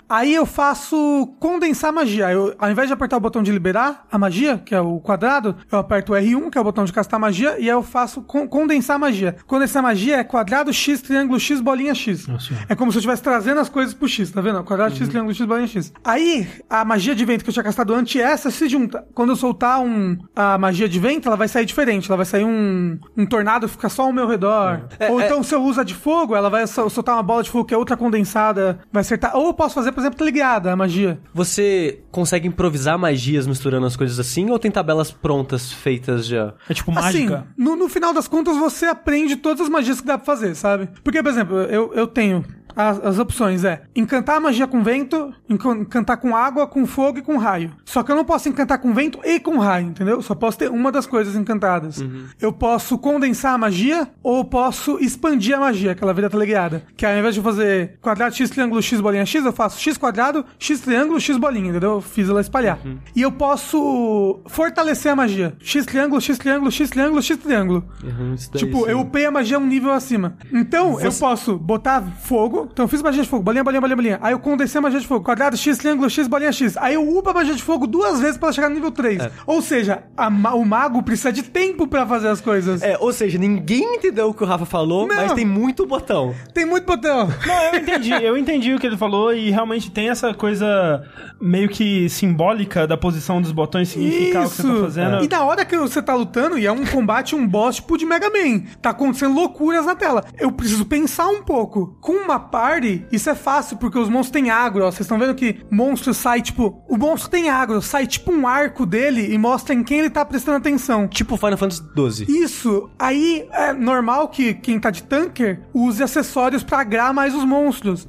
Aí eu faço condensar magia. Eu, ao invés de apertar o botão de liberar a magia, que é o quadrado, eu aperto o R1, que é o botão de castar magia, e aí eu faço con- condensar magia. Condensar magia é quadrado, X, triângulo, X, bolinha, X. É como se eu estivesse trazendo as coisas pro X, tá vendo? Quadrado, X, triângulo, X, bolinha, X. Aí, a magia de vento que eu tinha castado antes, essa se junta. Quando eu soltar um, a magia de vento, ela vai sair diferente. Ela vai sair um, um tornado, fica só ao meu redor. É, Ou é- então, se eu uso a de fogo, ela vai sol- soltar uma bola de fogo que é outra condensada, vai acertar. Ou eu posso fazer, por exemplo, teleguiada, a magia. Você consegue improvisar magias misturando as coisas assim ou tem tabelas prontas feitas já? É tipo Assim, mágica. no, no final das contas, você aprende todas as magias que dá pra fazer, sabe? Porque, por exemplo, eu, eu tenho. As, as opções é encantar a magia com vento, encan- encantar com água, com fogo e com raio. Só que eu não posso encantar com vento e com raio, entendeu? Só posso ter uma das coisas encantadas. Eu posso condensar a magia ou posso expandir a magia, aquela vira teleguiada. Que ao invés de fazer quadrado, x, triângulo, x, bolinha, x, eu faço x quadrado, x triângulo, x bolinha, entendeu? Eu fiz ela espalhar. E eu posso fortalecer a magia. x triângulo, x triângulo, x triângulo, x triângulo. Uhum, Tipo, eu upei a magia um nível acima. Então, eu posso botar fogo. Então, eu fiz magia de fogo, bolinha, bolinha, bolinha, bolinha. Aí eu condensei a magia de fogo. Quadrado, X, triângulo, X, bolinha, X. Aí eu upo a magia de fogo duas vezes pra chegar no nível 3. É. Ou seja, ma- o mago precisa de tempo pra fazer as coisas. É, ou seja, ninguém entendeu o que o Rafa falou, Não. mas tem muito botão. Tem muito botão. Não, eu entendi, eu entendi o que ele falou e realmente tem essa coisa meio que simbólica da posição dos botões significar o que você tá fazendo. E na hora que você tá lutando, e é um combate, um boss tipo de Mega Man, tá acontecendo loucuras na tela. Eu preciso pensar um pouco. Com uma party, isso é fácil, porque os monstros têm agro, ó. Vocês estão vendo que monstro sai, tipo... O monstro tem agro, sai tipo um arco dele e mostra em quem ele tá prestando atenção. Tipo Final Fantasy XII. Isso, aí é normal que quem tá de tanker use acessórios pra agrar mais os monstros.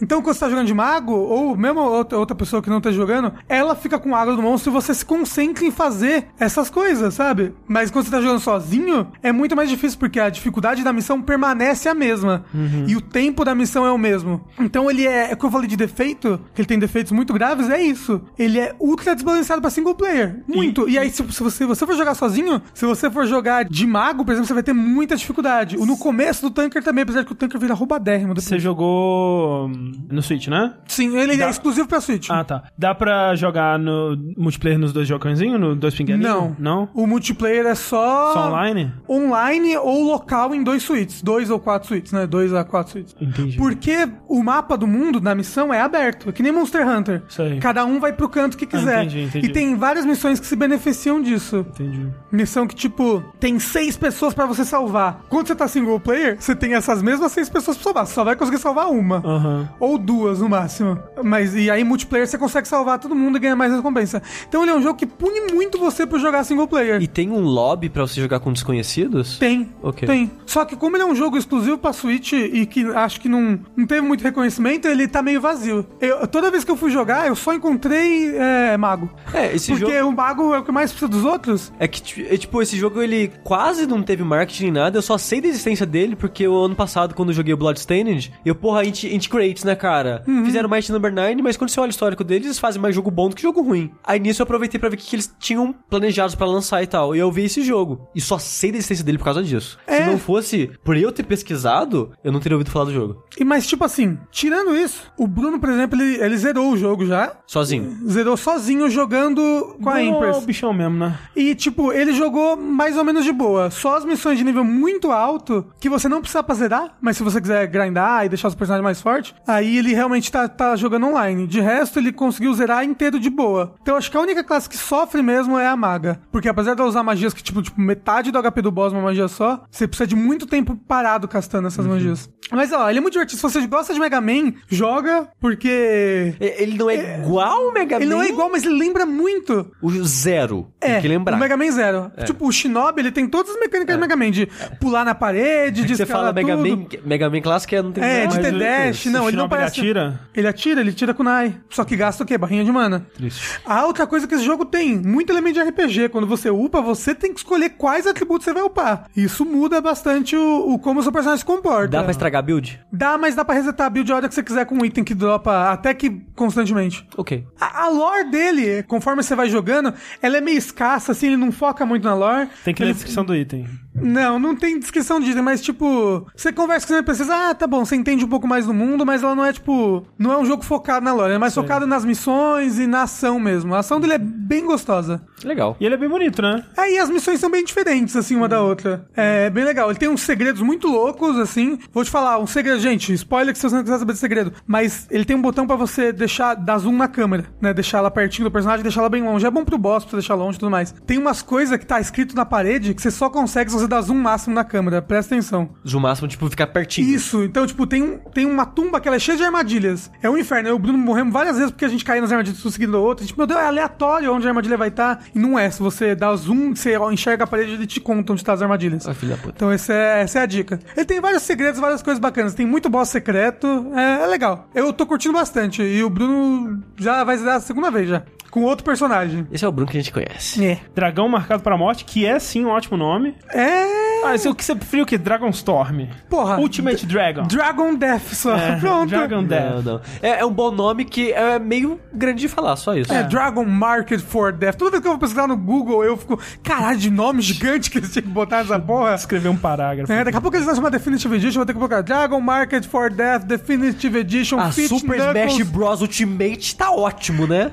Então, quando você tá jogando de mago, ou mesmo outra, pessoa que não tá jogando, ela fica com agro do monstro e você se concentra em fazer essas coisas, sabe? Mas quando você tá jogando sozinho, é muito mais difícil, porque a dificuldade da missão permanece a mesma. E o tempo da missão é o mesmo. Então ele é, é o que eu falei de defeito, que ele tem defeitos muito graves, é isso. Ele é ultra desbalanceado pra single player. Muito. E, aí, se, se você, você for jogar sozinho, se você for jogar de mago, por exemplo, você vai ter muita dificuldade. No começo do tanker também, apesar que o tanker vira roubadérrimo depois. Você jogou hum, no Switch, né? Sim, ele Dá- é exclusivo pra Switch. Ah, tá. Dá pra jogar no multiplayer nos dois jogõezinhos, no dois pinguelinhos? Não. Não? O multiplayer é só. Só online? Online ou local em dois suítes. Dois ou quatro suítes, né? Dois a quatro suítes. Entendi. Porque o mapa do mundo da missão é aberto, é que nem Monster Hunter. Aí. Cada um vai pro canto que quiser. entendi, entendi. E tem várias missões que se beneficiam disso. Entendi. Missão que, tipo, tem seis pessoas pra você salvar. Quando você tá single player, você tem essas mesmas seis pessoas pra salvar. Você só vai conseguir salvar uma. Aham. Ou duas no máximo. Mas e aí, multiplayer, você consegue salvar todo mundo e ganhar mais recompensa. Então ele é um jogo que pune muito você por jogar single player. E tem um lobby pra você jogar com desconhecidos? Tem. Ok. Tem. Só que como ele é um jogo exclusivo pra Switch e que acho que não, não teve muito reconhecimento, ele tá meio vazio. Eu, toda vez que eu fui jogar, eu só encontrei é, mago. É, esse Porque jogo... o mago é o que mais precisa dos outros. É que, é, tipo, esse jogo ele quase não teve marketing nem nada, eu só sei da existência dele porque o ano passado, quando eu joguei o Bloodstained, eu, porra, Int, Int Creates, né, cara? Uhum. Fizeram Mighty Number 9, mas quando você olha o histórico deles, eles fazem mais jogo bom do que jogo ruim. Aí nisso eu aproveitei pra ver o que, que eles tinham planejados pra lançar e tal. E eu vi esse jogo. E só sei da existência dele por causa disso. É. Se não fosse por eu ter pesquisado, eu não teria ouvido falar do jogo. E mas tipo assim, tirando isso, o Bruno, por exemplo, ele, ele zerou o jogo já. Sozinho. Zerou sozinho jogando com a Bruno é Empress. o bichão mesmo, né? E, tipo, ele jogou mais ou menos de boa. Só as missões de nível muito alto, que você não precisa pra zerar, mas se você quiser grindar e deixar os personagens mais fortes, aí ele realmente tá, tá jogando online. De resto, ele conseguiu zerar inteiro de boa. Então, acho que a única classe que sofre mesmo é a maga. Porque apesar de ela usar magias que, tipo, tipo metade do HP do boss é uma magia só, você precisa de muito tempo parado castando essas magias. Mas, ó, ele é muito divertido. Se você gosta de Mega Man, joga, porque... Ele não é, igual o Mega Ele Man? não é igual, mas ele lembra muito O Zero. é, Tem que lembrar. É. o Mega Man Zero. Tipo, o Shinobi, ele tem todas as mecânicas do Mega Man, de pular na parede, de Você fala Mega tudo. Man, Mega Man clássico é não tem É, nada. de ter dash. Não, ele não parece... ele atira? Ele atira, ele tira kunai. Só que gasta o quê? Barrinha de mana. Triste. A outra coisa que esse jogo tem, muito elemento de RPG. Quando você upa, você tem que escolher quais atributos você vai upar. Isso muda bastante o, o como o seu personagem se comporta. Dá pra estragar a build? Dá, mas dá pra resetar a build a hora que você quiser com um item que dropa até que constantemente. Ok. A, a lore dele, conforme você vai jogando, ela é meio escassa, assim, ele não foca muito na lore. Tem que ler ele... a descrição do item. Não, não tem descrição de item, mas tipo, você conversa com os NPCs, ah, tá bom, você entende um pouco mais do mundo, mas ela não é tipo, não é um jogo focado na lore, é mais focado nas missões e na ação mesmo. A ação dele é bem gostosa. Legal. E ele é bem bonito, né? Aí as missões são bem diferentes, assim, uma da outra. É bem legal. Ele tem uns segredos muito loucos, assim. Vou te falar, um segredo, gente, spoiler que se você não quiser saber de segredo. Mas ele tem um botão pra você deixar, dar zoom na câmera, né? Deixar ela pertinho do personagem, deixar ela bem longe. É bom pro boss pra você deixar longe e tudo mais. Tem umas coisas que tá escrito na parede que você só consegue se você dar zoom máximo na câmera. Presta atenção. Zoom máximo, tipo, ficar pertinho. Isso, então, tipo, tem, tem uma tumba que ela é cheia de armadilhas. É um inferno. Eu e o Bruno morremos várias vezes porque a gente caía nas armadilhas um seguindo o outro. Tipo, meu Deus, é aleatório onde a armadilha vai estar. E não é. Se você dá zoom, você enxerga a parede, ele te conta onde tá as armadilhas. Ah, filho da puta. Então essa é, essa é a dica. Ele tem vários segredos, várias coisas bacanas. Tem muito boss secreto. É, é legal. Eu tô curtindo bastante. E o Bruno já vai zerar a segunda vez já. Com outro personagem. Esse é o Bruno que a gente conhece. É. Dragão Marcado para a Morte, que é sim um ótimo nome. É. Ah, esse, o que você preferiu o quê? Dragonstorm. Porra. Ultimate Dragon. Dragon Death só. É, Pronto. Dragon Death. Não, não. É, é um bom nome que é meio grande de falar, só isso. É, Dragon Market for Death. Toda vez que eu vou pesquisar no Google, eu fico, caralho, de nome gigante que eles tinham que botar nessa porra. Escrever um parágrafo. É, daqui a pouco eles lançam uma Definitive Edition, eu vou ter que colocar Dragon Market for Death Definitive Edition A Fit Super Knuckles, Smash Bros. Ultimate tá ótimo, né?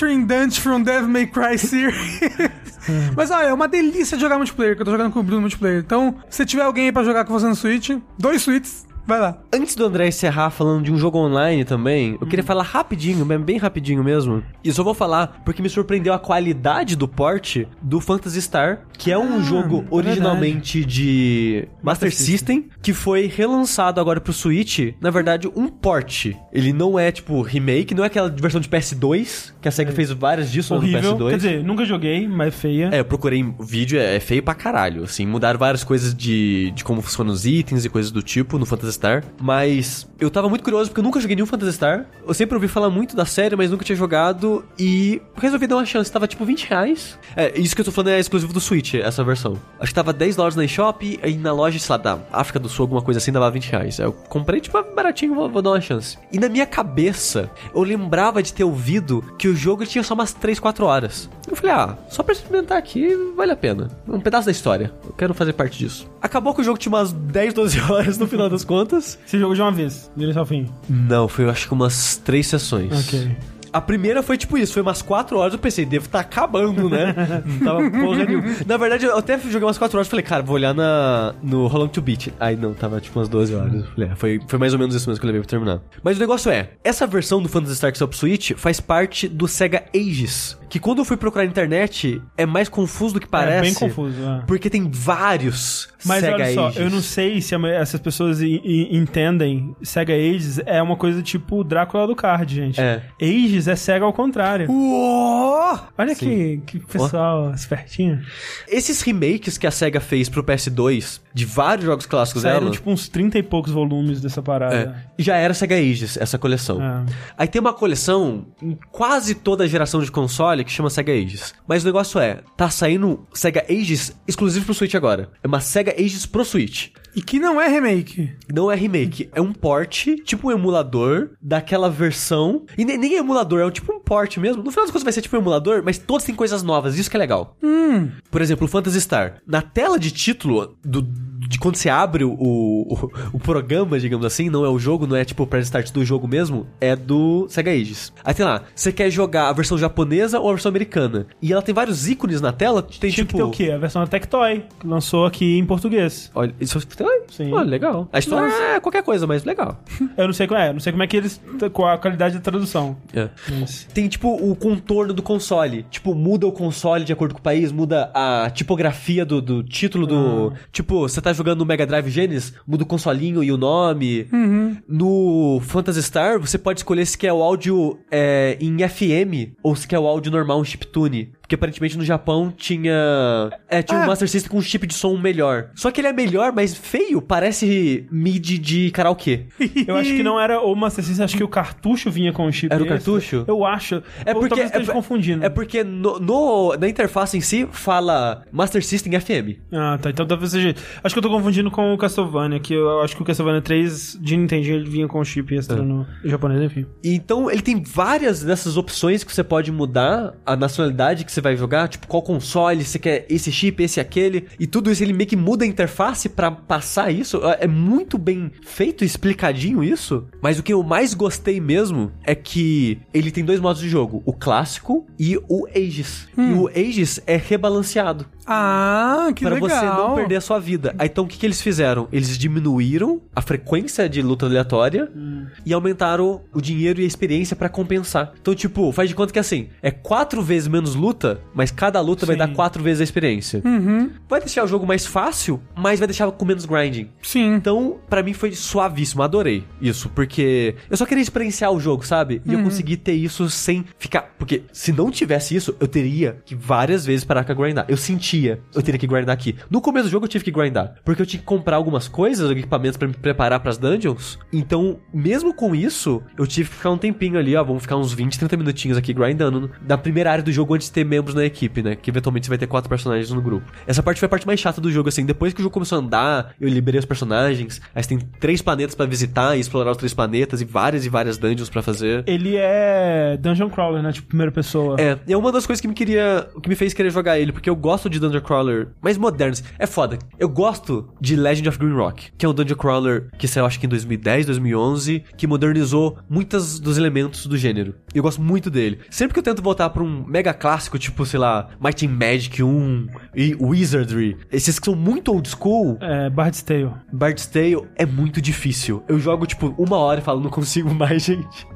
Featuring Dante from Devil May Cry Series. Mas olha, é uma delícia de jogar multiplayer, que eu tô jogando com o Bruno multiplayer. Então, se tiver alguém aí pra jogar com você no Switch, dois Switches, vai lá. Antes do André encerrar falando de um jogo online também, eu queria falar rapidinho, bem, bem rapidinho mesmo. E só vou falar porque me surpreendeu a qualidade do porte do Phantasy Star, que é um jogo originalmente de Master System, que foi relançado agora pro Switch. Na verdade, um port. Ele não é tipo remake, não é aquela versão de PS2, que a SEGA fez várias disso no Horrível. PS2. Quer dizer, nunca joguei, mas feia. É, eu procurei vídeo, é, é feio pra caralho, assim, mudaram várias coisas de, de como funcionam os itens e coisas do tipo no Phantasy Star, mas eu tava muito curioso porque eu nunca joguei nenhum Phantasy Star, eu sempre ouvi falar muito da série, mas nunca tinha jogado e resolvi dar uma chance, tava tipo 20 reais. É, isso que eu tô falando é exclusivo do Switch, essa versão. Acho que tava 10 dólares na eShop e na loja, sei lá, da África do Sul, alguma coisa assim, dava 20 reais. Eu comprei, tipo, baratinho, vou, vou dar uma chance. E na minha cabeça, eu lembrava de ter ouvido que o jogo tinha só umas 3, 4 horas. Eu falei, ah, só pra experimentar aqui, vale a pena. Um pedaço da história. Eu quero fazer parte disso. Acabou que o jogo tinha umas 10, 12 horas no final das contas. Você jogou de uma vez, do início ao fim. Não, foi eu acho que umas 3 sessões. Ok. A primeira foi tipo isso, foi umas 4 horas, eu pensei, devo estar acabando, né? Não tava porra nenhuma. Na verdade, eu até joguei umas 4 horas e falei, cara, vou olhar na, no How Long to Beat. Aí não, tava tipo umas 12 horas. Falei, é, foi, foi mais ou menos isso mesmo que eu levei pra terminar. Mas o negócio é, essa versão do Phantasy Star pro Switch faz parte do Sega Ages. Que quando eu fui procurar na internet, é mais confuso do que parece. É bem confuso, é. Porque tem vários Mas Sega olha só, Ages. eu não sei se essas pessoas entendem Sega Ages é uma coisa tipo Drácula do card, gente. É. Ages é Sega ao contrário. Uou! Olha que, que pessoal espertinho. Esses remakes que a SEGA fez pro PS2, de vários jogos clássicos Saíram dela, tipo uns 30 e poucos volumes dessa é, parada. já era Sega Ages, essa coleção. É. Aí tem uma coleção em quase toda a geração de console que chama Sega Ages. Mas o negócio é, tá saindo Sega Ages exclusivo pro Switch agora. É uma Sega Ages pro Switch. E que não é remake. Não é remake, é um port, tipo um emulador daquela versão. E nem, nem emulador, é um tipo um port mesmo. No final das contas vai ser tipo um emulador, mas todos têm coisas novas, isso que é legal. Por exemplo, o Phantasy Star. Na tela de título do, de quando você abre o, o, o programa, digamos assim, não é o jogo, não é tipo o pré-start do jogo mesmo, é do Sega Ages. Aí tem lá, você quer jogar a versão japonesa ou a versão americana? E ela tem vários ícones na tela, tem Tinha tipo... que o quê? A versão da Tectoy, que lançou aqui em português. Olha, isso Sim. Olha, legal. A história Nossa. é qualquer coisa, mas legal. Eu não sei como é, não sei como é que eles. qual a qualidade da tradução. É. Mas- Tem, tipo, o contorno do console. Tipo, muda o console de acordo com o país, muda a tipografia do, do título do... Tipo, você tá jogando no Mega Drive Genesis, muda o consolinho e o nome. No Phantasy Star, você pode escolher se quer o áudio é, em FM ou se quer o áudio normal, um chiptune. Porque aparentemente no Japão tinha... É, tinha um Ah. Master System com um chip de som melhor. Só que ele é melhor, mas feio, parece MIDI de karaokê. Eu acho que não era o Master System, acho que o cartucho vinha com o chip. Era o extra. cartucho? Eu acho. É Ou porque é, confundindo. é porque no, no- na interface em si fala Master System FM. Ah, tá. Então talvez seja. Acho que eu tô confundindo com o Castlevania, que eu acho que o Castlevania 3 de Nintendinho ele vinha com o chip É. extra no japonês, enfim. Então ele tem várias dessas opções que você pode mudar a nacionalidade que você vai jogar, tipo qual console, você quer esse chip, esse aquele, e tudo isso ele meio que muda a interface pra passar isso. É é muito bem feito, explicadinho isso. Mas o que eu mais gostei mesmo é que ele tem dois modos de jogo, o clássico e o Aegis. E o Aegis é rebalanceado. Ah, que Pra legal. você não perder a sua vida. Aí, então, o que, que eles fizeram? Eles diminuíram a frequência de luta aleatória e aumentaram o dinheiro e a experiência pra compensar. Então, tipo, faz de conta que assim, é quatro vezes menos luta, mas cada luta vai Sim. dar quatro vezes a experiência. Uhum. Vai deixar o jogo mais fácil, mas vai deixar com menos grinding. Sim. Então, pra mim foi suavíssimo, adorei isso, porque eu só queria experienciar o jogo, sabe? E eu consegui ter isso sem ficar. Porque se não tivesse isso, eu teria que várias vezes parar pra grindar. Eu sentia, eu teria que grindar aqui. No começo do jogo eu tive que grindar, porque eu tinha que comprar algumas coisas, equipamentos pra me preparar pras dungeons. Então, mesmo com isso, eu tive que ficar um tempinho ali, ó, vamos ficar uns 20, 30 minutinhos aqui grindando na primeira área do jogo antes de ter membros na equipe, né? Que eventualmente você vai ter quatro personagens no grupo. Essa parte foi a parte mais chata do jogo, assim. Depois que o jogo começou a andar, eu liberei os personagens. Aí você tem três planetas pra visitar e explorar os três planetas e várias e várias dungeons pra fazer. Ele é Dungeon Crawler, né? Tipo, primeira pessoa. É, é uma das coisas que me queria. que me fez querer jogar ele, porque eu gosto de Dungeon Crawler mais modernos. É foda. Eu gosto de Legend of Green Rock, que é um Dungeon Crawler que saiu acho que em 2010, 2011, que modernizou muitos dos elementos do gênero. E eu gosto muito dele. Sempre que eu tento voltar pra um mega clássico, tipo, sei lá, Might and Magic 1 e Wizardry, esses que são muito old school, É, Bard's Tale. Bard's Tale é muito difícil. Eu jogo, tipo, uma hora e falo, não consigo mais, gente.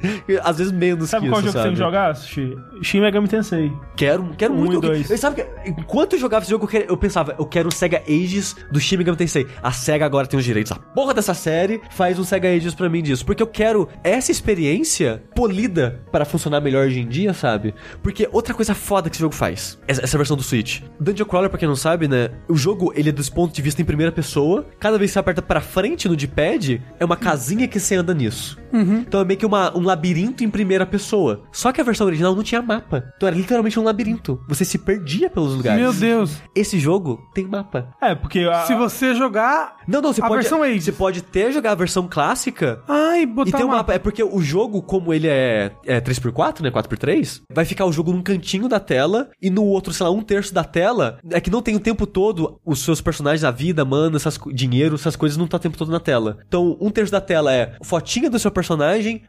Às vezes menos Sabe que qual isso, jogo que você tem sabe? que jogar? Shin Megami Tensei. Quero, quero Um muito. e dois. Eu, sabe que, enquanto eu jogava esse jogo, eu, pensava, eu quero o Sega Ages do Shin Megami Tensei. A Sega agora tem os direitos. A porra dessa série faz um Sega Ages pra mim disso. Porque eu quero essa experiência polida para funcionar melhor hoje em dia, sabe? Porque outra coisa foda que esse jogo faz, essa, versão do Switch. Dungeon Crawler, pra quem não sabe, né? O jogo, ele é dos pontos de vista em primeira pessoa. Cada vez que você aperta pra frente no D-pad, é uma casinha que você anda nisso. Então é meio que uma, um labirinto em primeira pessoa. Só que a versão original não tinha mapa. Então era literalmente um labirinto. Você se perdia pelos lugares. Meu Deus. Esse jogo tem mapa. É, porque a, Se você jogar. Não, não, você A pode. versão. Você pode ter jogar a versão clássica. Ai, botar E tem um uma- mapa. É porque o jogo, como ele é, é 3x4, né? 4x3, vai ficar o jogo num cantinho da tela e no outro, sei lá, um terço da tela. É que não tem o tempo todo os seus personagens, a vida, mana, essas, dinheiro, essas coisas não tá o tempo todo na tela. Então, um terço da tela é fotinha do seu personagem,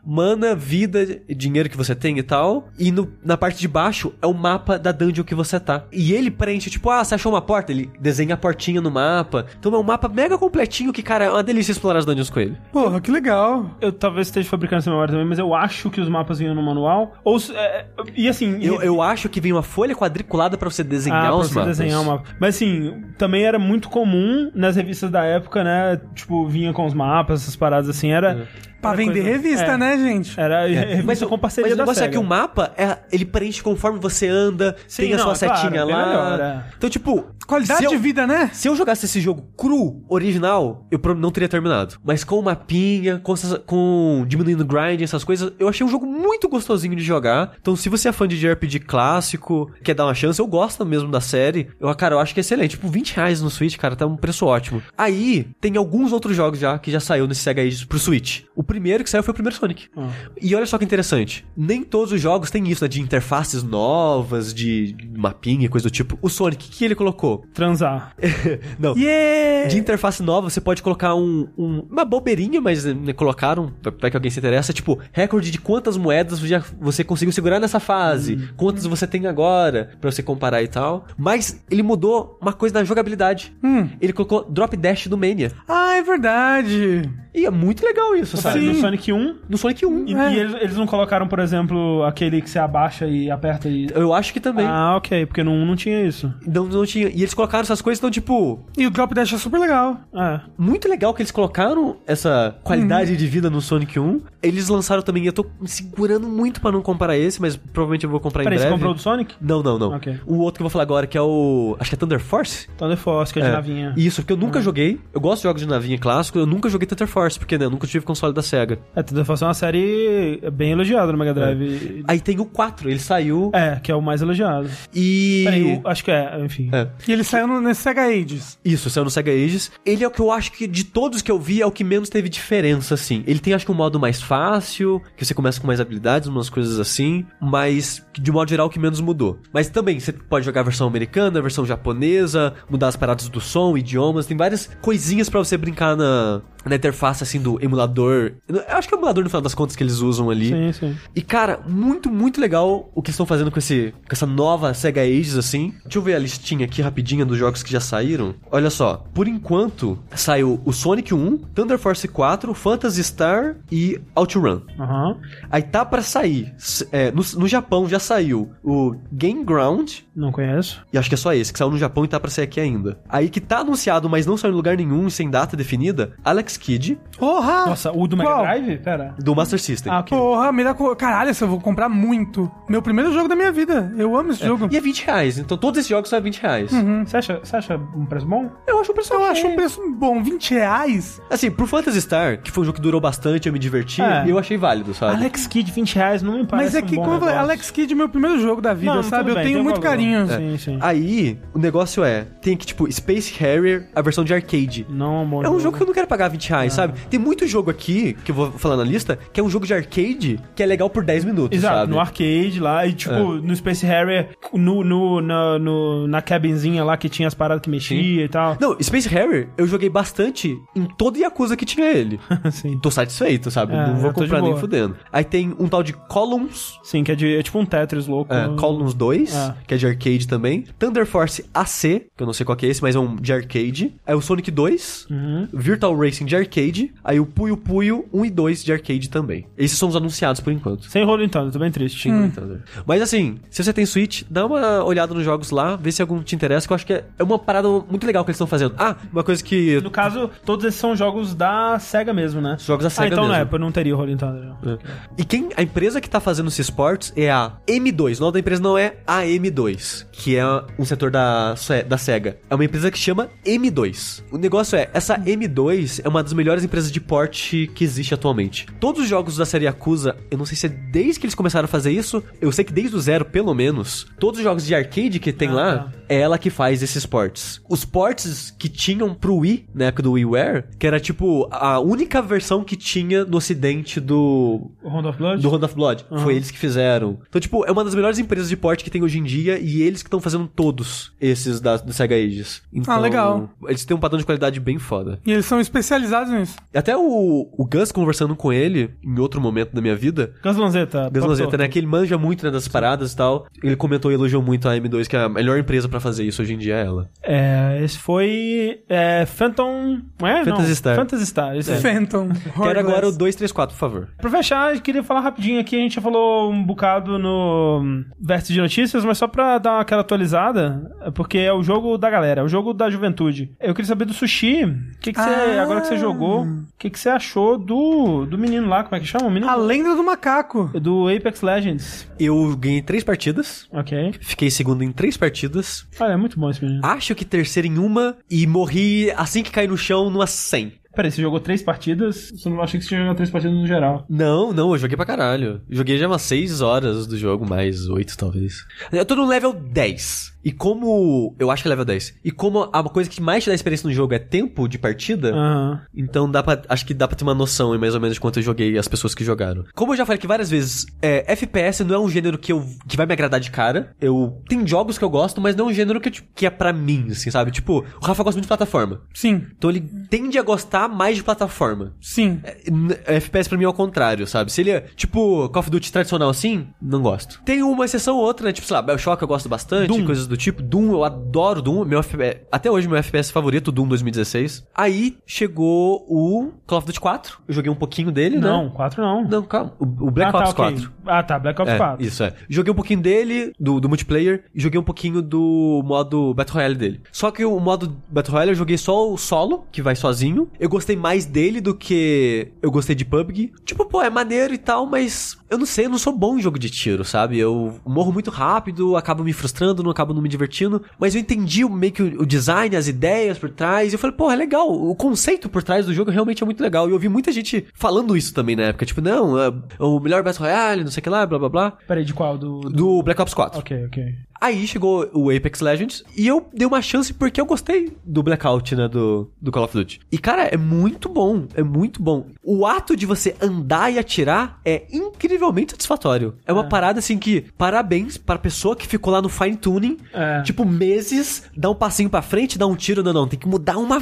mana, vida, dinheiro que você tem e tal. E no- na parte de baixo é o mapa da dungeon que você tá. E ele preenche, tipo, ah, você achou uma porta? Ele desenha a portinha no mapa. Então é um mapa mega completinho que, cara, é uma delícia explorar as dungeons com ele. Porra, que legal. eu talvez esteja fabricando essa memória também, mas eu acho que os mapas vinham no manual. Ou, se- é, e assim... Eu, eu acho que vem uma folha quadriculada pra você desenhar ah, pra os você mapas. desenhar um mapa. Mas assim, também era muito comum nas revistas da época, né? Tipo, vinha com os mapas, essas paradas assim, era... Pra era vender coisa- revista, é, né, gente? Era revista Mas, com parceria mas o negócio é que o mapa, é, ele preenche conforme você anda, Sim, tem a não, sua é claro, setinha é lá. melhor, é. Então, tipo... Qualidade eu- de vida, né? Se eu jogasse esse jogo cru, original, eu não teria terminado. Mas com o mapinha, com, essas- com diminuindo o grind, essas coisas, eu achei um jogo muito gostosinho de jogar. Então, se você é fã de JRPG clássico, quer dar uma chance, eu gosto mesmo da série. Eu, cara, eu acho que é excelente. Tipo, 20 reais no Switch, cara, tá um preço ótimo. Aí, tem alguns outros jogos já que já saiu nesse Sega Ages pro Switch. O primeiro que saiu foi o primeiro Sonic. Ah. E olha só que interessante. Nem todos os jogos têm isso, né? De interfaces novas, de mapinha e coisa do tipo. O Sonic, o que ele colocou? Transar. Não. Yeah! De interface nova, você pode colocar um, um- uma bobeirinha, mas né, colocaram, pra, que alguém se interessa, tipo, recorde de quantas moedas já você conseguiu segurar nessa fase, quantas você tem agora, pra você comparar e tal. Mas ele mudou uma coisa na jogabilidade. Hum. Ele colocou drop dash do Mania. Ah, é verdade. E é muito legal isso, sabe? No Sonic 1. No Sonic 1. E, É. e eles, eles não colocaram, por exemplo, aquele que você abaixa e aperta e. Eu acho que também. Ah, ok, porque no 1 não tinha isso. Não, não tinha. E eles colocaram essas coisas, então, tipo, E o Drop Dash é super legal. É. muito legal que eles colocaram essa qualidade de vida no Sonic 1. Eles lançaram também, eu tô me segurando muito pra não comprar esse, mas provavelmente eu vou comprar Peraí, em você breve. comprou o do Sonic? Não, não, não. Ok. O outro que eu vou falar agora, que é o. Acho que é Thunder Force? Thunder Force, que é de É. navinha. Isso, porque eu nunca joguei. Eu gosto de jogos de navinha clássico, eu nunca joguei Thunder Force, porque né, eu nunca tive console da SEGA. É, Thunder Force é uma série bem elogiada no Mega Drive. Aí tem o 4, ele saiu É, que é o mais elogiado. e. Peraí, o- acho que é, enfim. É. E ele saiu no, nesse Sega Ages. Isso, saiu no Sega Ages. Ele é o que eu acho que de todos que eu vi é o que menos teve diferença, assim. Ele tem, acho que, um modo mais fácil, que você começa com mais habilidades, umas coisas assim, mas de modo geral o que menos mudou. Mas também, você pode jogar a versão americana, a versão japonesa, mudar as paradas do som, idiomas, tem várias coisinhas pra você brincar na, na interface, assim, do emulador. Eu acho que é o emulador, no final das contas, que eles usam ali. Sim, sim. E, cara, muito, muito legal o que eles estão fazendo com, esse, com essa nova Sega Ages, assim. Deixa eu ver a listinha aqui rapidinha dos jogos que já saíram. Olha só, por enquanto, saiu o Sonic 1, Thunder Force 4, Phantasy Star e OutRun. Aham. Aí tá pra sair, é, no, no Japão já saiu o Game Ground, Não conheço. e acho que é só esse, que saiu no Japão e tá pra sair aqui ainda. Aí que tá anunciado, mas não saiu em lugar nenhum, sem data definida, Alex Kidd, Porra! Nossa, o do Mega Qual? Drive? Pera. do Master System. Ah, ok. Porra, me dá. co- Caralho, eu vou comprar muito. Meu primeiro jogo da minha vida. Eu amo esse jogo. E é 20 reais, então todos esses jogos são 20 reais. Você, acha, você acha um preço bom? Eu acho o preço Eu ok. acho um preço bom, 20 reais. Assim, pro Phantasy Star, que foi um jogo que durou bastante, eu me diverti, É. eu achei válido, sabe? Alex Kidd, 20 reais, não me parece Mas é que, um bom como eu falei. Alex Kidd é meu primeiro jogo da vida, Não, sabe? tudo Eu bem, tenho muito valor. carinho. Sim, sim. Aí, o negócio é, tem que, tipo, Space Harrier, a versão de arcade. Não é um bom É um jogo que eu não quero pagar 20 reais, sabe? Tem muito jogo aqui, que eu vou falar na lista, que é um jogo de arcade que é legal por 10 minutos, Exato, sabe? no arcade lá, e tipo, É. no Space Harrier, no, no, na, no- na cabinzinha lá que tinha as paradas que mexia e tal. Não, Space Harrier, eu joguei bastante em todo Yakuza que tinha ele. Sim. Tô satisfeito, sabe? É, não vou comprar nem fudendo. Aí tem um tal de Columns, Sim, que é, de, é tipo um Tetris louco. É, Columns 2, É. que é de arcade também. Thunder Force AC, que eu não sei qual que é esse, mas é um de arcade. Aí o Sonic 2, Uhum. Virtual Racing de arcade. Aí o Puyo Puyo 1 e 2 de arcade também. Esses são os anunciados por enquanto. Sem rolo então, tô bem triste. Tinha no Nintendo. Mas assim, se você tem Switch, dá uma olhada nos jogos lá, vê se algum te interessa, que eu acho que é é uma parada muito legal que eles estão fazendo. Ah, uma coisa que. No caso, todos esses são jogos da SEGA mesmo, né? Jogos da Ah, SEGA então não é, mesmo. eu não teria o Rolling Thunder. É. E quem a empresa que tá fazendo esses ports é a M2. O nome da empresa não é a M2, que é um setor da, da Sega. É uma empresa que chama M2. O negócio é, essa M2 é uma das melhores empresas de port que existe atualmente. Todos os jogos da série Yakuza, eu não sei se é desde que eles começaram a fazer isso, eu sei que desde o zero, pelo menos, todos os jogos de arcade que tem Ah, lá, tá. é ela que faz esses ports. Os ports que tinham pro Wii, na época do WiiWare, que era tipo a única versão que tinha no ocidente do Round of Blood? do Round of Blood. Uhum. Foi eles que fizeram. Então, tipo, é uma das melhores empresas de porte que tem hoje em dia e eles que estão fazendo todos esses da, do Sega Ages. Então, Ah, legal. Eles têm um padrão de qualidade bem foda. E eles são especializados nisso. Até o, o Gus conversando com ele em outro momento da minha vida. Gus Lanzetta. Gus Lanzetta, né? Que ele manja muito né, das paradas e tal. Ele comentou e elogiou muito a M2, que é a melhor empresa pra fazer isso hoje em dia é ela. É, esse foi é, Phantom... Não é? Phantasy não. Star. Phantasy Star, isso aí. Phantom. Quero agora o Hourglass. 234, por favor. Pra fechar, eu queria falar rapidinho aqui, a gente já falou um bocado no Vértice de Notícias, mas só pra dar aquela atualizada, é porque é o jogo da galera, é o jogo da juventude. Eu queria saber do Sushi, o que, que você, Ah. agora que você jogou, o que, que você achou do, do menino lá, como é que chama o menino? A lenda do macaco. Do Apex Legends. Eu ganhei três partidas. Ok. Fiquei segundo em três partidas. Olha, é muito bom esse menino. Acho que terceiro em uma e morri assim que caí no chão numa 100. Peraí, você jogou três partidas? Você não achei que você tinha jogado três partidas no geral. Não, não, eu joguei pra caralho. Joguei já umas 6 horas do jogo, mais 8 talvez. Eu tô no level 10. E como. Eu acho que é level 10. E como a coisa que mais te dá experiência no jogo é tempo de partida, Aham. então dá pra. Acho que dá pra ter uma noção mais ou menos de quanto eu joguei e as pessoas que jogaram. Como eu já falei aqui várias vezes, é, FPS não é um gênero que, eu, que vai me agradar de cara. Eu. Tem jogos que eu gosto, mas não é um gênero que, tipo, que é pra mim, assim, sabe? Tipo, o Rafa gosta muito de plataforma. Sim, Então ele tende a gostar mais de plataforma. sim. É, n- FPS pra mim é o contrário, sabe? Se ele é, tipo, Call of Duty tradicional assim, não gosto. Tem uma exceção ou outra, né? Tipo, sei lá, Bioshock eu gosto bastante, Doom. coisas do tipo. Doom, eu adoro Doom. Meu FPS, até hoje, meu FPS favorito, Doom 2016. Aí chegou o Call of Duty 4. Eu joguei um pouquinho dele, Não, né? quatro não. Não, calma. O, Black ah, Ops tá, ok. 4. Ah, tá, Black Ops É, 4. isso é. Joguei um pouquinho dele, do, do multiplayer, e joguei um pouquinho do modo Battle Royale dele. Só que o modo Battle Royale eu joguei só o solo, que vai sozinho. Eu gostei mais dele do que eu gostei de PUBG. Tipo, pô, é maneiro e tal, mas eu não sei, eu não sou bom em jogo de tiro, sabe? Eu morro muito rápido, acabo me frustrando, não acabo não me divertindo. Mas eu entendi o- meio que o, o design, as ideias por trás. E eu falei, pô, é legal. O conceito por trás do jogo realmente é muito legal. E eu vi muita gente falando isso também na época. Tipo, não, é o melhor Battle Royale, não sei o que lá, blá blá blá. Peraí, de qual? Do. do- Do Black Ops 4. Ok, ok. Aí chegou o Apex Legends e eu dei uma chance porque eu gostei do Blackout, né, do, do Call of Duty. E cara, é muito bom, é muito bom. O ato de você andar e atirar é incrivelmente satisfatório. É uma parada assim que, parabéns para a pessoa que ficou lá no fine tuning, É. tipo meses, dá um passinho pra frente, dá um tiro, não, não, tem que mudar uma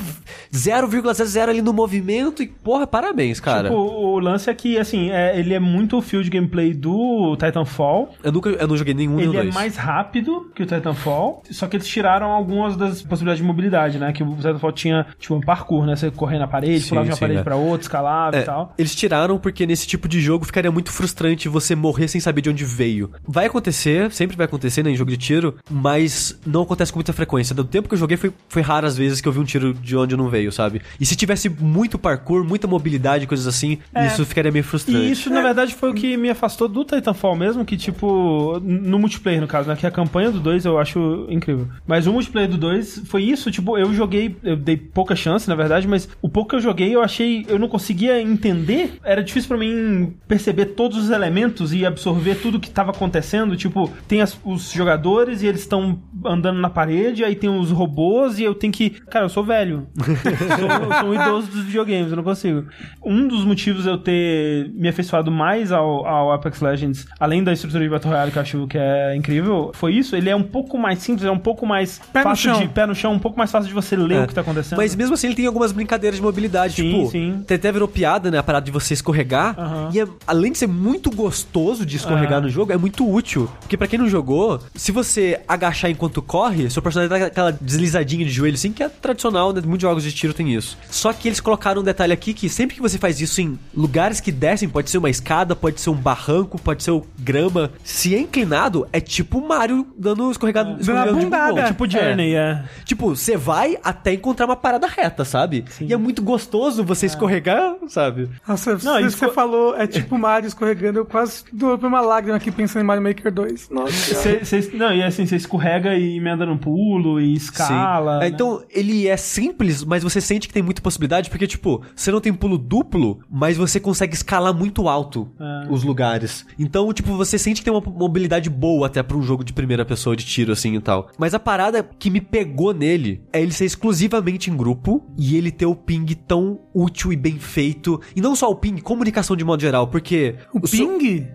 0,00 ali no movimento e porra, parabéns, cara. Tipo, o lance é que, assim, é, ele é muito o field gameplay do Titanfall. Eu nunca, eu não joguei nenhum Ele é mais rápido que o Titanfall, só que eles tiraram algumas das possibilidades de mobilidade, né? Que o Titanfall tinha, tipo, um parkour, né? Você correr na parede, Sim, pulava de uma sim, parede é. pra outra, escalava É, e tal. Eles tiraram porque nesse tipo de jogo ficaria muito frustrante você morrer sem saber de onde veio. Vai acontecer, sempre vai acontecer né, em jogo de tiro, mas não acontece com muita frequência. Do tempo que eu joguei foi, foi raras vezes que eu vi um tiro de onde não veio, sabe? E se tivesse muito parkour, muita mobilidade, coisas assim, É. isso ficaria meio frustrante. E isso, na verdade, foi o que me afastou do Titanfall mesmo, que, tipo, no multiplayer, no caso, né? Que a campanha do 2 eu acho incrível. Mas o multiplayer do 2 foi isso, tipo, eu joguei, eu dei pouca chance, na verdade, mas o pouco que eu joguei, eu achei, eu não conseguia entender. Era difícil pra mim perceber todos os elementos e absorver tudo que tava acontecendo. Tipo, tem as- os jogadores e eles estão andando na parede, aí tem os robôs e eu tenho que. Cara, eu sou velho. Eu sou, eu sou um idoso dos videogames, eu não consigo. Um dos motivos eu ter me afeiçoado mais ao, ao Apex Legends, além da estrutura de Battle Royale que eu acho que é incrível, foi isso. Ele é um pouco mais simples, é um pouco mais Pé no fácil chão. de pé no chão, um pouco mais fácil de você ler É. o que tá acontecendo. Mas mesmo assim ele tem algumas brincadeiras de mobilidade, Sim, tipo, sim. tem até virou piada, né, a parada de você escorregar, e é- além de ser muito gostoso de escorregar É. no jogo, é muito útil, porque pra quem não jogou, se você agachar enquanto corre, seu personagem dá aquela deslizadinha de joelho assim, que é tradicional, né, muitos jogos de tiro tem isso. Só que eles colocaram um detalhe aqui que sempre que você faz isso em lugares que descem, pode ser uma escada, pode ser um barranco, pode ser o grama, se é inclinado, é tipo o Mario dando escorregado, escorregando de bundada. bumbum. Tipo Journey, é. Tipo, você vai até encontrar uma parada reta, sabe? E é muito gostoso você escorregar, sabe? Nossa, Não, isso isso que você falou é tipo Mario escorregando. Eu quase dou uma lágrima aqui pensando em Mario Maker 2. Nossa. Cê, cê- não, e assim, você escorrega e emenda no pulo e escala. É, né? Então, ele é simples, mas você sente que tem muita possibilidade, porque, tipo, você não tem pulo duplo, mas você consegue escalar muito alto É. os lugares. Então, tipo, você sente que tem uma mobilidade boa até pra um jogo de primeira pessoa de tiro, assim e tal. Mas a parada que me pegou nele é ele ser exclusivamente em grupo e ele ter o ping tão útil e bem feito. E não só o ping, comunicação de modo geral, porque. O seu- ping?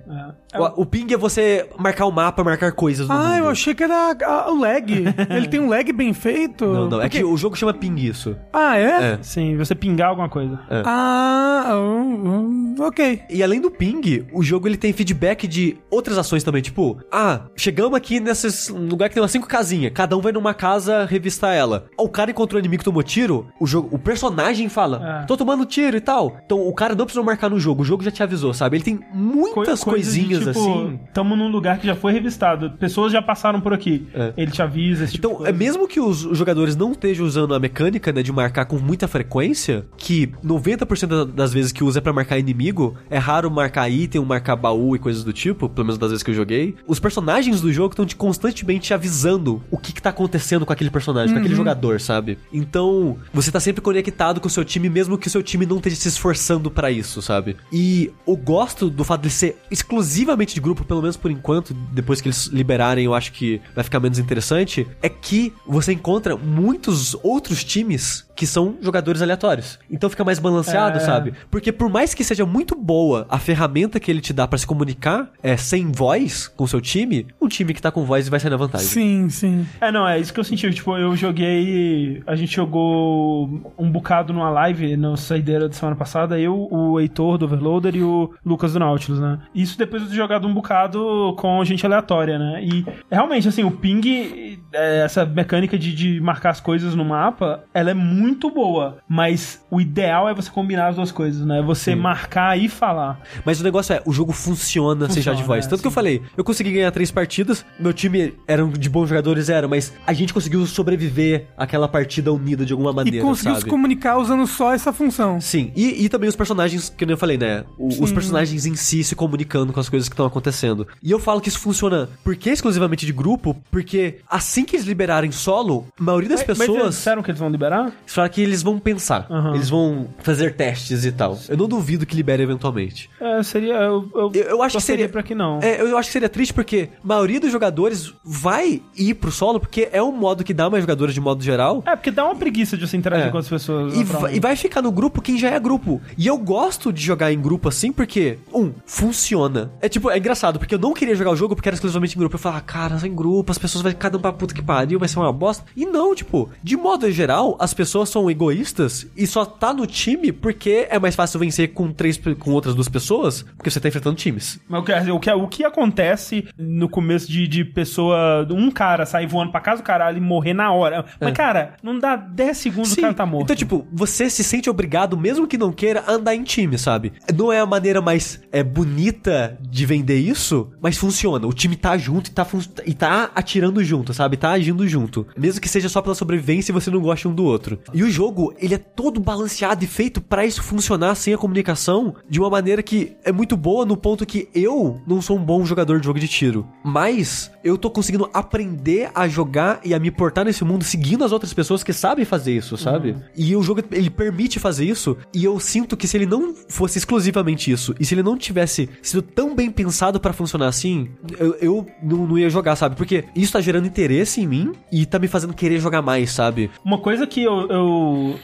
É. o, o ping é você marcar o mapa, marcar coisas no Ah, mundo. eu achei que era ah, o lag. Ele tem um lag bem feito. Não, não, é que o jogo chama ping isso. Ah, é? É. Sim, você pingar alguma coisa. Ah, hum, hum, ok. E além do ping, o jogo ele tem feedback de outras ações também, tipo, ah, chegamos aqui nesse lugar que tem umas cinco casinhas, cada um vai numa casa revistar ela. O cara encontrou o inimigo que tomou tiro, o jogo, o personagem fala, É. tô tomando tiro e tal. Então o cara não precisou marcar no jogo, o jogo já te avisou, sabe? Ele tem muitas Co- coisa de, coisinhas tipo, assim. Tamo num lugar que já foi revistado. Pessoas já passaram por aqui. É. Ele te avisa. Esse tipo Então, de é mesmo que os jogadores não estejam usando a mecânica, né, de marcar com muita frequência, que 90% da- das vezes que usa é pra marcar inimigo, é raro marcar item, marcar baú e coisas do tipo, pelo menos das vezes que eu joguei. Os personagens do jogo estão te constantemente avisando o que, que tá acontecendo com aquele personagem, com aquele jogador, sabe? Então, você tá sempre conectado com o seu time, mesmo que o seu time não esteja se esforçando pra isso, sabe? E eu gosto do fato de ser exclusivamente de grupo, pelo menos por enquanto, depois que eles liberarem, eu acho que vai ficar menos interessante, é que você encontra muitos outros times que são jogadores aleatórios. Então fica mais balanceado, É. sabe? Porque por mais que seja muito boa a ferramenta que ele te dá pra se comunicar, é sem voz com o seu time, um time que tá com voz vai sair na vantagem. Sim, sim. É, não, é isso que eu senti. Tipo, eu joguei. A gente jogou um bocado numa live no Saideira da semana passada. Eu, o Heitor do Overloader e o Lucas do Nautilus, né? Isso depois de jogado um bocado com gente aleatória, né? E realmente, assim, o ping, é, essa mecânica de, de marcar as coisas no mapa, ela é muito boa. Mas o ideal é você combinar as duas coisas, né? Você marcar e falar. Mas o negócio é, o jogo funciona, sem já de Funciona, voz. é, Tanto que eu sim. falei, eu consegui ganhar três partidas, meu time eram de bons jogadores, era, mas a gente conseguiu sobreviver àquela partida unida de alguma E maneira, conseguiu sabe? se comunicar usando só essa função. Sim, e, e também os personagens, que nem eu falei, né? O- os Sim. personagens em si se comunicando com as coisas que estão acontecendo. E eu falo que isso funciona porque exclusivamente de grupo, porque assim que eles liberarem solo, a maioria das Mas- Mas eles pessoas disseram que eles vão liberar? Falaram que eles vão pensar, Aham. eles vão fazer testes e tal. Eu não duvido que libere eventualmente. É, seria. Eu, eu, Eu, eu acho que seria. pra que não. É, eu acho que seria triste porque a maioria dos jogadores vai ir pro solo porque é um modo que dá mais jogadores de modo geral. É, porque dá uma preguiça de você interagir É. com as pessoas. E, vai- e vai ficar no grupo quem já é grupo. E eu gosto de jogar em grupo assim porque, um, funciona. É tipo, é engraçado, porque eu não queria jogar o jogo porque era exclusivamente em grupo. Eu falava, cara, só em grupo, as pessoas vai cada um pra puta que pariu, vai ser uma bosta. E não, tipo, de modo geral, as pessoas são egoístas e só tá no time porque é mais fácil vencer com três com outras duas pessoas, porque você tá enfrentando times. Mas o que, o, que, o que acontece no começo de, de pessoa. Um cara sair voando pra casa do caralho e morrer na hora. Mas, cara, não dá 10 segundos o cara tá morto. Então, tipo, você se sente obrigado, mesmo que não queira, a andar em time, sabe? Não é a maneira mais é, bonita de vender isso, mas funciona. O time tá junto e tá, e tá atirando junto, sabe? Tá agindo junto. Mesmo que seja só pela sobrevivência e você não goste um do outro. E o jogo, ele é todo balanceado e feito pra isso funcionar sem a comunicação de uma maneira que é muito boa no ponto que eu não sou um bom jogador de jogo de tiro. Mas eu tô conseguindo aprender a jogar e a me portar nesse mundo seguindo as outras pessoas que sabem fazer isso, sabe? E o jogo, ele permite fazer isso e eu sinto que se ele não fosse exclusivamente isso e se ele não tivesse sido tão bem pensado pra funcionar assim, eu, eu não, não ia jogar, sabe? Porque isso tá gerando interesse em mim e tá me fazendo querer jogar mais, sabe? Uma coisa que eu, eu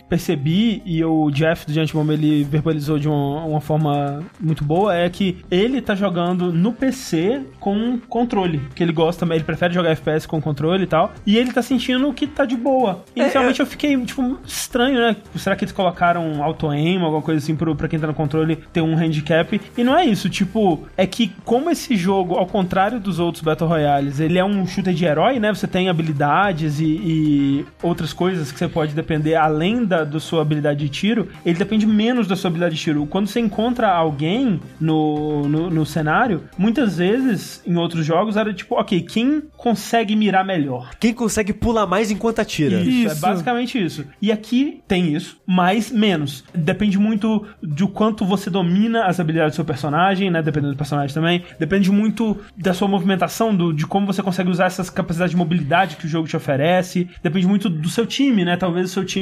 percebi e o Jeff do Giant Bomb ele verbalizou de uma, uma forma muito boa é que ele tá jogando no PC com controle, que ele gosta, ele prefere jogar FPS com controle e tal, e ele tá sentindo que tá de boa. Inicialmente eu fiquei, tipo, estranho, né? Será que eles colocaram auto-aim, alguma coisa assim pro, pra quem tá no controle ter um handicap? E não é isso, tipo, é que como esse jogo, ao contrário dos outros Battle Royales, ele é um shooter de herói, né? Você tem habilidades e, e outras coisas que você pode depender além da, da sua habilidade de tiro, ele depende menos da sua habilidade de tiro. Quando você encontra alguém no, no, no cenário, muitas vezes em outros jogos era tipo, ok, quem consegue mirar melhor? Quem consegue pular mais enquanto atira. Isso, é Isso. basicamente isso. E aqui tem isso, mas menos. Depende muito de quanto você domina as habilidades do seu personagem, né? Dependendo do personagem também. Depende muito da sua movimentação, do, de como você consegue usar essas capacidades de mobilidade que o jogo te oferece. Depende muito do seu time, né? Talvez o seu time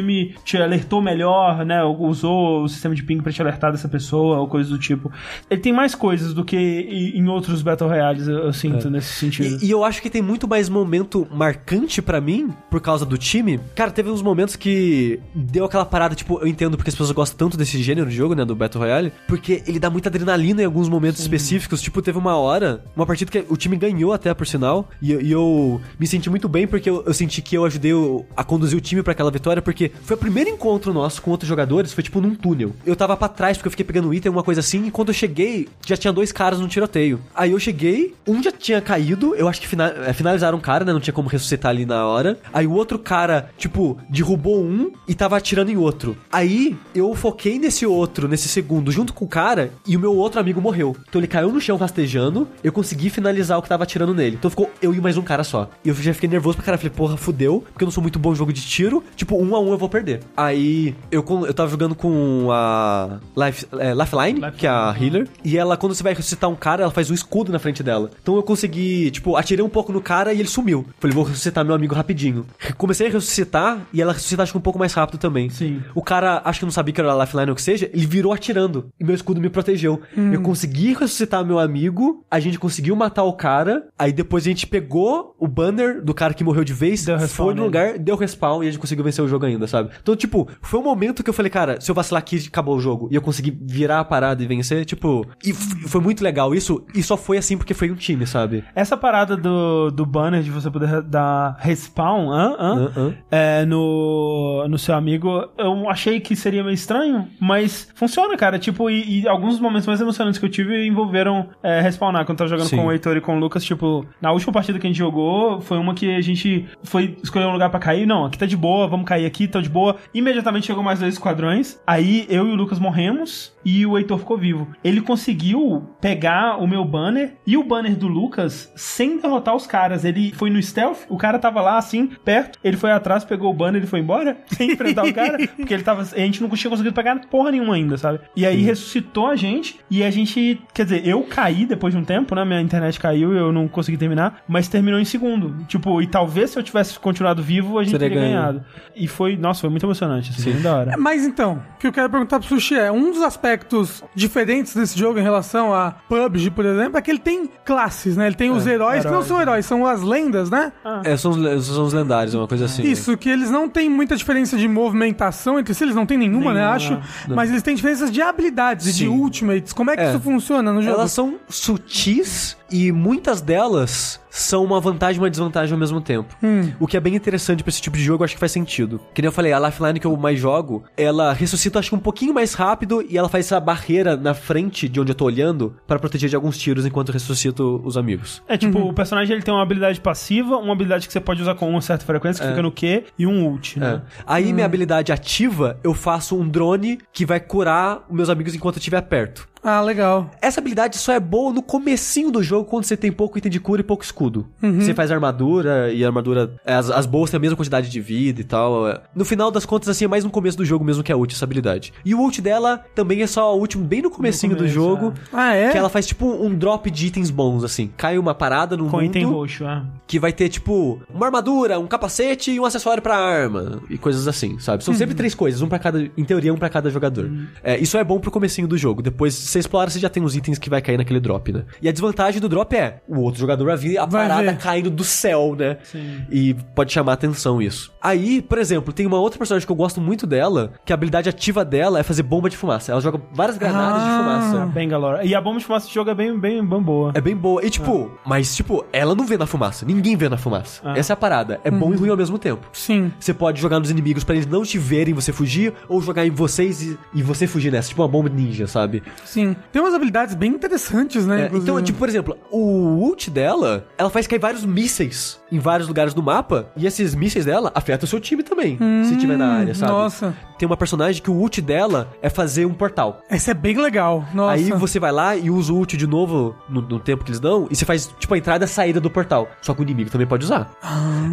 te alertou melhor, né? ou Usou o sistema de ping pra te alertar dessa pessoa, ou coisas do tipo. Ele tem mais coisas do que em outros Battle Royales, eu, sinto, nesse sentido. E, e eu acho que tem muito mais momento marcante pra mim, por causa do time. Cara, teve uns momentos que deu aquela parada, tipo, eu entendo porque as pessoas gostam tanto desse gênero de jogo, né, do Battle Royale, porque ele dá muita adrenalina em alguns momentos específicos. Tipo, teve uma hora, uma partida que o time ganhou até, por sinal, e, eu- e eu me senti muito bem porque eu, eu senti que eu ajudei a conduzir o time pra aquela vitória, porque porque foi o primeiro encontro nosso com outros jogadores, foi tipo num túnel. Eu tava pra trás porque eu fiquei pegando item, uma coisa assim, e quando eu cheguei, já tinha dois caras no tiroteio. Aí eu cheguei, um já tinha caído, eu acho que é, finalizaram um cara, né? Não tinha como ressuscitar ali na hora. Aí o outro cara, tipo, derrubou um e tava atirando em outro. Aí eu foquei nesse outro, nesse segundo, junto com o cara, e o meu outro amigo morreu. Então ele caiu no chão rastejando, eu consegui finalizar o que tava atirando nele. Então ficou eu e mais um cara só. E eu já fiquei nervoso pra caralho. Falei, porra, fudeu, porque eu não sou muito bom em jogo de tiro. Tipo, um a um eu vou perder. Aí eu, eu tava jogando com a Life, é, Lifeline, que é a healer, e ela, quando você vai ressuscitar um cara, ela faz um escudo na frente dela. Então eu consegui, tipo, atirei um pouco no cara e ele sumiu. Falei, vou ressuscitar meu amigo rapidinho. Comecei a ressuscitar e ela ressuscita acho que um pouco mais rápido também. Sim. O cara, acho que não sabia que era Lifeline ou o que seja, ele virou atirando. E meu escudo me protegeu. Eu consegui ressuscitar meu amigo, a gente conseguiu matar o cara, aí depois a gente pegou o banner do cara que morreu de vez, Deu foi no lugar, deu respawn e a gente conseguiu vencer o jogo ainda, sabe? Então, tipo, foi um momento que eu falei, cara, se eu vacilar aqui, acabou o jogo. E eu consegui virar a parada e vencer, tipo... E foi muito legal isso, e só foi assim porque foi um time, sabe? Essa parada do, do banner de você poder dar respawn Hã, hã. É, no, no seu amigo, eu achei que seria meio estranho, mas funciona, cara. Tipo, e, e alguns momentos mais emocionantes que eu tive envolveram é, respawnar. Quando eu tava jogando Sim. com o Heitor e com o Lucas, tipo, na última partida que a gente jogou, foi uma que a gente foi escolher um lugar pra cair. Não, aqui tá de boa, vamos cair aqui, tá de boa. Imediatamente chegou mais dois esquadrões. Aí eu e o Lucas morremos e o Heitor ficou vivo. Ele conseguiu pegar o meu banner e o banner do Lucas sem derrotar os caras. Ele foi no stealth, o cara tava lá assim, perto, ele foi atrás, pegou o banner e foi embora, sem enfrentar o cara, porque ele tava. A gente não tinha conseguido pegar porra nenhuma ainda, sabe? E aí ressuscitou a gente e a gente. Quer dizer, eu caí depois de um tempo, né? Minha internet caiu e eu não consegui terminar, mas terminou em segundo. Tipo, e talvez se eu tivesse continuado vivo, a gente Teria teria ganhado. E foi, nossa, foi muito emocionante, assim, Sim. da hora. Mas então, o que eu quero perguntar pro Sushi é, um dos aspectos diferentes desse jogo em relação a PUBG, por exemplo, é que ele tem classes, né? Ele tem os heróis, que não heróis, são heróis, são as lendas, né? É, são, os- são os lendários, uma coisa assim. Isso, que eles não têm muita diferença de movimentação entre si, eles não têm nenhuma, né? Nenhuma, Acho. não. Mas eles têm diferenças de habilidades e de ultimates. Como é que É. isso funciona no jogo? Elas são sutis e muitas delas são uma vantagem e uma desvantagem ao mesmo tempo. Hum. O que é bem interessante pra esse tipo de jogo, eu acho que faz sentido. Que nem eu falei, a Lifeline que eu mais jogo, ela ressuscita acho que um pouquinho mais rápido e ela faz essa barreira na frente de onde eu tô olhando pra proteger de alguns tiros enquanto eu ressuscito os amigos. É tipo, o personagem ele tem uma habilidade passiva, uma habilidade que você pode usar com uma certa frequência, que fica no Q, e um ult, É. né? Aí minha habilidade ativa, eu faço um drone que vai curar os meus amigos enquanto eu estiver perto. Ah, legal. Essa habilidade só é boa no comecinho do jogo, quando você tem pouco item de cura e pouco escudo. Você faz armadura, e a armadura... As, as boas têm a mesma quantidade de vida e tal. é. No final das contas, assim, é mais no começo do jogo mesmo que é ult essa habilidade. E o ult dela também é só o último, bem no comecinho do começo, jogo. Ah, é? Que ela faz tipo um drop de itens bons, assim. Cai uma parada no Com mundo item roxo, é. que vai ter, tipo, uma armadura, um capacete e um acessório pra arma. E coisas assim, sabe? São sempre três coisas, um pra cada. Em teoria, um pra cada jogador. É, isso é bom pro comecinho do jogo. Depois, você explora, você já tem os itens que vai cair naquele drop, né? E a desvantagem do drop é o outro jogador vai ver a Vai parada ver. caindo do céu, né? Sim. E pode chamar atenção isso. Aí, por exemplo, tem uma outra personagem que eu gosto muito dela, que a habilidade ativa dela é fazer bomba de fumaça. Ela joga várias granadas Ah. de fumaça. Bem galora. E a bomba de fumaça desse jogo é bem, bem, bem boa. É bem boa. E tipo, mas tipo, ela não vê na fumaça. Ninguém vê na fumaça. Ah. Essa é a parada. É bom e ruim ao mesmo tempo. Sim. Você pode jogar nos inimigos pra eles não te verem você fugir, ou jogar em vocês e, e você fugir nessa. Tipo uma bomba ninja, sabe? Sim. Tem umas habilidades bem interessantes, né? É, então, tipo, por exemplo, o ult dela, ela faz cair vários mísseis em vários lugares do mapa, e esses mísseis dela afetam o seu time também, se tiver na área, sabe? Nossa. Tem uma personagem que o ult dela é fazer um portal. Essa é bem legal. Nossa. Aí você vai lá e usa o ult de novo no, no tempo que eles dão, e você faz, tipo, a entrada e a saída do portal. Só que o inimigo também pode usar.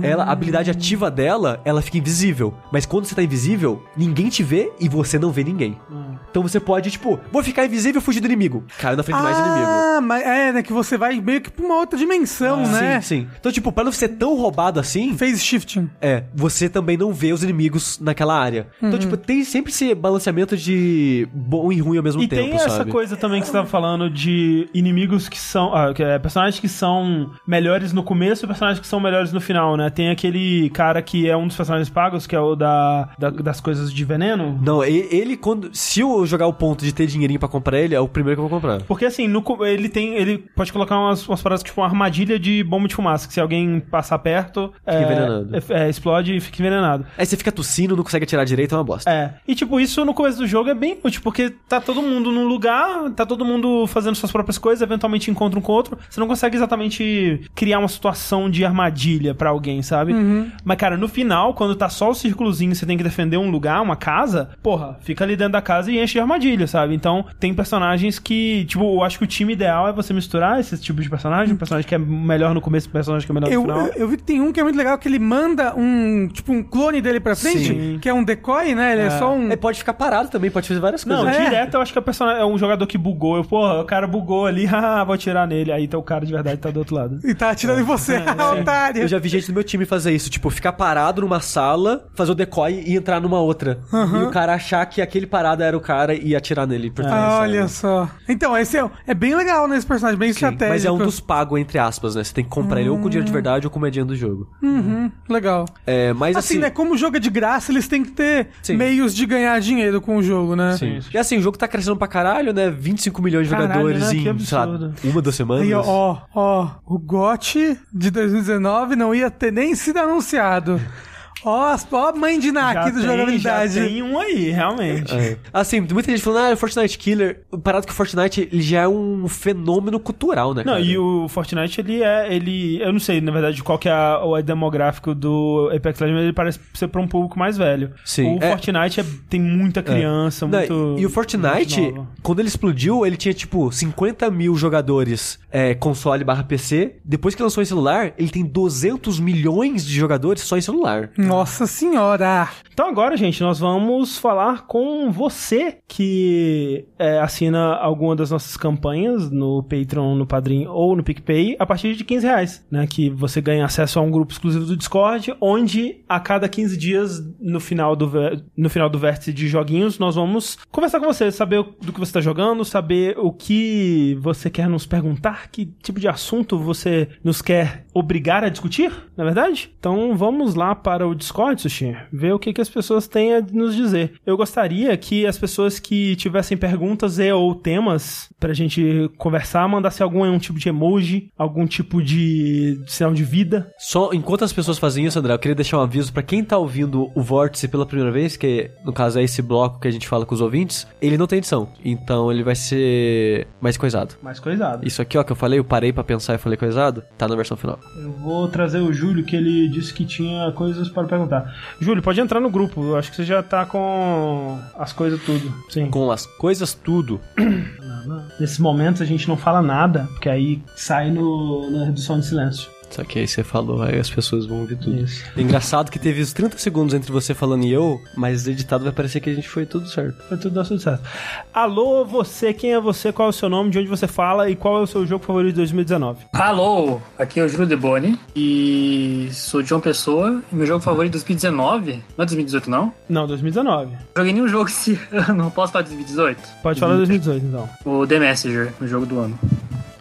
Ela, a habilidade ativa dela, ela fica invisível. Mas quando você tá invisível, ninguém te vê e você não vê ninguém. Então você pode, tipo, vou ficar invisível e fugir do inimigo. Caiu na frente de mais inimigo. Ah, mas é, né? Que você vai meio que pra uma outra dimensão, né? Sim, sim. Então, tipo, pra não ser tão roubado assim, Phase shifting. é, você também não vê os inimigos naquela área. Então, tipo, tem sempre esse balanceamento de bom e ruim ao mesmo E tempo, tem essa sabe? coisa também que você tava falando de inimigos que são. Ah, é, personagens que são melhores no começo e personagens que são melhores no final, né? Tem aquele cara que é um dos personagens pagos, que é o da, da- das coisas de veneno. Não, e- ele, quando. Se eu jogar o ponto de ter dinheirinho pra comprar ele, é o primeiro que eu vou comprar. Porque assim, no ele tem. Ele pode colocar umas, umas paradas tipo uma armadilha de bomba de fumaça, que se alguém passar perto. é, envenenado. é, é, explode e fica envenenado. Aí você fica tossindo, não consegue atirar direito, é uma bosta. É. E tipo, isso no começo do jogo é bem útil, porque tá todo mundo num lugar, tá todo mundo fazendo suas próprias coisas, eventualmente encontra um com o outro. Você não consegue exatamente criar uma situação de armadilha pra alguém, sabe? Mas, cara, no final, quando tá só o círculozinho, você tem que defender um lugar, uma casa, porra, fica ali dentro da casa e enche de armadilha, sabe? Então, tem personagens que, tipo, eu acho que o time ideal é você misturar esses tipos de personagem, um personagem que é melhor no começo e um personagem que é melhor no Eu, final. eu, eu vi que tem um que é muito legal, que ele manda um, tipo, um clone dele pra frente, Sim. que é um decoy, né? Ele é, só um... Ele pode ficar parado também, pode fazer várias coisas. Não, É. direto eu acho que a pessoa é um jogador que bugou. Eu, porra, o cara bugou ali, haha, vou atirar nele. Aí então o cara de verdade tá do outro lado. E tá atirando em você, otário. Eu já vi gente do meu time fazer isso, tipo, ficar parado numa sala, fazer o decoy e entrar numa outra. E o cara achar que aquele parado era o cara e atirar nele por. Ah, sabe? Olha só. Então, esse é, é bem legal nesse personagem, bem Sim, estratégico. mas é um dos pagos, entre aspas, né? Você tem que comprar ele ou com dinheiro de verdade ou com moedinha do jogo. Uhum, legal. É, mas Assim, assim... né? Como o jogo é de graça, eles têm que ter Sim. meios de ganhar dinheiro com o jogo, né? Sim. E assim, o jogo tá crescendo pra caralho, né? 25 milhões de Caralho, jogadores né? Em, sei lá, uma, duas semanas. Ó, ó, ó, o GOT de 2019 não ia ter nem sido anunciado. Ó, ó a mãe de Ná aqui do tem, jogabilidade. já tem um aí, realmente. É. Assim, muita gente falando, ah, Fortnite Killer. Parado que o Fortnite ele já é um fenômeno cultural, né, Não, cara? e o Fortnite, ele é. ele Eu não sei, na verdade, qual que é a- o demográfico do Apex Legends, mas ele parece ser pra um público mais velho. Sim, O é- Fortnite é- tem muita criança, Não, muito. e o Fortnite, quando ele explodiu, ele tinha tipo 50 mil jogadores é, console barra PC. Depois que lançou em celular, ele tem 200 milhões de jogadores só em celular. Nossa senhora. Então agora, gente, nós vamos falar com você que é, assina alguma das nossas campanhas no Patreon, no Padrim ou no PicPay a partir de 15 reais, né? Que você ganha acesso a um grupo exclusivo do Discord, onde a cada 15 dias, no final do, no final do vértice de joguinhos, nós vamos conversar com você, saber do que você está jogando, saber o que você quer nos perguntar, que tipo de assunto você nos quer obrigar a discutir, na é verdade? Então vamos lá para o Discord, Sushi, ver o que, que as pessoas têm a nos dizer. Eu gostaria que as pessoas que tivessem perguntas e ou temas pra gente conversar, mandassem algum um tipo de emoji, algum tipo de sinal de vida. Só enquanto as pessoas fazem isso, André, eu queria deixar um aviso pra quem tá ouvindo o Vórtice pela primeira vez, que no caso é esse bloco que a gente fala com os ouvintes, ele não tem edição. Então ele vai ser mais coisado. Mais coisado. Isso aqui, ó, que eu falei, eu parei pra pensar e falei coisado, tá na versão final. Eu vou trazer o Júlio, que ele disse que tinha coisas para perguntar. Júlio, pode entrar no grupo. Eu acho que você já tá com as coisas tudo. Sim. Com as coisas tudo. Nesses momentos a gente não fala nada, porque aí sai no, na redução de silêncio. Só que aí você falou, aí as pessoas vão ouvir tudo. Isso. Engraçado que teve os 30 segundos entre você falando e eu, mas editado vai parecer que a gente foi tudo certo. Foi tudo dar tudo certo. Alô, você, quem é você? Qual é o seu nome? De onde você fala? E qual é o seu jogo favorito de 2019? Alô, aqui é o Júlio Deboni e sou de João Pessoa. E meu jogo favorito de 2019, não é 2018 não? Não, 2019. Joguei nenhum jogo esse ano, posso falar de 2018? Pode falar 2018, então. O The Messenger, o jogo do ano.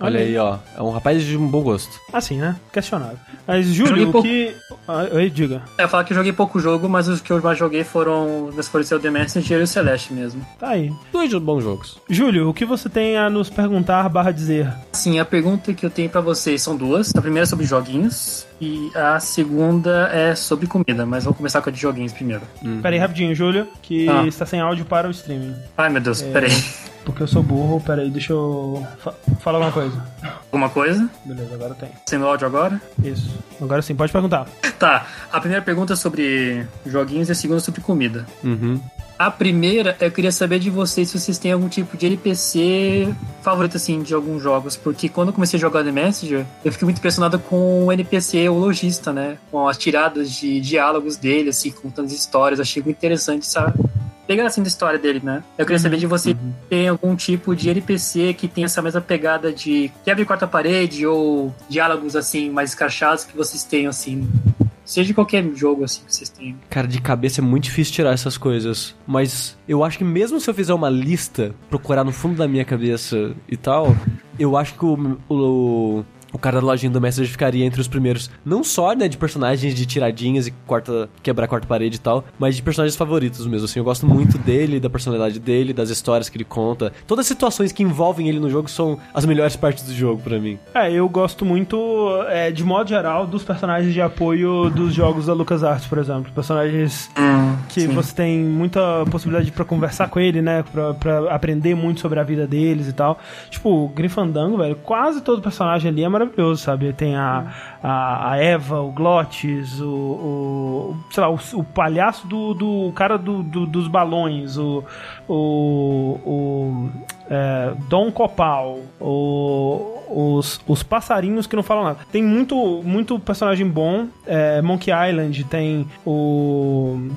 Olha aí, ó. É um rapaz de um bom gosto. Assim, né? Questionável. Mas, Júlio, o pouco. que... Ah, Oi, diga. É, eu falar que eu joguei pouco jogo, mas os que eu mais joguei foram, nesse for o The Messenger e o Celeste mesmo. Tá aí. Dois bons jogos. Júlio, o que você tem a nos perguntar barra dizer? Sim, a pergunta que eu tenho pra vocês são duas. A primeira é sobre joguinhos e a segunda é sobre comida, mas vou começar com a de joguinhos primeiro. Pera aí, rapidinho, Júlio, que Ah. está sem áudio para o streaming. Ai meu Deus, peraí. Porque eu sou burro, pera aí, deixa eu fa falar alguma coisa. Alguma coisa? Beleza, agora tem. Sendo áudio agora? Isso. Agora sim, pode perguntar. Tá, a primeira pergunta é sobre joguinhos e a segunda é sobre comida. Uhum. A primeira, eu queria saber de vocês se vocês têm algum tipo de NPC favorito, assim, de alguns jogos. Porque quando eu comecei a jogar The Messenger, eu fiquei muito impressionado com o NPC, o lojista, né? Com as tiradas de diálogos dele, assim, contando as histórias. Achei muito interessante, sabe? Pegar assim da história dele, né? Eu queria saber de você se tem algum tipo de NPC que tem essa mesma pegada de quebra e quarta parede ou diálogos assim mais escrachados que vocês tenham assim Seja qualquer jogo assim que vocês tenham. Cara, de cabeça é muito difícil tirar essas coisas. Mas eu acho que mesmo se eu fizer uma lista, procurar no fundo da minha cabeça e tal, eu acho que o, o, o cara da lojinha do Messenger ficaria entre os primeiros. Não só, né, de personagens de tiradinhas e quarta, quebrar quarta parede e tal, mas de personagens favoritos mesmo, assim. Eu gosto muito dele, da personalidade dele, das histórias que ele conta. Todas as situações que envolvem ele no jogo são as melhores partes do jogo pra mim. É, eu gosto muito, é, de modo geral, dos personagens de apoio dos jogos da LucasArts, por exemplo. Personagens que sim. você tem muita possibilidade pra conversar com ele, né? Pra, pra aprender muito sobre a vida deles e tal. Tipo, o Grifandango, velho, quase todo personagem ali é maravilhoso, sabe? Tem a, a, a Eva, o Glottis, o, o sei lá, o, o palhaço do, do cara do, do- dos balões, o, o, o é, Dom Copal, o, os, os passarinhos que não falam nada. Tem muito, muito personagem bom. É, Monkey Island tem o.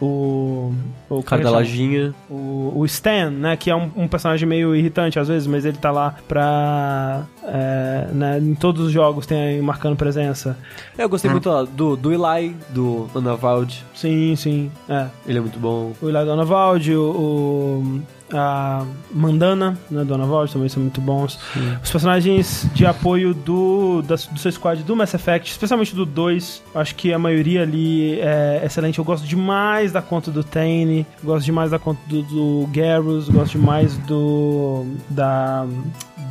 O. O, cara da é lojinha. o, o Stan, né? Que é um, um personagem meio irritante às vezes, mas ele tá lá pra. é, né, em todos os jogos tem aí marcando presença. Eu gostei muito ó, do, do Eli, do Anavald. Sim, sim. É. Ele é muito bom. O Eli Donald, o, o- a Mandana, né, Dona Vault, também são muito bons. Os personagens de apoio do, da- do seu squad do Mass Effect, especialmente do 2, acho que a maioria ali é excelente. Eu gosto demais da conta do Tane, gosto demais da conta do, do Garrus, gosto demais do. da.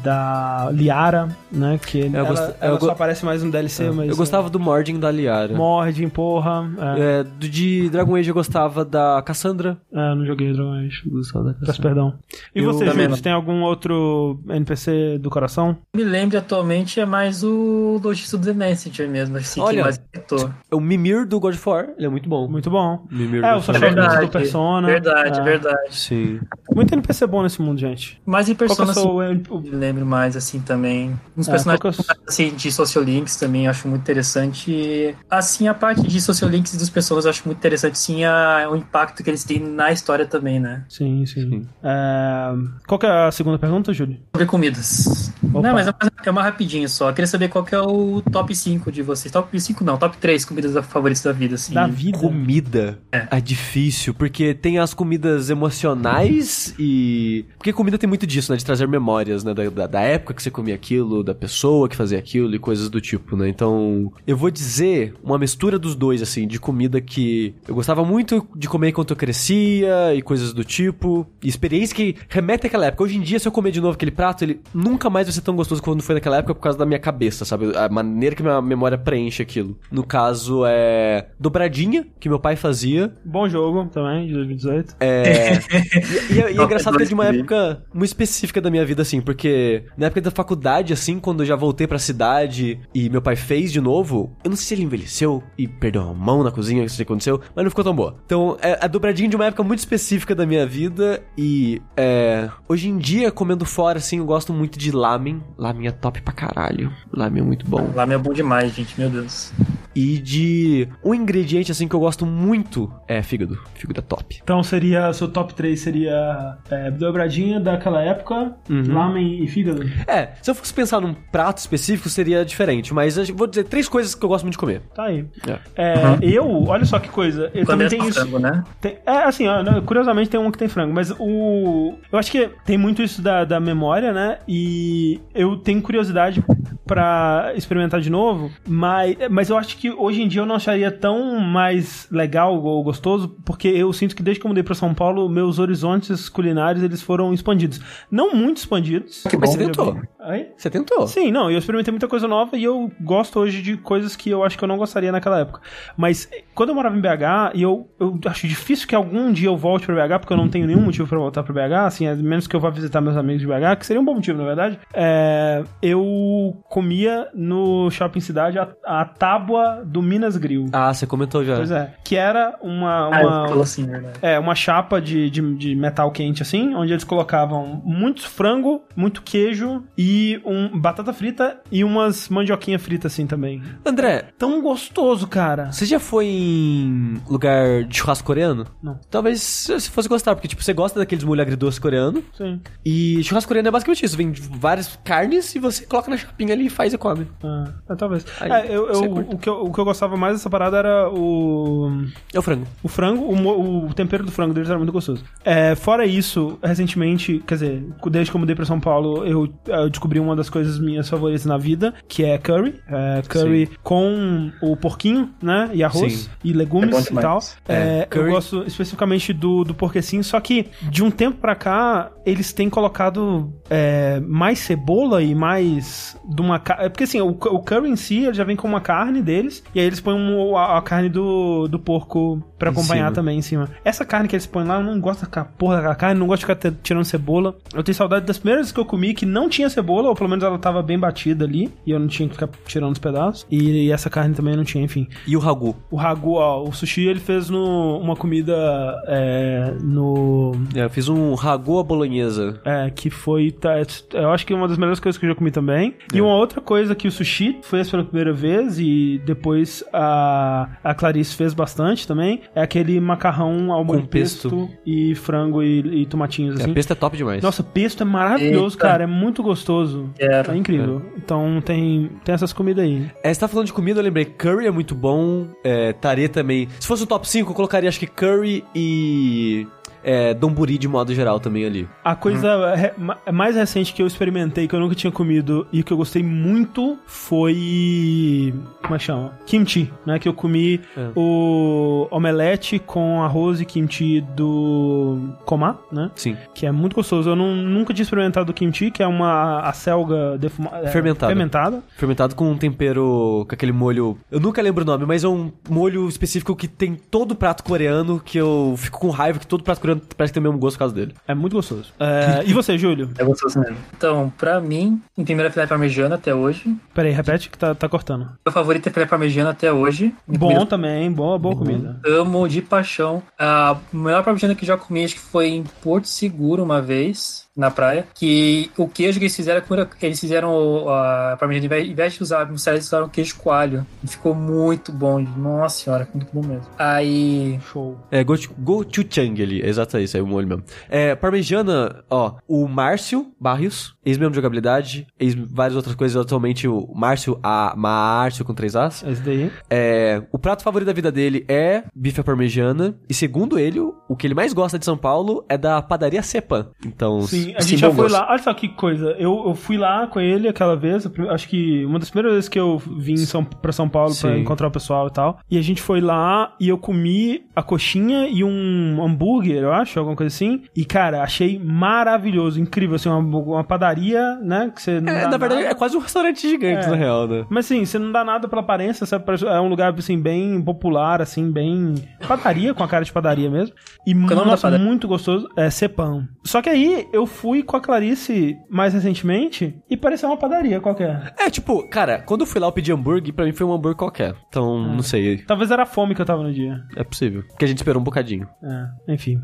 Da Liara, né? Que ela, gosto- ela eu só go- aparece mais no DLC, mas. eu gostava do Mording da Liara. Morde, porra. É, É, do, de Dragon Age eu gostava da Cassandra. é, não joguei Dragon Age. Gostava da Peço Cassandra. perdão. E Eu você, Júlio, tem algum outro NPC do coração? Me lembro atualmente é mais o logista do The Messenger mesmo, assim, Olha, que mais. É O Mimir do God of War, ele é muito bom. Muito bom. Mimir É, do o Sasha do Persona. Verdade, É. verdade. Sim. Muito NPC bom nesse mundo, gente. Mas em Qual que é o Persona, seu... lembro mais, assim, também. Uns É, personagens é assim, de Sociolinks também acho muito interessante. E, Assim, a parte de Sociolinks dos pessoas eu acho muito interessante, sim, a, o impacto que eles têm na história também, né? Sim, sim. Sim. É, Qual que é a segunda pergunta, Júlio? Sobre comidas. Opa. Não, mas é uma, é uma rapidinho só. Eu queria saber qual que é o top 5 de vocês. Top 5 não, top 3 comidas favoritas da vida, assim. Da vida. Comida é. difícil, porque tem as comidas emocionais e. Porque comida tem muito disso, né? De trazer memórias, né? Da, da, da época que você comia aquilo, da pessoa que fazia aquilo e coisas do tipo, né? Então, eu vou dizer uma mistura dos dois, assim, de comida que eu gostava muito de comer enquanto eu crescia e coisas do tipo. E experiência que remete àquela época. Hoje em dia, se eu comer de novo aquele prato, ele nunca mais vai ser tão gostoso quanto foi naquela época por causa da minha cabeça, sabe? A maneira que minha memória preenche aquilo. No caso, é. Dobradinha, que meu pai fazia. Bom jogo também, de 2018. É. e, e é- e é Não, engraçado que é de uma época muito específica da minha vida, assim, porque na época da faculdade, assim, quando eu já voltei pra cidade e meu pai fez de novo, eu não sei se ele envelheceu e perdeu a mão na cozinha, isso aconteceu, mas não ficou tão boa. Então, é a dobradinha de uma época muito específica da minha vida e, é. Hoje em dia, comendo fora, assim, eu gosto muito de lamen. Lamen é top pra caralho. Lamen é muito bom. Lá é bom demais, gente, meu Deus. E de. Um ingrediente, assim, que eu gosto muito é fígado. Fígado é top. Então seria, seu top 3 seria é, dobradinha daquela época, Uhum. lamen e fígado. É, se eu fosse pensar num prato específico, seria diferente, mas eu vou dizer três coisas que eu gosto muito de comer. Tá aí. É. É, Eu, olha só que coisa, eu também Começa tenho com isso. frango, né? Tem- é, assim, ó, né, curiosamente tem um que tem frango, mas o. Eu acho que tem muito isso da, da memória, né? E eu tenho curiosidade pra experimentar de novo, mas, mas eu acho que hoje em dia eu não acharia tão mais legal ou gostoso, porque eu sinto que desde que eu mudei pra São Paulo, meus horizontes culinários eles foram expandidos. Não muito expandidos. Mas você tentou. Oi? Você tentou? Sim, não, eu experimentei muita coisa nova e eu gosto hoje de coisas que eu acho que eu não gostaria naquela época. Mas eh, quando eu morava em BH, e eu, eu acho difícil que algum dia eu volte pra BH, porque eu não tenho nenhum motivo pra voltar pra BH, assim, a menos que eu vá visitar meus amigos de BH, que seria um bom motivo, na verdade. É, eu comia no Shopping Cidade a, a tábua do Minas Grill. Ah, você comentou já. Pois é. Que era uma. Ah, uma eu falo assim, verdade. é, uma chapa de, de, de metal quente, assim, onde eles colocavam muito frango, muito queijo e um batata frita e umas mandioquinha frita, assim, também. André, Tão gostoso, cara. você já foi em lugar de churrasco coreano? Não. Talvez você fosse gostar, porque, tipo, você gosta daqueles molho agridoce coreano. Sim. E churrasco coreano é basicamente isso. Vem várias carnes e você coloca na chapinha ali e faz e come. Ah, é, talvez. Aí, É, eu, eu, o que eu, o que eu gostava mais dessa parada era o. É o frango. O frango, o, o tempero do frango deles era muito gostoso. É, fora isso, recentemente, quer dizer, desde que eu mudei pra São Paulo, eu, eu descobri uma das coisas minhas favoritas na vida, que é curry. É, curry com o porquinho, né? E arroz Sim. e legumes É e tal. É, É, Eu gosto especificamente do, do porquecinho, só que de um tempo pra cá, eles têm colocado é, mais cebola e mais de uma ca- é Porque assim, o, o curry em si ele já vem com uma carne deles, e aí eles põem um- a, a carne do, do porco pra Em acompanhar cima. também em cima. Essa carne que eles põem lá, eu não gosto daquela porra daquela carne, não gosto de ficar tirando cebola. Eu tenho saudade das primeiras que eu comi que não tinha cebola, ou pelo menos ela tava bem batida ali, e eu não tinha que ficar tirando os pedaços. E, e essa carne também não tinha, enfim. E o ragu. O ragu, ó, o sushi ele fez no, uma comida é, no. É, eu fiz um ragu à bolonhesa. É, que foi. tá, eu acho que é uma das melhores coisas que eu já comi também. E uma outra coisa que o sushi fez pela primeira vez e depois a, a Clarice fez bastante também é aquele macarrão ao molho pesto. pesto e frango e, e tomatinhos É, assim. a pesta é top demais. Nossa, pesto é maravilhoso, Eita. cara. É muito gostoso. É incrível. Então tem, tem essas comidas aí. É, você tá falando de comida, eu lembrei. Curry é muito bom. É, tare também. Se fosse o top 5, eu colocaria acho que curry e. É, donburi de modo geral também ali. A coisa re- ma- mais recente que eu experimentei, que eu nunca tinha comido e que eu gostei muito foi. Como é que chama? Kimchi, né? Que eu comi É. o omelete com arroz e kimchi do Komá, né? Sim. Que é muito gostoso. Eu não- nunca tinha experimentado o kimchi, que é uma a selga defuma- é, Fermentada. fermentada. Fermentado com um tempero, com aquele molho. Eu nunca lembro o nome, mas é um molho específico que tem todo prato coreano que eu fico com raiva que todo prato coreano parece que tem o mesmo gosto por causa dele. É muito gostoso. É, e você, Júlio? É gostoso mesmo. Então, pra mim, em primeira filé parmegiana até hoje. Peraí, repete que tá, tá cortando. Meu favorito é filé parmegiana até hoje. Bom comida também, boa, boa comida. Amo de paixão. A melhor parmegiana que eu já comi, acho que foi em Porto Seguro uma vez, na praia. Que o queijo que eles fizeram, eles fizeram a parmegiana, ao invés- de usar mussarela, eles usaram queijo coalho. E ficou muito bom. Nossa senhora, muito bom mesmo. Aí, Show. É, go- gochujang ali, exato é isso, é o molho mesmo. É, parmegiana, ó, o Márcio Barrios, ex-membro de jogabilidade, ex várias outras coisas, atualmente o Márcio A, Márcio com três As. Esse daí. É, o prato favorito da vida dele é bife à parmegiana, e segundo ele, o que ele mais gosta de São Paulo é da padaria Cepan. Então, Sim, a Sim, gente já foi lá. Olha só que coisa. Eu, eu fui lá com ele aquela vez. Acho que uma das primeiras vezes que eu vim São, pra São Paulo pra Sim. encontrar o pessoal e tal. E a gente foi lá e eu comi a coxinha e um hambúrguer, eu acho, alguma coisa assim. E, cara, achei maravilhoso, incrível. Assim, uma, uma padaria, né? Que você é, na verdade, nada. é quase um restaurante gigante, É. na real, né? Mas assim, você não dá nada pela aparência, sabe? É um lugar, assim, bem popular, assim, bem... Padaria, com a cara de padaria mesmo. E, é nossa, muito gostoso. É Cepão. Só que aí, eu fui com a Clarice mais recentemente e pareceu uma padaria qualquer. É, tipo, cara, quando eu fui lá eu pedi hambúrguer, pra mim foi um hambúrguer qualquer. Então, não sei, Talvez era a fome que eu tava no dia. é possível. Porque a gente esperou um bocadinho. É, enfim.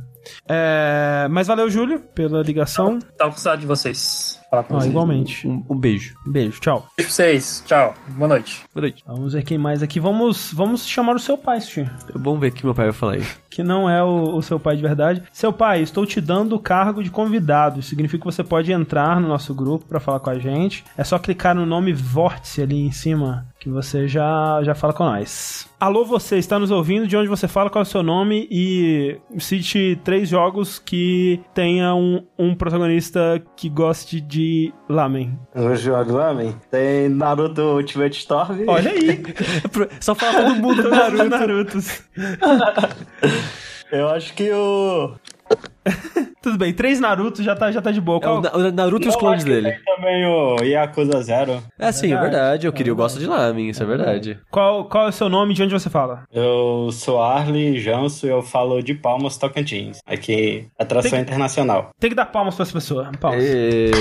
É, mas valeu, Júlio, pela ligação. tava com saudade de vocês. Falar com Ah, vocês. igualmente. Um, um beijo. Beijo, tchau. Beijo pra vocês. Tchau. Boa noite. Boa noite. Vamos ver quem mais aqui. Vamos, vamos chamar o seu pai, Sushi. Vamos ver o que meu pai vai falar aí. que não é o, o seu pai de verdade. Seu pai, estou te dando o cargo de convidado. Isso significa que você pode entrar no nosso grupo para falar com a gente. É só clicar no nome Vórtice ali em cima que você já, já fala com nós. Alô, você está nos ouvindo? De onde você fala? Qual é o seu nome? E cite três jogos que tenha um, um protagonista que goste de lamen. Os jogos Lamen. Tem Naruto Ultimate Storm. Olha aí! Só fala todo mundo do Naruto. Narutos. Eu acho que o. Tudo bem, três Narutos já tá, já tá de boa. É o, Na- o Naruto e os clones que dele. Tem também o Yakuza Zero. É sim, é verdade. Eu queria, eu gosto de lamen, isso é verdade. Qual, qual é o seu nome e de onde você fala? Eu sou Arley Janso e eu falo de Palmas Tocantins. Aqui, atração Tem- internacional. Tem que dar palmas pra essa pessoa. Palmas. E...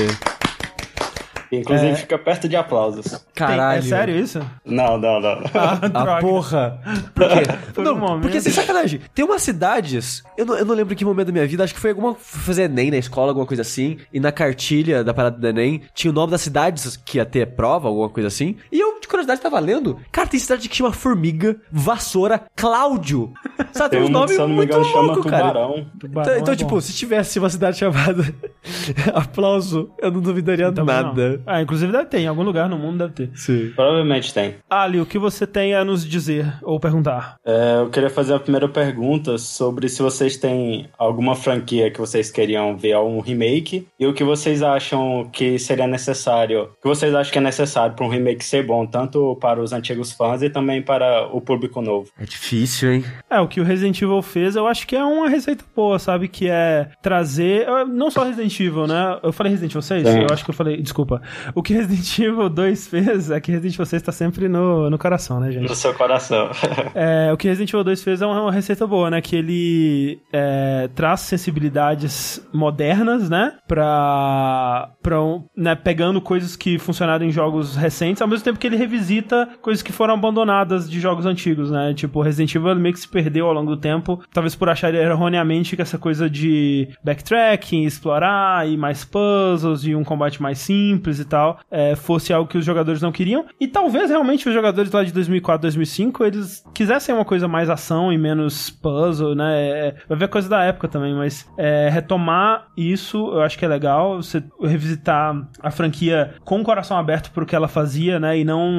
Que, inclusive É. fica perto de aplausos. Tem- Caralho. é sério isso? Não, não, não. Ah, porra. Por quê? Por não, um momento. porque sem sacanagem. Tem umas cidades, eu não, eu não lembro que momento da minha vida, acho que foi alguma. fui fazer Enem na escola, alguma coisa assim. E na cartilha da parada do Enem tinha o nome das cidades que ia ter prova, alguma coisa assim. E eu, curiosidade tá valendo. Cara, tem cidade que chama Formiga, Vassoura, Cláudio. Sabe, tem Tem uns uma, nomes se eu não me muito engano, chama loucos, cara. Tubarão. Tubarão Então, então, é tipo, bom. se tivesse uma cidade chamada Aplauso, eu não duvidaria não. nada. Ah, inclusive deve ter, em algum lugar no mundo deve ter. Sim. Provavelmente tem. Ali, o que você tem a nos dizer ou perguntar? É, eu queria fazer a primeira pergunta sobre se vocês têm alguma franquia que vocês queriam ver um remake e o que vocês acham que seria necessário, o que vocês acham que é necessário para um remake ser bom, tanto para os antigos fãs e também para o público novo. É difícil, hein? É, o que o Resident Evil fez, eu acho que é uma receita boa, sabe? Que é trazer. Não só Resident Evil, né? Eu falei Resident Evil 6? Sim. Eu acho que eu falei. Desculpa. O que Resident Evil 2 fez é que Resident Evil 6 tá sempre no, no coração, né, gente? No seu coração. É, o que Resident Evil 2 fez é uma, receita boa, né? Que ele é, traz sensibilidades modernas, né? Pra. pra um- né? Pegando coisas que funcionaram em jogos recentes, ao mesmo tempo que ele revisita coisas que foram abandonadas de jogos antigos, né? Tipo, Resident Evil meio que se perdeu ao longo do tempo, talvez por achar erroneamente que essa coisa de backtracking, explorar e mais puzzles e um combate mais simples e tal, é, fosse algo que os jogadores não queriam. E talvez realmente os jogadores lá de 2004, 2005, eles quisessem uma coisa mais ação e menos puzzle, né? É, vai ver coisa da época também, mas é, retomar isso eu acho que é legal. Você revisitar a franquia com o coração aberto pro que ela fazia, né? E não,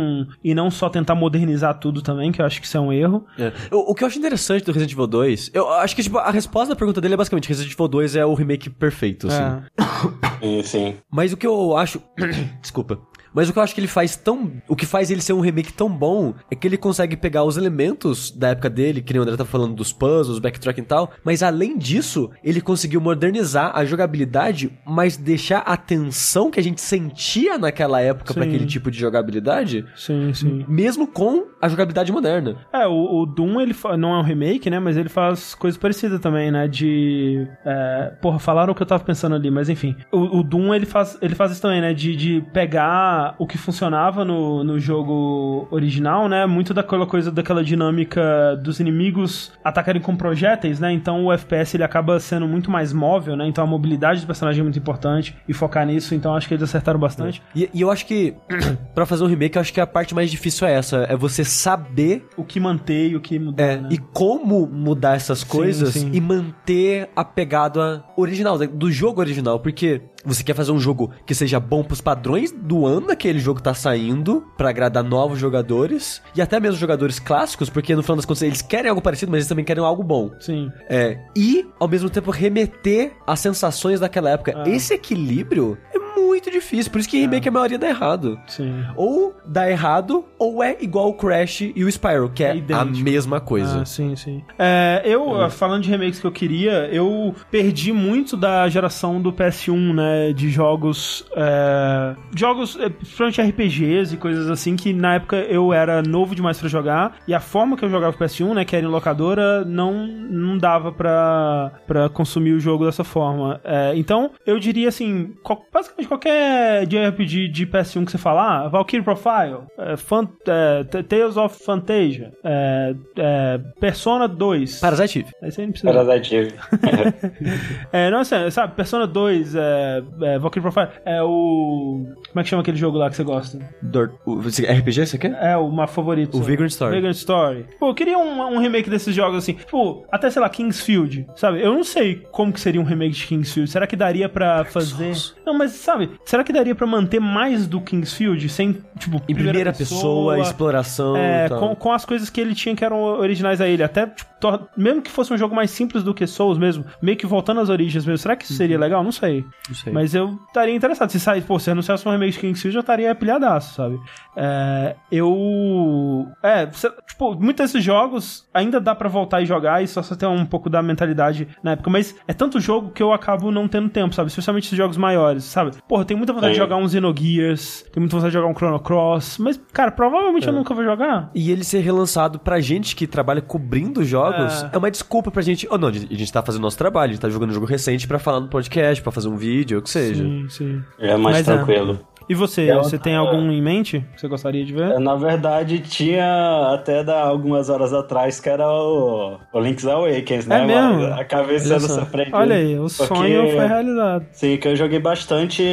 e não só tentar modernizar tudo também, que eu acho que isso é um erro. É. O, o que eu acho interessante do Resident Evil 2, eu acho que tipo, a resposta da pergunta dele é basicamente Resident Evil 2 é o remake perfeito, assim. É. Sim, sim. Mas o que eu acho. Desculpa. Mas o que eu acho que ele faz tão. O que faz ele ser um remake tão bom é que ele consegue pegar os elementos da época dele, que nem o André tá falando dos puzzles, backtracking e tal. Mas além disso, ele conseguiu modernizar a jogabilidade, mas deixar a tensão que a gente sentia naquela época pra Sim. aquele tipo de jogabilidade, Sim, sim. mesmo com a jogabilidade moderna. É, o, o Doom, ele não é um remake, né? Mas ele faz coisas parecidas também, né? De. É, porra, falaram o que eu tava pensando ali, mas enfim. O, o Doom, ele faz, ele faz isso também, né? De, de pegar o que funcionava no, no jogo original, né? Muito daquela coisa, daquela dinâmica dos inimigos atacarem com projéteis, né? Então o FPS ele acaba sendo muito mais móvel, né? Então a mobilidade do personagem é muito importante e focar nisso. Então acho que eles acertaram bastante. E, e eu acho que, pra fazer um remake, eu acho que a parte mais difícil é essa: é você saber O que manter e o que mudar. É, né? e como mudar essas coisas sim. e manter a pegada original, do jogo original, porque você quer fazer um jogo que seja bom pros padrões do ano que aquele jogo tá saindo, pra agradar novos jogadores, e até mesmo jogadores clássicos, porque no final das contas eles querem algo parecido, mas eles também querem algo bom. Sim. É, e ao mesmo tempo remeter às sensações daquela época. Ah. Esse equilíbrio é muito difícil, por isso que remake a maioria dá errado. Sim. Ou dá errado, ou é igual o Crash e o Spyro, que é, É a mesma coisa. Ah, sim, sim. É, eu, ah, falando de remakes que eu queria, eu perdi muito da geração do PS1, né? De jogos. é, jogos, é, principalmente RPGs e coisas assim, que na época eu era novo demais pra jogar. E a forma que eu jogava PS1, né? Que era em locadora, não, não dava pra, pra consumir o jogo dessa forma. É, então, eu diria assim: qual- basicamente qualquer JRPG de PS1 que você falar, Valkyrie Profile, é, Fan- é, Tales of Fantasia, é, é, Persona 2. Parasite Eve. Esse aí não precisa. Parasite Eve. É, não, assim, sabe, Persona 2, é, é, Valkyrie Profile, é o. Como é que chama aquele jogo lá que você gosta? Dor- o- RPG, você quer? É o uma favorito. O sabe? Vagrant Story. Vagrant Story. Pô, eu queria um, um remake desses jogos assim. Tipo, até sei lá, Kingsfield. Sabe? Eu não sei como que seria um remake de Kingsfield. Será que daria pra fazer. Não, mas sabe, será que daria pra manter mais do Kingsfield sem, tipo, Em primeira pessoa, exploração É, com, com as coisas que ele tinha que eram originais a ele. Até, tipo, tor- mesmo que fosse um jogo mais simples do que Souls mesmo, meio que voltando às origens mesmo. Será que isso seria legal? Não sei. Uhum. Não sei. Mas eu estaria interessado. Se sair, pô, se anunciasse um remake de Kingsfield, eu estaria pilhadaço, sabe? É, eu. É, tipo, muitos desses jogos ainda dá pra voltar e jogar e só você ter um pouco da mentalidade na época. Mas é tanto jogo que eu acabo não tendo tempo, sabe? Especialmente esses jogos maiores, sabe? Porra, eu tenho muita vontade de jogar um Xenogears, tenho muita vontade de jogar um Chrono Cross, mas, cara, provavelmente eu É. nunca vou jogar. E ele ser relançado pra gente que trabalha cobrindo jogos É. é, uma desculpa pra gente. Ou não, a gente tá fazendo nosso trabalho, a gente tá jogando um jogo recente pra falar no podcast, pra fazer um vídeo, o que seja. Sim, sim. É mais Mas é. E você, É você outra- tem algum em mente que você gostaria de ver? Na verdade, tinha até da, algumas horas atrás que era o, o Link's Awakens, né? É mesmo? Mas Acabei Olha sendo só. surpreendido. Olha aí, o Porque- sonho foi realizado. Sim, que eu joguei bastante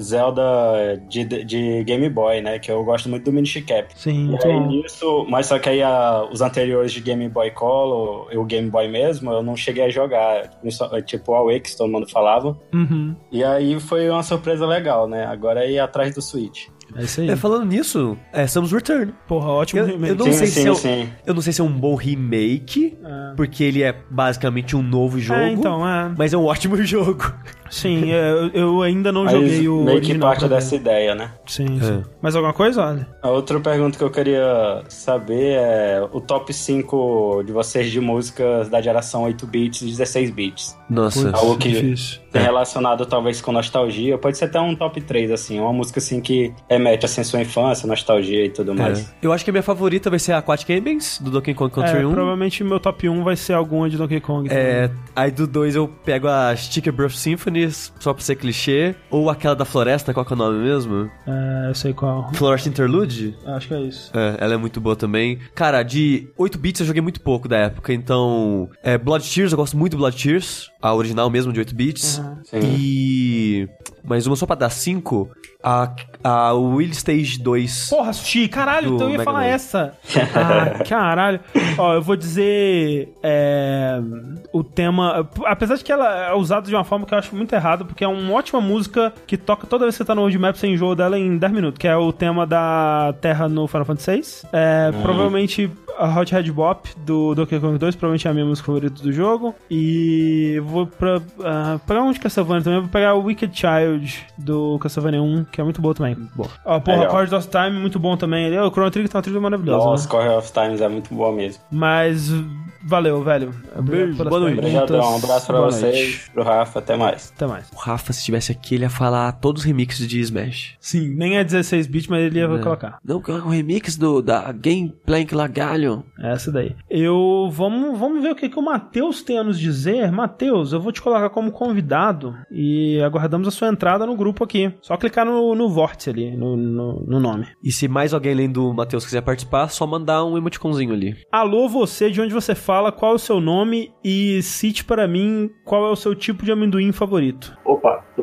Zelda de, de Game Boy, né? Que eu gosto muito do Minish Cap. Sim, E aí nisso, mas só que aí a- os anteriores de Game Boy Color e o Game Boy mesmo, eu não cheguei a jogar. Tipo o Awake, todo mundo falava. Uhum. E aí foi uma surpresa legal, né? Agora é ir atrás do Switch. É isso aí. É, falando nisso, é Samus Return. Porra, ótimo Eu- remake. eu não sim, sei sim, se eu- sim. Eu não sei se é um bom remake, É. porque ele é basicamente um novo jogo. É, então, é. Mas é um ótimo jogo. Sim, é, eu, ainda não Mas joguei o meio que original parte pra ver. dessa ideia, né? Sim, É. sim. Mais alguma coisa, olha? A outra pergunta que eu queria saber é o top 5 de vocês de músicas da geração 8 bits e 16 bits. Nossa. Putz, algo que- difícil. Tem É. relacionado talvez com nostalgia, pode ser até um top 3, assim, uma música assim que remete assim à sua infância, nostalgia e tudo mais. É. Eu acho que a minha favorita vai ser a Aquatic Gamings, do Donkey Kong Country É, 1. provavelmente meu top 1 vai ser alguma de Donkey Kong. É, aí do 2 eu pego a Sticker Breath Symphony, só pra ser clichê. Ou aquela da floresta, qual que é o nome mesmo? É, eu sei qual. Floresta Interlude? Acho que é isso. É, ela é muito boa também. Cara, de 8 bits eu joguei muito pouco da época, então. É, Blood Tears, eu gosto muito do Blood Tears, a original mesmo de 8 bits. Sim. E. Mais uma só pra dar 5, a, a Will Stage 2. Porra, Sushi, caralho, então eu ia Mega falar Man. essa. Ah, caralho. Ó, eu vou dizer. é, o tema. Apesar de que ela é usada de uma forma que eu acho muito errada, porque é uma ótima música que toca toda vez que você tá no roadmap, você enjoa dela em 10 minutos, que é o tema da Terra no Final Fantasy VI. É, Provavelmente a Hot Red Bop do Donkey Kong 2, provavelmente é a minha música favorita do jogo. E vou pra, ah, pegar um de Castlevania também, vou pegar o Wicked Child do Castlevania 1, que é muito bom também. Bom. Ó, porra, Legal. Chord of Time, muito bom também. O Chrono Trigger tá uma trilha maravilhosa. Nossa, né? Core of Times é muito boa mesmo. Mas valeu, velho. Pelas boa noite. Obrigadão, um abraço pra Boa vocês, noite. pro Rafa, até mais. Até mais. O Rafa, se estivesse aqui, ele ia falar todos os remixes de Smash. Sim, nem é 16 bits, mas ele ia É. colocar. Não, que é o remix do, da Gameplank Lagalho. Essa daí. Eu. Vamos, vamos ver o que, que o Matheus tem a nos dizer. Matheus, eu vou te colocar como convidado e aguardamos a sua entrada no grupo aqui. Só clicar no, no vórtice ali, no, no, no nome. E se mais alguém além do Matheus quiser participar, só mandar um emoticonzinho ali. Alô, você, de onde você fala, qual é o seu nome e cite para mim qual é o seu tipo de amendoim favorito. Opa, tô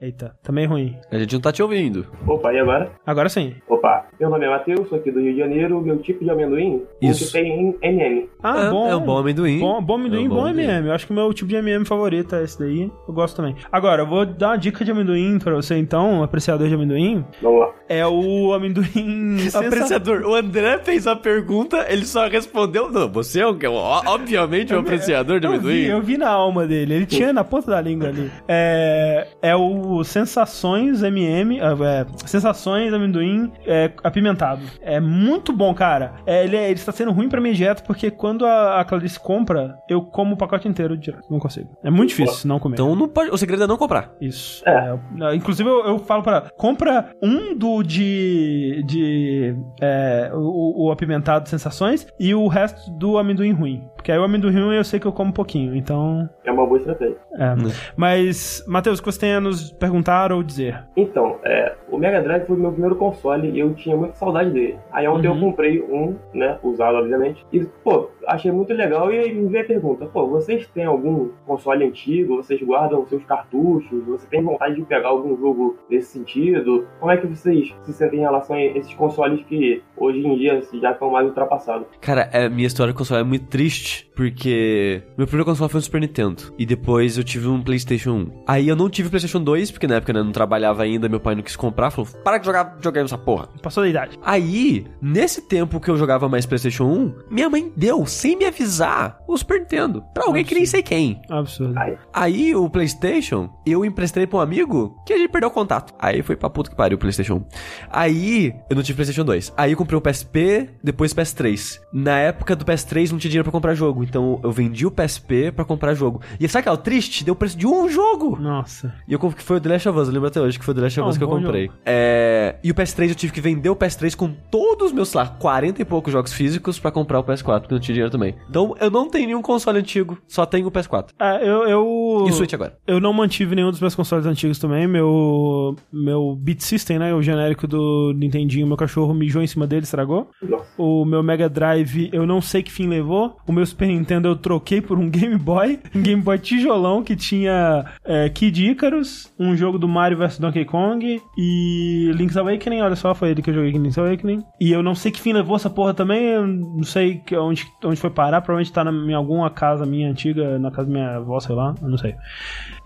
Eita, também ruim. A gente não tá te ouvindo. opa, e agora? Agora sim. Opa, meu nome é Matheus, sou aqui do Rio de Janeiro, meu tipo de amendoim Isso. um que tem MM. Ah, é, bom. é um bom amendoim. Bom, bom amendoim, É um bom, bom amendoim. MM. Eu acho que o meu tipo de MM favorito é esse daí. Eu gosto também. Agora, eu vou dar uma dica de amendoim pra você, então, apreciador de amendoim. Vamos lá. É o amendoim. Apreciador, o André fez a pergunta, ele só respondeu. Não, você é um, obviamente um apreciador de Eu vi, amendoim. eu vi na alma dele. Ele tinha na ponta da língua ali. É, é o Sensações MM. É, sensações amendoim é, apimentado. É muito bom, cara. É, ele, é- ele está sendo ruim pra minha dieta porque quando a, a Clarice compra, eu como o pacote inteiro direto. Não consigo. É muito difícil não comer. Então não pode, o segredo é não comprar. Isso. É. É, inclusive, eu, eu falo pra ela, compra um do de. de é, o, o apimentado de sensações e o resto do amendoim ruim. Porque aí o amendoim eu sei que eu como um pouquinho. Então. É uma boa estratégia. É. Mas, Matheus, o que você tem a nos perguntar ou dizer? Então, é, o Mega Drive foi o meu primeiro console e eu tinha muita saudade dele. Aí ontem Uhum. eu comprei um, né, usado obviamente, e, pô, achei muito legal e aí me veio a pergunta, pô, vocês têm algum console antigo, vocês guardam seus cartuchos, você tem vontade de pegar algum jogo nesse sentido? Como é que vocês se sentem em relação a esses consoles que hoje em dia já estão mais ultrapassados? Cara, é, minha história com console é muito triste, porque meu primeiro console foi o Super Nintendo. E depois eu tive um PlayStation 1. Aí eu não tive o PlayStation 2, porque na época né, eu não trabalhava ainda, meu pai não quis comprar, falou: para de jogar videogame essa porra. Passou da idade. Aí, nesse tempo que eu jogava mais PlayStation 1, minha mãe deu, sem me avisar, o Super Nintendo. Pra alguém que nem sei quem. Absurdo. Ai, Aí o PlayStation, eu emprestei pra um amigo que a gente perdeu o contato. Aí foi pra puta que pariu o PlayStation 1. Aí eu não tive PlayStation 2. Aí eu comprei comprei o PSP, depois o PS3. Na época do PS3 não tinha dinheiro pra comprar jogo, então eu vendi o PSP pra comprar jogo. E sabe que é o triste? Deu o preço de um jogo! Nossa. E eu que foi o The Last of Us, eu lembro até hoje que foi o The Last of Ah, Us que eu comprei. É, e o PS3 eu tive que vender o PS3 com todos os meus, sei lá, 40 e poucos jogos físicos pra comprar o PS4, porque não tinha dinheiro também. Então eu não tenho nenhum console antigo, só tenho o PS4. É, eu, eu. E o Switch agora. Eu não mantive nenhum dos meus consoles antigos também. Meu. Meu Beat System, né? O genérico do Nintendinho, meu cachorro mijou em cima dele, estragou. Nossa. O meu Mega Drive, eu não sei que fim levou. O meu Super Nintendo eu troquei por um Game Boy. Um Game Boy tijolão que tinha é, Kid Icarus, um jogo do Mario vs Donkey Kong e Link's Awakening. Olha só, foi ele que eu joguei Link's Awakening. E eu não sei que fim levou essa porra também. Eu não sei onde, onde foi parar. Provavelmente tá na, em alguma casa minha antiga, na casa da minha avó, sei lá. Eu não sei.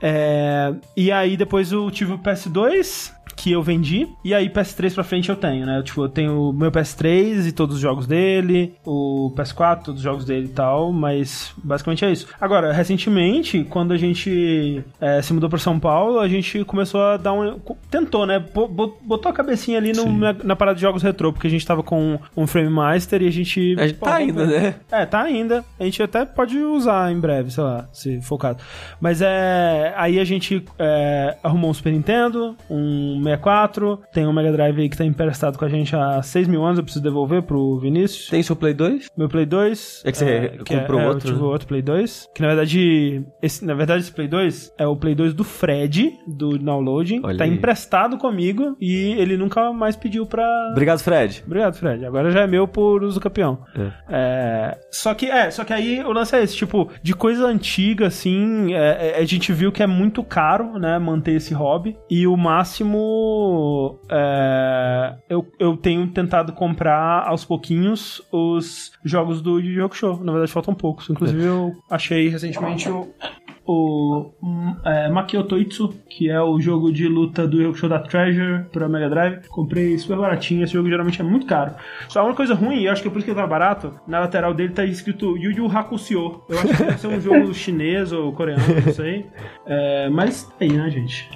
É, e aí depois eu tive o PS2, que eu vendi, e aí PS3 pra frente eu tenho, né? Tipo, eu tenho o meu PS3 e todos os jogos dele, o PS4, todos os jogos dele e tal, mas basicamente é isso. Agora, recentemente, quando a gente é, se mudou pra São Paulo, a gente começou a dar um. Tentou, né? Bo- bo- Botou a cabecinha ali no- na, na parada de jogos retrô, porque a gente tava com um Frame Master e a gente. A gente pô, tá ainda, ver. né? É, tá ainda. A gente até pode usar em breve, sei lá, se for o caso. Mas é. Aí a gente é, arrumou um Super Nintendo, um 64, tem um Mega Drive aí que tá emprestado com a gente há 6 mil anos, eu preciso devolver pro Vinícius. Tem seu Play 2? Meu Play 2. É que você comprou é, outro, Eu tive né? outro Play 2. Que na verdade. Esse, na verdade, esse Play 2 é o Play 2 do Fred, do downloading. Olha tá aí. emprestado comigo e ele nunca mais pediu pra. Obrigado, Fred. Obrigado, Fred. Agora já é meu por uso campeão. É, só que é, só que aí o lance é esse, tipo, de coisa antiga, assim, é, é, a gente viu que é muito caro, né, manter esse hobby. E o máximo é, eu, eu tenho tentado comprar aos pouquinhos os jogos do Yu Show. Na verdade, faltam poucos. Inclusive, eu achei recentemente o. O hum, é, Makioto Itsu, que é o jogo de luta do Show da Treasure pra Mega Drive. Comprei super baratinho. Esse jogo geralmente é muito caro. Só uma coisa ruim, e eu acho que é por isso que ele tá barato. Na lateral dele tá escrito Yu Yu Hakusho. Eu acho que deve ser um jogo chinês ou coreano, não sei. É, mas aí, né, gente?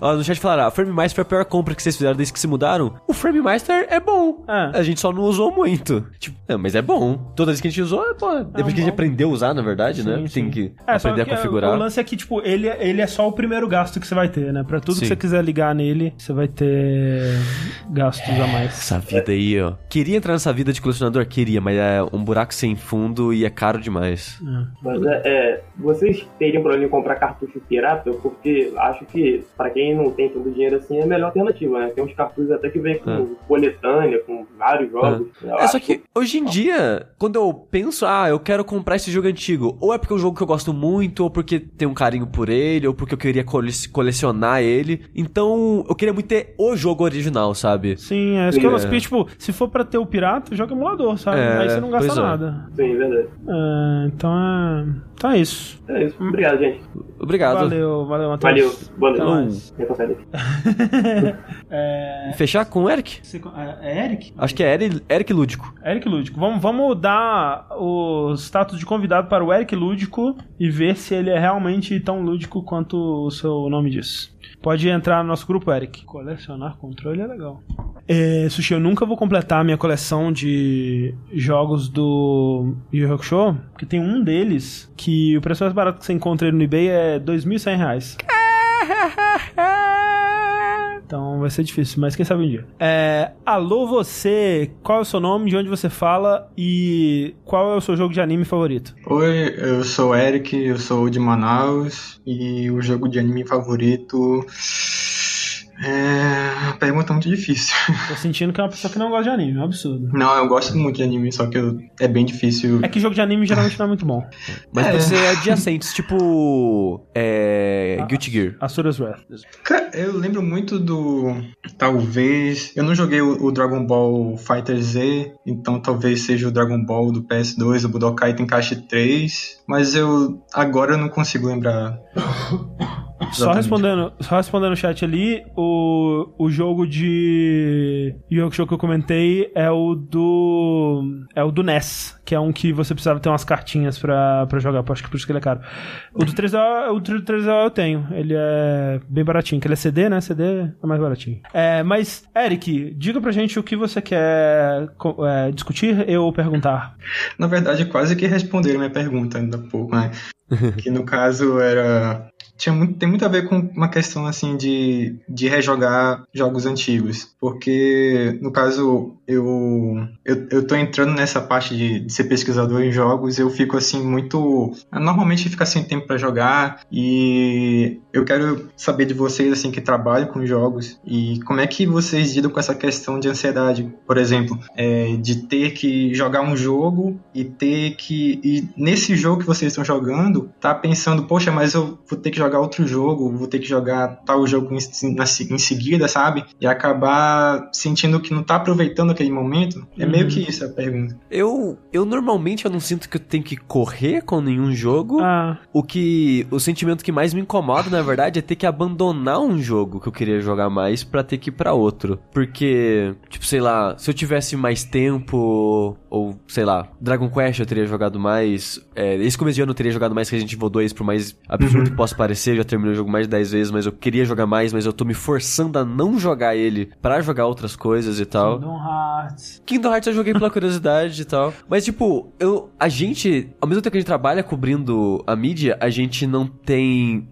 Ó, no chat falaram, a Frame Master foi a pior compra que vocês fizeram desde que se mudaram. O Frame Master é bom. É. A gente só não usou muito. Tipo, é, mas é bom. Toda vez que a gente usou, é bom. Depois que a gente bom. aprendeu a usar, na verdade, né? Sim, sim. Tem que É, aprender a configurar. O lance é que, tipo, ele, ele é só o primeiro gasto que você vai ter, né? Pra tudo Sim. que você quiser ligar nele, você vai ter gastos a mais. Essa vida aí, ó. Queria entrar nessa vida de colecionador? Queria, mas é um buraco sem fundo e é caro demais. Mas é, é, vocês teriam problema em comprar cartucho pirata? Porque acho que, pra quem não tem tanto dinheiro assim, é a melhor alternativa, né? Tem uns cartuchos até que vem com É. coletânea, com vários jogos. Eu É só que hoje em dia, quando eu penso, ah, eu quero comprar esse jogo antigo, ou é porque é um jogo que eu gosto muito, ou porque tem um carinho por ele, ou porque eu queria cole- colecionar ele. Então, eu queria muito ter o jogo original, sabe? Sim, é isso que eu É. gosto. Tipo, se for pra ter o pirata, joga emulador, sabe? É, Aí você não gasta pois é. nada. Sim, verdade. É, então é. Então é isso. É isso. Obrigado, gente. Obrigado. Valeu, valeu, Matheus. Valeu. Boa noite. É, Fechar com o Eric? você- é, é Eric? Acho que é Eric, Eric Lúdico. Eric Lúdico. Vamos, vamos dar o status de convidado para o Eric Lúdico e ver se ele é realmente tão lúdico quanto o seu nome diz. Pode entrar no nosso grupo, Eric. Colecionar controle é legal. É, Sushi, eu nunca vou completar a minha coleção de jogos do Yu Yu Hakusho, porque tem um deles que o preço mais barato que você encontra ele no eBay é 2.100 reais. Então vai ser difícil, mas quem sabe um dia. É, alô você, qual é o seu nome, de onde você fala e qual é o seu jogo de anime favorito? Oi, eu sou o Eric, eu sou de Manaus e o jogo de anime favorito é pergunta muito difícil. Tô sentindo que é uma pessoa que não gosta de anime, é um absurdo. Não, eu gosto muito de anime, só que eu- é bem difícil. É que jogo de anime geralmente não é muito bom. Mas É. pode ser adjacentes, tipo. É. Guilty Gear. Asura's Wrath. Cara, eu lembro muito do. Talvez. Eu não joguei o, o Dragon Ball Fighter Z, então talvez seja o Dragon Ball do PS2, o Budokai Tenkaichi 3, mas eu. Agora eu não consigo lembrar. só respondendo, só respondendo o chat ali, o, o jogo de Yu Hakusho que eu comentei é o do é o do NES, que é um que você precisava ter umas cartinhas pra, pra jogar, acho que por isso que ele é caro. O do 3DO, o do 3DO eu tenho, ele é bem baratinho, que ele é CD, né? CD é mais baratinho. É, mas Eric, diga pra gente o que você quer é, discutir eu perguntar. Na verdade, quase que responderam minha pergunta ainda há pouco, né? que no caso era. Tinha muito, tem muito a ver com uma questão assim de, de rejogar jogos antigos. Porque, no caso, eu, eu, eu tô entrando nessa parte de, de ser pesquisador em jogos, eu fico assim muito. Normalmente fica sem tempo para jogar e eu quero saber de vocês assim que trabalham com jogos e como é que vocês lidam com essa questão de ansiedade, por exemplo, é, de ter que jogar um jogo e ter que e nesse jogo que vocês estão jogando, tá pensando, poxa, mas eu vou ter que jogar outro jogo, vou ter que jogar tal jogo em, na- em seguida, sabe? E acabar sentindo que não tá aproveitando aquele momento. É meio que isso a pergunta. Eu, eu normalmente eu não sinto que eu tenho que correr com nenhum jogo. Ah, O que. O sentimento que mais me incomoda, na verdade, é ter que abandonar um jogo que eu queria jogar mais pra ter que ir pra outro. Porque, tipo, sei lá, se eu tivesse mais tempo, ou sei lá, Dragon Quest eu teria jogado mais. É, esse começo de ano eu teria jogado mais Resident Evil 2, por mais absurdo que possa parecer, eu já terminei o jogo mais de 10 vezes, mas eu queria jogar mais, mas eu tô me forçando a não jogar ele pra jogar outras coisas e tal. Kingdom Hearts. Kingdom Hearts eu joguei pela curiosidade e tal. Mas, tipo, eu, a gente, ao mesmo tempo que a gente trabalha cobrindo a mídia, a gente não tem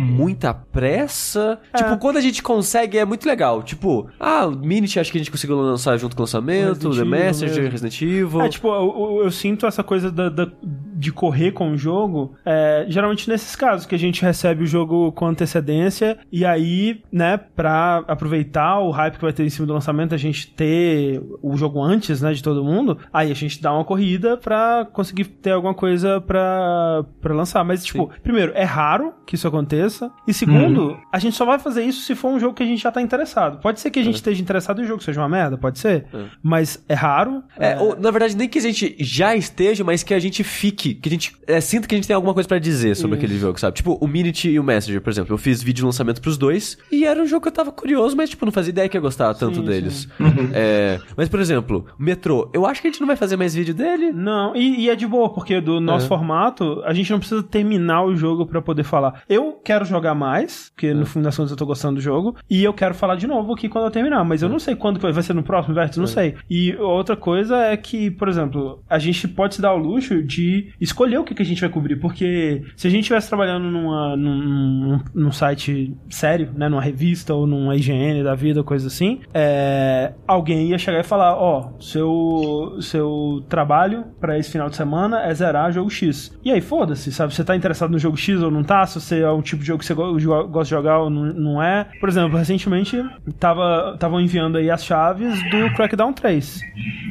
muita pressa. Tipo, quando a gente consegue é muito legal. Tipo, ah, o Minit acho que a gente conseguiu lançar junto com o lançamento, Resident The Messenger, mesmo. Resident Evil. É, tipo, eu, eu- eu sinto essa coisa da- da- de correr com o jogo, é, geralmente nesses casos, que a gente recebe o jogo com antecedência, e aí, né, pra aproveitar o hype que vai ter em cima do lançamento, a gente ter o jogo antes, né, de todo mundo, aí a gente dá uma corrida pra conseguir ter alguma coisa pra, pra lançar. Mas, tipo, primeiro, é raro que isso aconteça, e segundo, a gente só vai fazer isso se for um jogo que a gente já tá interessado. Pode ser que a gente esteja interessado e o jogo seja uma merda, pode ser, mas é raro. É, ou, na verdade, nem que a gente já esteja, mas que a gente fique, que a gente é, sinta que a gente tem alguma coisa pra dizer sobre aquele jogo, sabe? Tipo, o Minute e o Messenger, por exemplo. Eu fiz vídeo de lançamento pros dois e era um jogo que eu tava curioso, mas, tipo, não fazia ideia que ia gostar tanto Sim, deles. É, mas, por exemplo, o Metrô, eu acho que a gente não vai fazer mais vídeo dele. Não, e, e é de boa, porque do nosso É. formato, a gente não precisa terminar o jogo pra poder falar. Eu quero jogar mais, porque É. no fim das contas eu tô gostando do jogo, e eu quero falar de novo aqui quando eu terminar, mas eu É. não sei quando vai ser no próximo vértice, não sei. E outra coisa é que, por exemplo, a gente pode se dar o luxo de escolher o que, que a gente vai cobrir, porque se a gente estivesse trabalhando numa, num, num, site sério, né, numa revista ou numa IGN da vida, coisa assim, é, alguém ia chegar e falar, ó, seu, seu trabalho pra esse final de semana é zerar jogo X. E aí, foda-se, sabe? Você tá interessado no jogo X ou não tá? Se você é um tipo de jogo que você gosta de jogar ou não, é. Por exemplo, recentemente tava estavam enviando aí as chaves do Crackdown 3.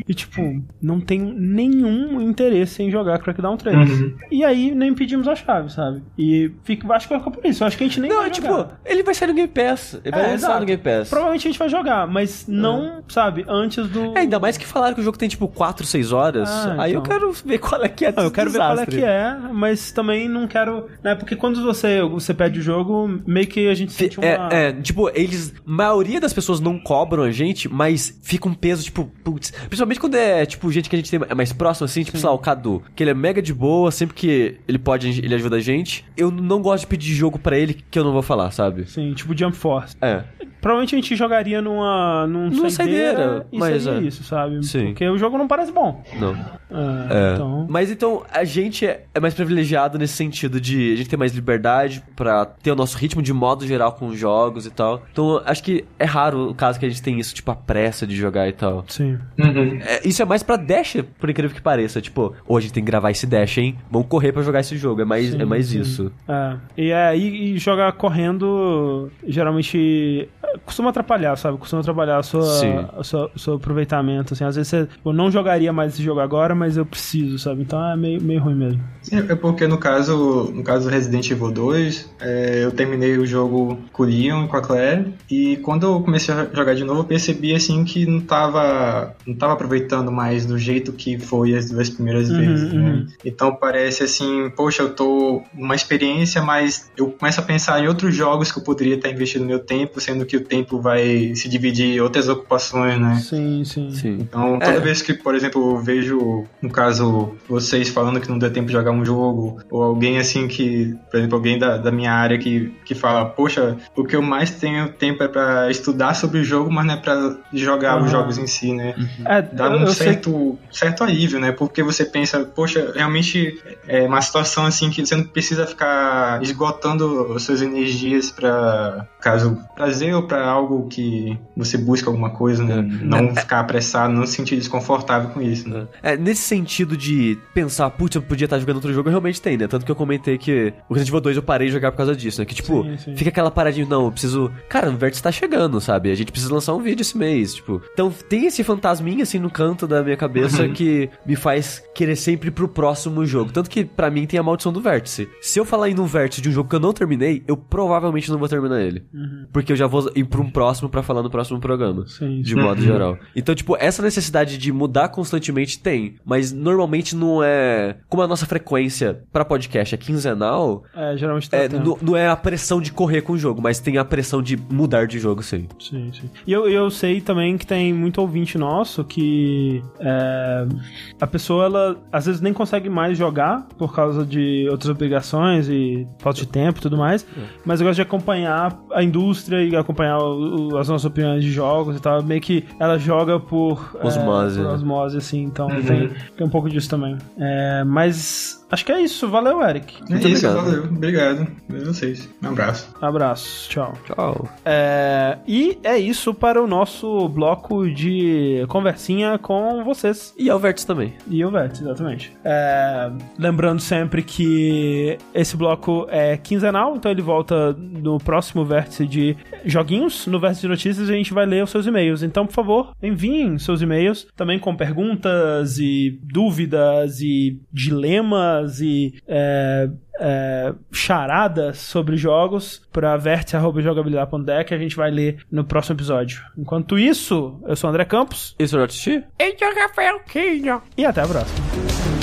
E tipo, não tenho nenhum interesse em jogar Crackdown 3. Uhum. E aí nem pedimos a chave, sabe? E fica, acho que vai ficar por isso. Eu acho que a gente nem Não, vai tipo, jogar. ele vai sair no Game Pass. Ele vai É, lançar exato. no Game Pass. Provavelmente a gente vai jogar, mas não, sabe, antes do. É, ainda mais que falaram que o jogo tem, tipo, 4, 6 horas. Ah, Aí eu então. quero ver qual é que é Não, eu quero ver qual é desastre. que é, mas também não quero. Né, porque quando você, você pede o jogo, meio que a gente sente uma. É, é, tipo, eles. maioria das pessoas não cobram a gente, mas fica um peso, tipo, putz. Principalmente quando é, tipo, gente que a gente tem é mais próximo, assim, tipo, sei lá, o Cadu. Que ele é mega de boa, sempre que ele pode, ele ajuda a gente. Eu não gosto de pedir jogo pra ele que eu não vou falar, sabe? Sim, tipo Jump Force. É. Provavelmente a gente jogaria numa, num Numa saideira, saideira, e mas seria é. isso, sabe? Sim. Porque o jogo não parece bom. Não. É, É. Então. Mas então, a gente é é mais privilegiado nesse sentido de a gente ter mais liberdade pra ter o nosso ritmo de modo geral com os jogos e tal. Então, acho que é raro o caso que a gente tem isso, tipo, a pressa de jogar e tal. Sim. Uhum. É, isso é mais pra Dash, por incrível que pareça. Tipo, hoje a gente tem que gravar esse Dash, hein? Vamos correr pra jogar esse jogo. É mais, é mais isso. É. E aí e jogar correndo, geralmente costuma atrapalhar, sabe? Costuma atrapalhar a sua, Sim. a sua- o seu aproveitamento, assim. Às vezes você, eu não jogaria mais esse jogo agora, mas eu preciso, sabe? Então é meio, meio ruim mesmo. É é porque no caso, no caso do Resident Evil 2, é, eu terminei o jogo com o Leon e com a Claire, e quando eu comecei a jogar de novo, eu percebi assim que não tava, não tava aproveitando mais do jeito que foi as duas primeiras Uhum, vezes, né? uhum. Então parece assim, poxa, eu tô numa experiência, mas eu começo a pensar em outros jogos que eu poderia estar investindo meu tempo, sendo que o tempo vai se dividir em outras ocupações, né? Sim, sim. Sim. Então, toda É. vez que, por exemplo, eu vejo, no caso, vocês falando que não deu tempo de jogar um jogo, ou alguém assim que, por exemplo, alguém da, da minha área que, que fala, poxa, o que eu mais tenho tempo é pra estudar sobre o jogo, mas não é pra jogar Aham. os jogos em si, né? É, Dá um eu sei certo, certo alívio, né? Porque você pensa, poxa, realmente é uma situação assim que você não precisa ficar esgotando as suas energias pra, caso, prazer ou pra algo que você busca alguma coisa, né? Não ficar apressado, não se sentir desconfortável com isso, né? É, nesse sentido de pensar, putz, eu podia estar jogando outro jogo, realmente tem, né? Tanto que eu comentei que o Resident Evil 2 eu parei de jogar por causa disso, né? Que tipo, Sim, sim. fica aquela paradinha, não, eu preciso. Cara, o Vértice tá chegando, sabe? A gente precisa lançar um vídeo esse mês, tipo. Então tem esse fantasminha assim no canto da minha cabeça que me faz querer sempre ir pro próximo jogo. Tanto que pra mim tem a maldição do Vértice. Se eu falar em um Vértice de um jogo que eu não terminei, eu provavelmente não vou terminar ele. Porque eu já vou ir pra um próximo pra falar no próximo programa. Sim, De modo geral. Então, tipo, essa necessidade de mudar constantemente tem, mas normalmente não é. Como a nossa frequência pra podcast é quinzenal, É, geralmente tá é, não, não é a pressão de correr com o jogo, mas tem a pressão de mudar de jogo, sim. Sim, sim. E eu, eu sei também que tem muito ouvinte nosso que é, a pessoa, ela às vezes nem consegue mais jogar por causa de outras obrigações e falta de tempo e tudo mais, mas eu gosto de acompanhar a indústria e acompanhar o- o- as nossas opiniões de jogos e tal. Meio que ela joga por é, Osmose, por né? osmose, assim, então tem, tem um pouco disso também. É, mas acho que é isso. Valeu, Eric. É Muito isso, obrigado. valeu. Obrigado. Vejo vocês. Um abraço. Abraço. Tchau. Tchau. É, e é isso para o nosso bloco de conversinha com vocês. E ao Vértice também. E o Vértice, exatamente. É, lembrando sempre que esse bloco é quinzenal, então ele volta no próximo vértice de joguinhos. No vértice de notícias a gente vai ler os seus e-mails. Então, por favor, enviem seus e-mails também com perguntas e dúvidas e dilemas e. é, é, charadas sobre jogos para vértice.jogabilidade.deck que a gente vai ler no próximo episódio. Enquanto isso, eu sou o André Campos Esse é o Rafael e até a próxima.